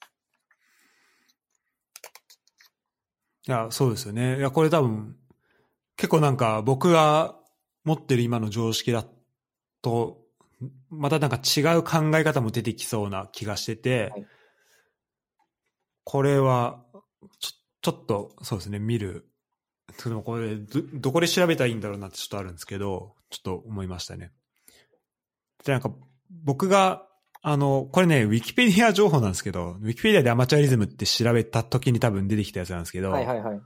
いや、そうですよね。いや、これ多分、結構なんか僕が持ってる今の常識だと、またなんか違う考え方も出てきそうな気がしてて、はいこれはちょ、ちょっと、そうですね、見る。でもこれど、どこで調べたらいいんだろうなってちょっとあるんですけど、ちょっと思いましたね。で、なんか、僕が、あの、これね、ウィキペディア情報なんですけど、ウィキペディアでアマチュアリズムって調べた時に多分出てきたやつなんですけど、はいはいはい。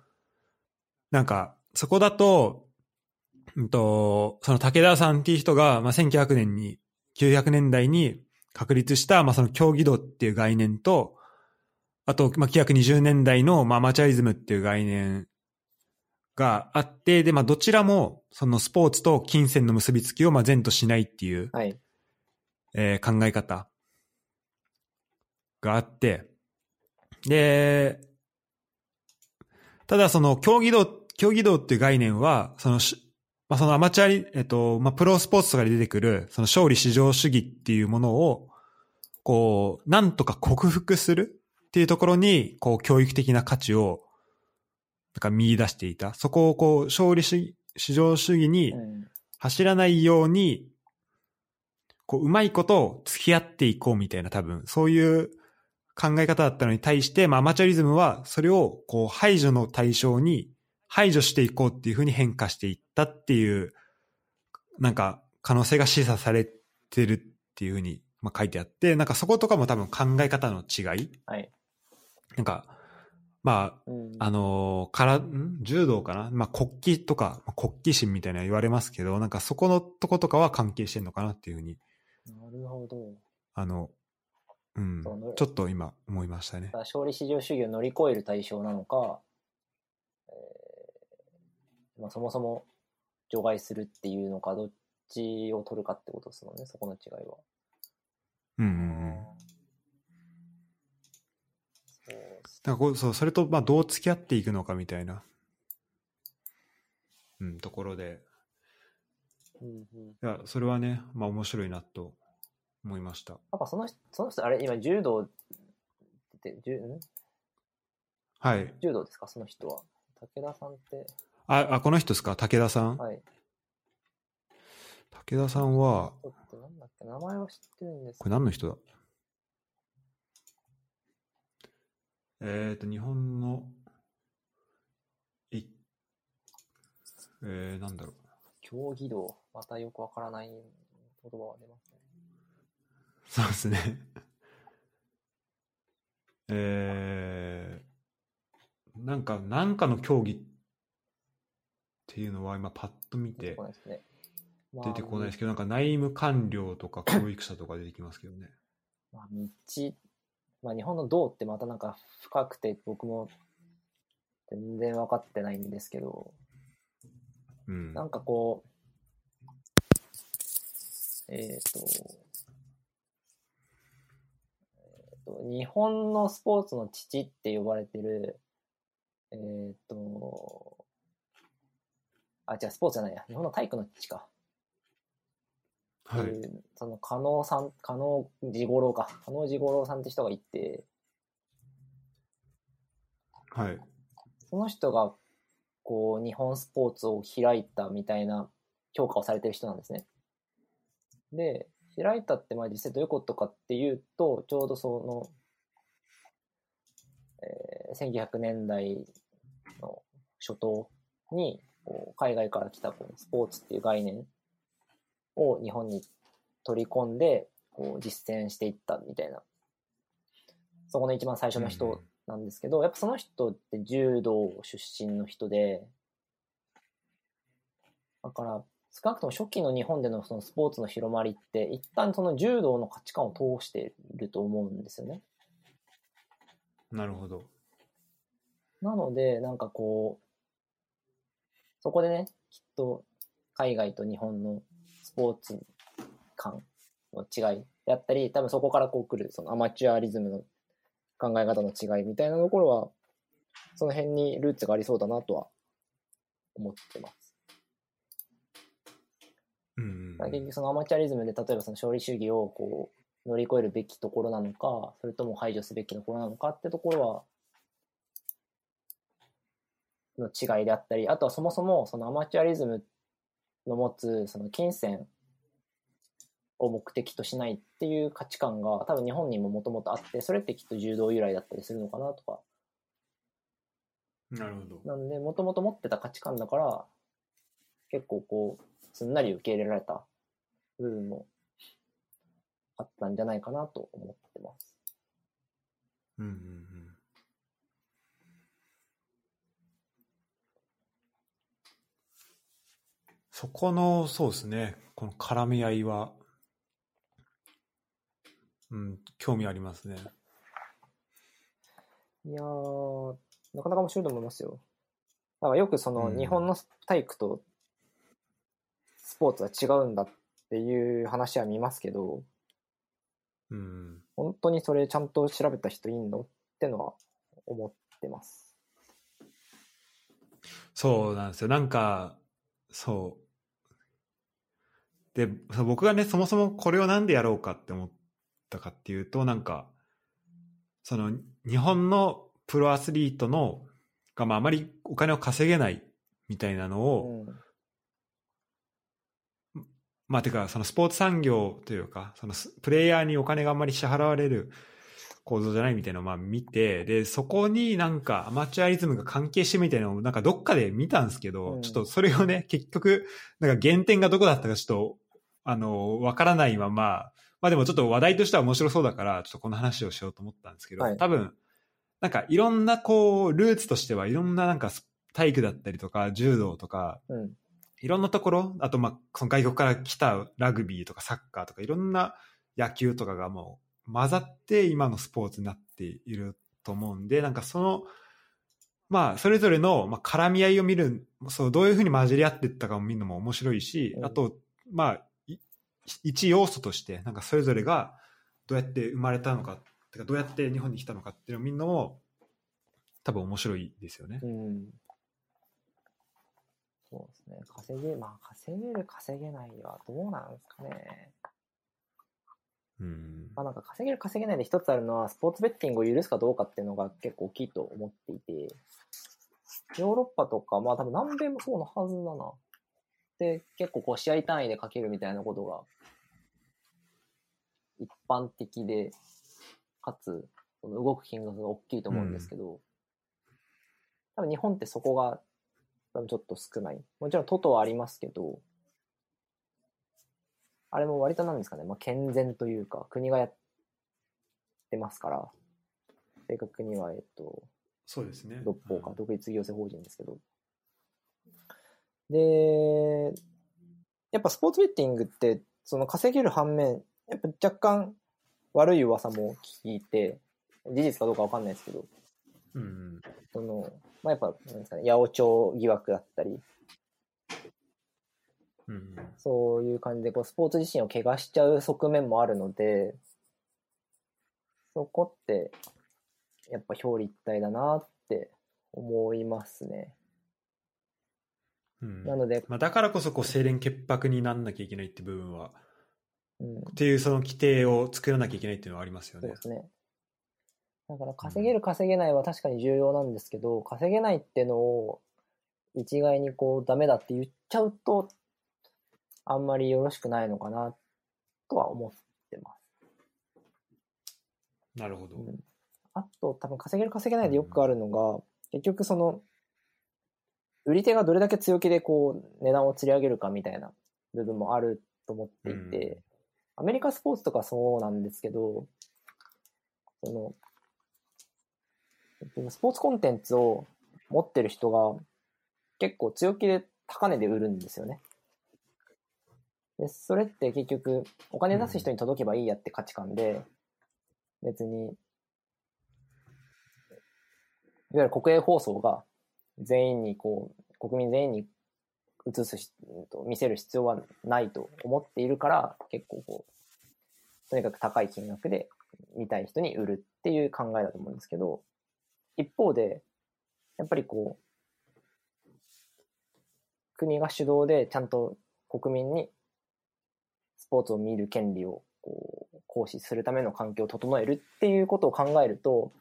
なんか、そこだと、うんと、その武田さんっていう人が、まあ、1900年に、900年代に確立した、まあ、その競技道っていう概念と、あと、まあ、920年代の、まあ、アマチュアリズムっていう概念があって、で、まあ、どちらも、そのスポーツと金銭の結びつきを、まあ、善としないっていう、はい。えー考え方があって、で、ただその競技道、競技道っていう概念は、その、まあ、そのアマチュア、えっと、まあ、プロスポーツとかで出てくる、その勝利至上主義っていうものを、こう、なんとか克服するっていうところに、こう、教育的な価値を、なんか見出していた。そこをこう、勝利主至上主義に、走らないように、こう、うまいことを付き合っていこうみたいな多分、そういう考え方だったのに対して、まあ、アマチュアリズムはそれをこう排除の対象に排除していこうっていうふうに変化していったっていう、なんか可能性が示唆されてるっていうふうに、まあ、書いてあって、なんかそことかも多分考え方の違いはい。なんか、まあ、うん。あのーから、ん？柔道かな？まあ、国旗とか、まあ国旗心みたいなの言われますけど、なんかそこのとことかは関係してんのかなっていうふうに、なるほど。あの、うん。ちょっと今思いましたね。勝利至上主義を乗り越える対象なのか、えーまあ、そもそも除外するっていうのか、どっちを取るかってことですもんね、そこの違いは。うんうんうん。そうだからこうそう、それと、まあ、どう付き合っていくのかみたいな、うん、ところで、うんうん。いや、それはね、まあ、面白いなと思いました。なんかその人、その人、あれ、今、柔道って、柔ん？はい。柔道ですか、その人は。武田さんって、あ、あこの人ですか？武田さん、はい。武田さんは、なんだっけ、名前は知ってるんですこれ何の人だ？えっ、と、日本の、い、えー、なんだろう。競技道。またよくわからない言葉が出ますね。そうですね。えー、なんか、なんかの競技っていうのは今パッと見て出てこないですけど、なんか内務官僚とか教育者とか出てきますけどね。まあ、道、まあ、日本の道ってまたなんか深くて僕も全然分かってないんですけど、うん。なんかこう、えっ、ーと、日本のスポーツの父って呼ばれてる、えっ、と、あ、違う、スポーツじゃないや、日本の体育の父か。はい。その、加納さん、加納治五郎か。加納治五郎さんって人がいて、はい。その人が、こう、日本スポーツを開いたみたいな評価をされてる人なんですね。で、開いたって、まあ実際どういうことかっていうと、ちょうどその、えー1900年代の初頭に、海外から来たこうスポーツっていう概念を日本に取り込んで、こう実践していったみたいな。そこの一番最初の人なんですけど、やっぱその人って柔道出身の人で、だから、少なくとも初期の日本でのそのスポーツの広まりって、一旦その柔道の価値観を通していると思うんですよね。なるほど。なので、なんかこう、そこでね、きっと海外と日本のスポーツ観の違いであったり、多分そこからこう来るそのアマチュアリズムの考え方の違いみたいなところは、その辺にルーツがありそうだなとは思ってます。うんうんだから結局そのアマチュアリズムで例えばその勝利主義をこう乗り越えるべきところなのか、それとも排除すべきところなのかってところは、の違いであったり、あとはそもそもそのアマチュアリズムの持つその金銭を目的としないっていう価値観が多分日本にももともとあって、それってきっと柔道由来だったりするのかなとか。なるほど。なんで、もともと持ってた価値観だから、結構こう、すんなり受け入れられた部分もあったんじゃないかなと思ってます。うんうんうん。そこの、そうですね、この絡み合いは、うん、興味ありますね。いやー、なかなか面白いと思いますよ。だからよくそのうん日本の体育とスポーツは違うんだっていう話は見ますけど、うん。本当にそれちゃんと調べた人いんの？ってのは思ってます。そうなんですよ。なんか、そう。で、僕がね、そもそもこれをなんでやろうかって思ったかっていうと、なんか、その、日本のプロアスリートの、が、まあ、あまりお金を稼げないみたいなのを、うん。まあ、てか、そのスポーツ産業というか、そのスプレイヤーにお金があんまり支払われる構造じゃないみたいなのをまあ見て、で、そこになんかアマチュアリズムが関係してみたいなのをなんかどっかで見たんですけど、うんちょっとそれをね、結局、なんか原点がどこだったかちょっと、あの、わからないまま、まあでもちょっと話題としては面白そうだから、ちょっとこの話をしようと思ったんですけど、はい多分、なんかいろんなこう、ルーツとしてはいろんななんかス体育だったりとか、柔道とか、うん。いろんなところ、あと、まあ、その外国から来たラグビーとかサッカーとか、いろんな野球とかがもう混ざって今のスポーツになっていると思うんで、なんかその、まあ、それぞれの、まあ、絡み合いを見る、そう、どういうふうに混じり合っていったかを見るのも面白いし、うんあと、まあ、い一要素として、なんかそれぞれがどうやって生まれたのか、てかどうやって日本に来たのかっていうのを見るのも、多分面白いですよね。うん。そうですね。稼げ、まあ稼げる稼げないはどうなんですかね。うん。まあなんか稼げる稼げないで一つあるのは、スポーツベッティングを許すかどうかっていうのが結構大きいと思っていて、ヨーロッパとか、まあ多分南米もそうのはずだな。で、結構こう試合単位でかけるみたいなことが、一般的で、かつ、動く金額が大きいと思うんですけど、多分日本ってそこが多分ちょっと少ない。もちろんトトはありますけど、あれも割となんですかね、まあ、健全というか、国がやってますから、正確には、えっと、そうですね。独法か、独立行政法人ですけど。で、やっぱスポーツベッティングって、その稼げる反面、やっぱ若干悪い噂も聞いて、事実かどうかわかんないですけど、うんうん。その、まあ、やっぱ、なんですかね、八百長疑惑だったり、うんうんそういう感じでこうスポーツ自身を怪我しちゃう側面もあるので、そこって、やっぱ表裏一体だなって思いますね。うんなので、まあ、だからこそこう清廉潔白になんなきゃいけないって部分はうん、っていうその規定を作らなきゃいけないっていうのはありますよねそうで。すね。だから稼げる稼げないは確かに重要なんですけど、稼げないってのを一概にこうダメだって言っちゃうと、あんまりよろしくないのかなとは思ってます。なるほど。うんあと、多分稼げる稼げないでよくあるのが、結局その、売り手がどれだけ強気でこう、値段を釣り上げるかみたいな部分もあると思っていて、アメリカスポーツとかそうなんですけど、その、スポーツコンテンツを持ってる人が結構強気で高値で売るんですよね。で、それって結局、お金出す人に届けばいいやって価値観で、別に、いわゆる国営放送が全員にこう、国民全員に映すし、見せる必要はないと思っているから、結構こう、とにかく高い金額で見たい人に売るっていう考えだと思うんですけど、一方で、やっぱりこう、国が主導でちゃんと国民にスポーツを見る権利をこう行使するための環境を整えるっていうことを考えると、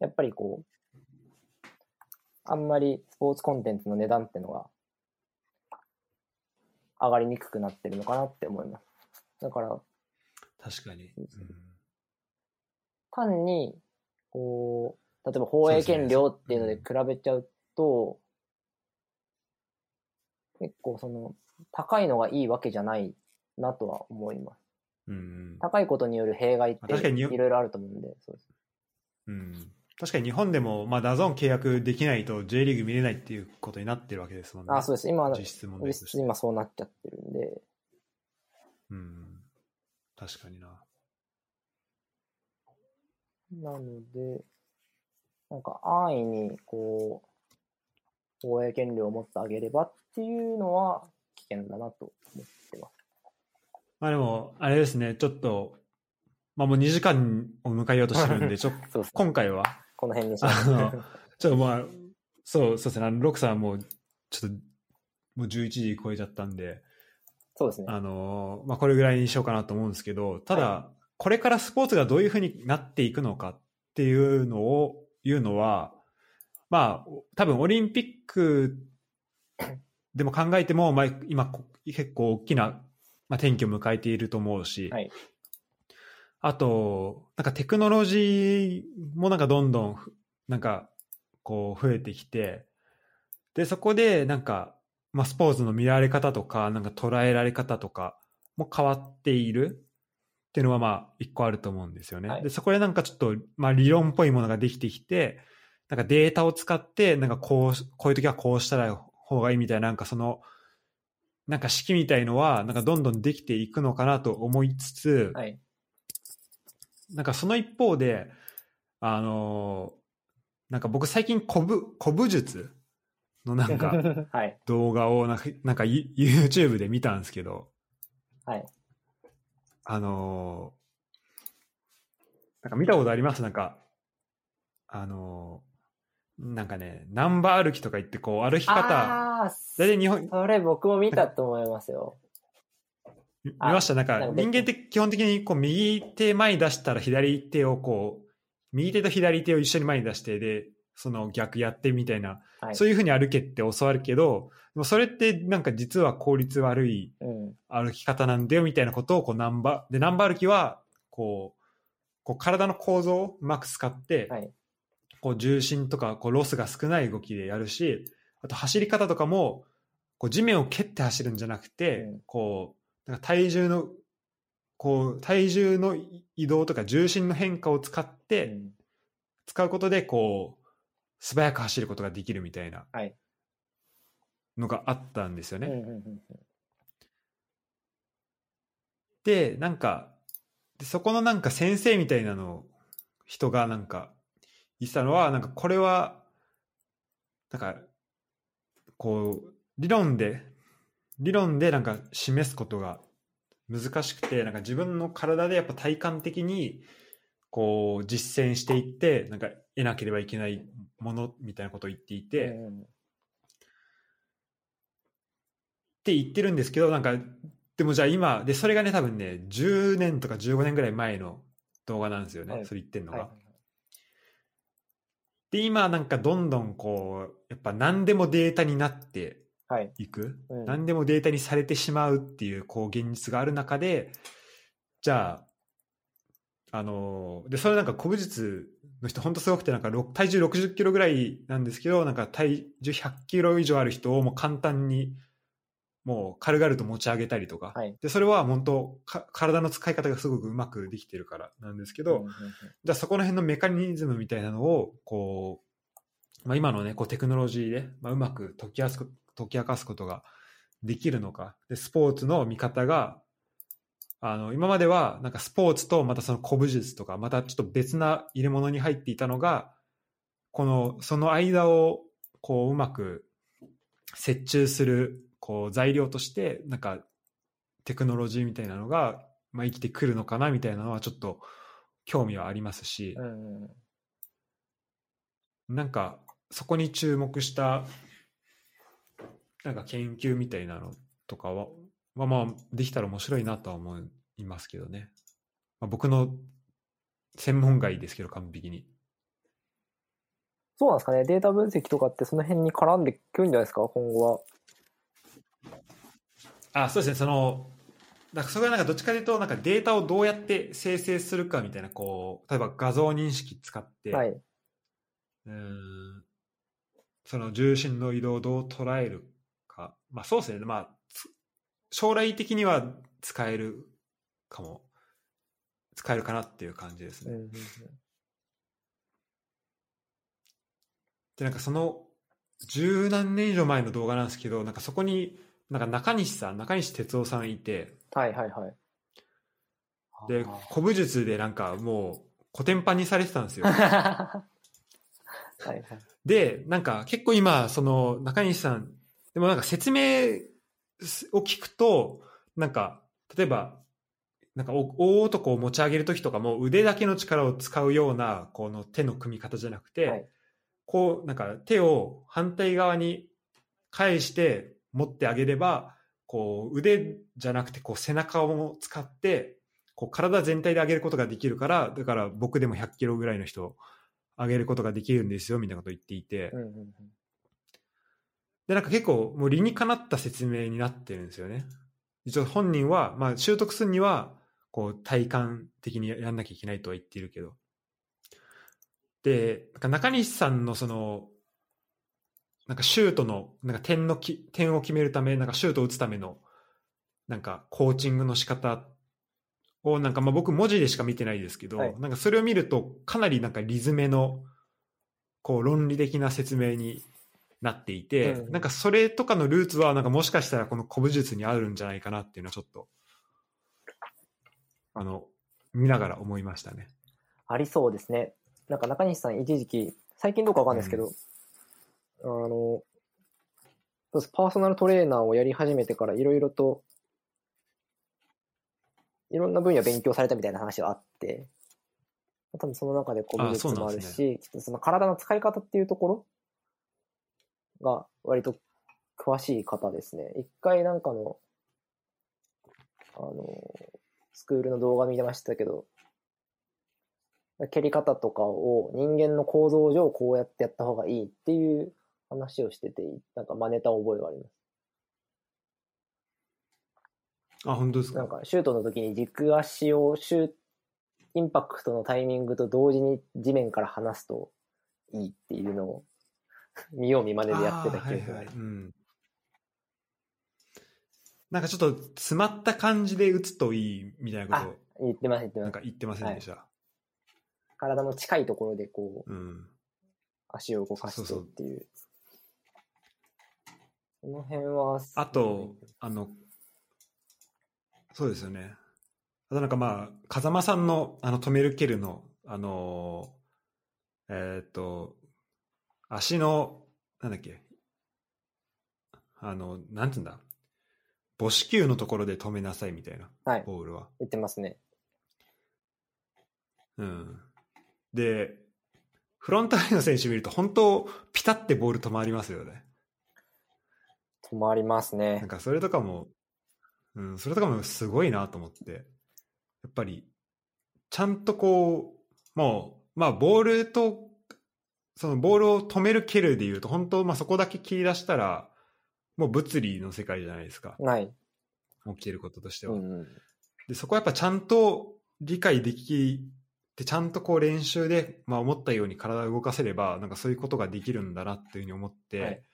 やっぱりこう、あんまりスポーツコンテンツの値段ってのが上がりにくくなってるのかなって思います。だから、確かに。うん単に、こう、例えば放映権料っていうので比べちゃうと、結構その、高いのがいいわけじゃないなとは思います。うんうん高いことによる弊害っていろいろあると思うんで、そうです。うん確かに日本でも、まあ、ダゾーン契約できないと J リーグ見れないっていうことになってるわけですもんね。あ、そうです。今、実質問質。今そうなっちゃってるんで、うん。確かにな。なので、なんか安易に、こう、放映権料を持ってあげればっていうのは危険だなと思ってます。まあでも、あれですね、ちょっと、まあもう2時間を迎えようとしてるんで、ちょ そうですね。今回は、この辺にします。ちょっとまあ、そう、そうですね、ロックさんはもう、ちょっと、もう11時超えちゃったんで、そうですね。あのーまあ、これぐらいにしようかなと思うんですけど、ただ、これからスポーツがどういうふうになっていくのかっていうのを言うのは、まあ、多分オリンピックでも考えても、まあ、今、こ結構大きな、まあ、転機を迎えていると思うし、はい。あと、なんかテクノロジーもなんかどんどんふ、なんか、こう増えてきて、で、そこでなんか、まあ、スポーツの見られ方とか、なんか捉えられ方とかも変わっているっていうのはまあ一個あると思うんですよね。はいで、そこでなんかちょっと、まあ理論っぽいものができてきて、なんかデータを使って、なんかこう、こういう時はこうしたら方がいいみたいな、なんかその、なんか式みたいのは、なんかどんどんできていくのかなと思いつつ、はい。なんかその一方で、あのーなんか僕最近古武、古武術のなんか はい。動画をなんか、なんか You- YouTube で見たんですけど、はい。あのーなんか見たことあります？なんか、あのーなんかね、ナンバー歩きとか言ってこう歩き方、大体日本、それ僕も見たと思いますよ。見ました？なんかなんか人間って基本的にこう右手前に出したら左手をこう、右手と左手を一緒に前に出して、で、その逆やってみたいな、はい。そういうふうに歩けって教わるけど、でもそれってなんか実は効率悪いうん。歩き方なんだよみたいなことをこうナンバでナンバ歩きはこうこう体の構造をうまく使って、はい。こう重心とかこうロスが少ない動きでやるしあと走り方とかもこう地面を蹴って走るんじゃなくて、うんこうなんか体重のこう体重の移動とか重心の変化を使って、うん使うことでこう素早く走ることができるみたいなはい。のがあったんですよね。うんうんうんでなんかでそこのなんか先生みたいなの人がなんか言ってたのはなんかこれはなんかこう理論で理論でなんか示すことが難しくてなんか自分の体でやっぱ体感的にこう実践していってなんか得なければいけないものみたいなことを言っていて、うんうんって言ってるんですけどなんかでもじゃあ今でそれがね多分ね10年とか15年ぐらい前の動画なんですよね、はい。それ言ってるのが。はい。で今なんかどんどんこうやっぱ何でもデータになってはい。いく、うん。何でもデータにされてしまうっていうこう現実がある中でじゃああのでそれなんか古武術の人本当すごくてなんかろ体重60キロぐらいなんですけどなんか体重100キロ以上ある人をもう簡単にもう軽々と持ち上げたりとか、はい。でそれは本当か体の使い方がすごくうまくできてるからなんですけど、うんうんうんじゃあそこら辺のメカニズムみたいなのをこう、まあ、今のねこうテクノロジーで、まあ、うまく解きやすく解き明かすことができるのか。でスポーツの見方があの今まではなんかスポーツとまたその古武術とかまたちょっと別な入れ物に入っていたのがこのその間をこううまく折衷するこう材料としてなんかテクノロジーみたいなのが、まあ、生きてくるのかなみたいなのはちょっと興味はありますし、なんかそこに注目したなんか研究みたいなのとかは、まあ、まあできたら面白いなとは思いますけどね、まあ、僕の専門外ですけど完璧に。そうなんですかね。データ分析とかってその辺に絡んでくるんじゃないですか、今後は。あそうですね。そのなんかそれはなんかどっちかというとなんかデータをどうやって生成するかみたいなこう例えば画像認識使って、はい。うーんその重心の移動をどう捉えるか、まあそうですね、まあ、つ将来的には使えるかも、使えるかなっていう感じですね。うんうんうんで、なんかその十何年以上前の動画なんですけど、なんかそこに、なんか中西さん、中西哲夫さんいて、はいはいはい。であ、古武術でなんかもう、コテンパンにされてたんですよー。はいはい。で、なんか結構今、その中西さん、でもなんか説明を聞くと、なんか、例えば、なんかお大男を持ち上げるときとかも腕だけの力を使うようなこの手の組み方じゃなくて、はい。こうなんか手を反対側に返して持ってあげればこう腕じゃなくてこう背中を使ってこう体全体で上げることができるからだから僕でも100キロぐらいの人を上げることができるんですよみたいなことを言っていて、うんうんうんで、なんか結構もう理にかなった説明になってるんですよね。一応本人は、まあ習得するには、こう体感的にやんなきゃいけないとは言っているけど。で、なんか中西さんのその、なんかシュートの、なんか点のき、点を決めるため、なんかシュートを打つための、なんかコーチングの仕方を、なんかまあ僕文字でしか見てないですけど、はいなんかそれを見るとかなりなんかリズメの、こう論理的な説明になっていて、うんなんかそれとかのルーツはなんかもしかしたらこの古武術にあるんじゃないかなっていうのはちょっとあの見ながら思いましたね。ありそうですね。なんか中西さん一時期、最近どうかわかんないですけど、あの、そうですパーソナルトレーナーをやり始めてからいろいろと、いろんな分野勉強されたみたいな話があって、多分その中で古武術もあるし、きっとその体の使い方っていうところが割と詳しい方ですね。一回なんかの、あの、スクールの動画見てましたけど、蹴り方とかを人間の構造上こうやってやった方がいいっていう話をしてて、なんか真似た覚えがあります。あ、本当ですか？なんかシュートの時に軸足をシューインパクトのタイミングと同時に地面から離すといいっていうのを 見よう見まねでやってた記憶があります。あーはいはいうんなんかちょっと詰まった感じで打つといいみたいなこ言ってます、言ってと、なます。んか言ってませんでした？体の近いところでこう、うん。足を動かしてっていう。この辺は、あと、あの、そうですよね。あとなんかまあ、風間さんの、あの、止める蹴るの、あのーえーっと、足の、なんだっけ、あの、なんていうんだ、母子球のところで止めなさいみたいな、はい、ボールは。言ってますね。うん。で、フロンターレの選手見ると、本当、ピタってボール止まりますよね。止まりますねなん。かそれとかも、うん、それとかもすごいなと思って、やっぱり、ちゃんとこう、もう、まあ、ボールと、そのボールを止める蹴るでいうと、本当、まあ、そこだけ切り出したら、もう物理の世界じゃないですか、ない。起きてることとしては。うんうん。で、そこはやっぱちゃんと理解できて、ちゃんとこう練習で、まあ、思ったように体を動かせれば、なんかそういうことができるんだなっていうふうに思って、はい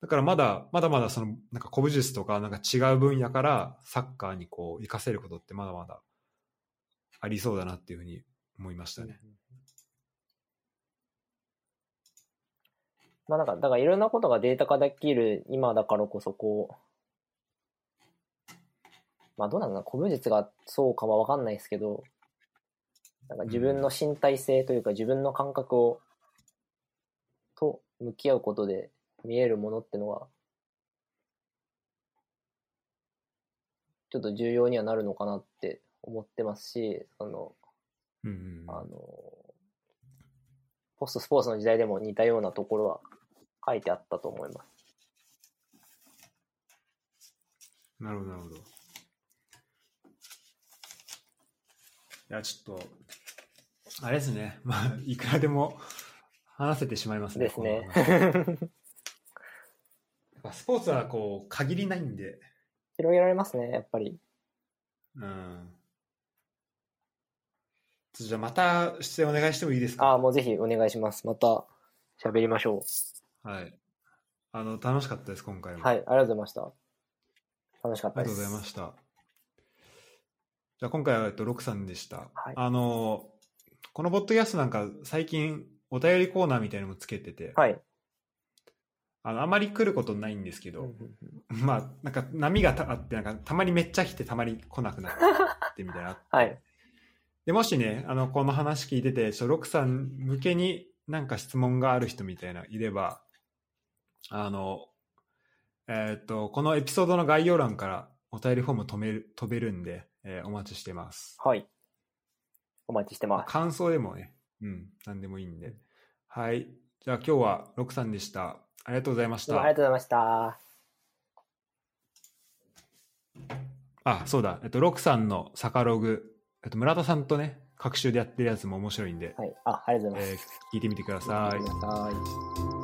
だからまだ、まだまだその、なんか古武術とか、なんか違う分野からサッカーにこう、活かせることってまだまだありそうだなっていうふうに思いましたね。まあなんか、だからいろんなことがデータ化できる今だからこそこう、まあどうなのかな、古武術がそうかはわかんないですけど、なんか自分の身体性というか自分の感覚を、と向き合うことで見えるものってのは、ちょっと重要にはなるのかなって思ってますし、その、うんうん。あの、ポストスポーツの時代でも似たようなところは書いてあったと思います。なるほど、なるほど。いや、ちょっと、あれですね。まあ、いくらでも話せてしまいますね。ですねスポーツはこう、限りないんで、広げられますね、やっぱり。うん。じゃあまた出演お願いしてもいいですか？ああ、もうぜひお願いします。また喋りましょはい。あの、楽しかったです、今回う。も。はい、ありがとうございました。楽しかったです。ありがとうございました。じゃあ今回は、えっと、ロクさんでした。はいあの、このポッドキャストなんか最近お便りコーナーみたいなのもつけてて、はい。あのあまり来ることないんですけど、まあなんか波がたあってなんかたまにめっちゃ来てたまに来なくなってみたいなはい。でもしねあのこの話聞いててロクさん向けになんか質問がある人みたいないればあのえっ、とこのエピソードの概要欄からお便りフォーム飛める飛べるんで、えーお待ちしてますはい。お待ちしてます。感想でもねうん何でもいいんではいじゃあ今日はロクさんでしたありがとうございましたありがとうございました。あ、そうだ。えっと、ロクさんのサカログ、えっと、村田さんとね、各週でやってるやつも面白いんで、はい。あ、ありがとうございます。えー聞いてみてください。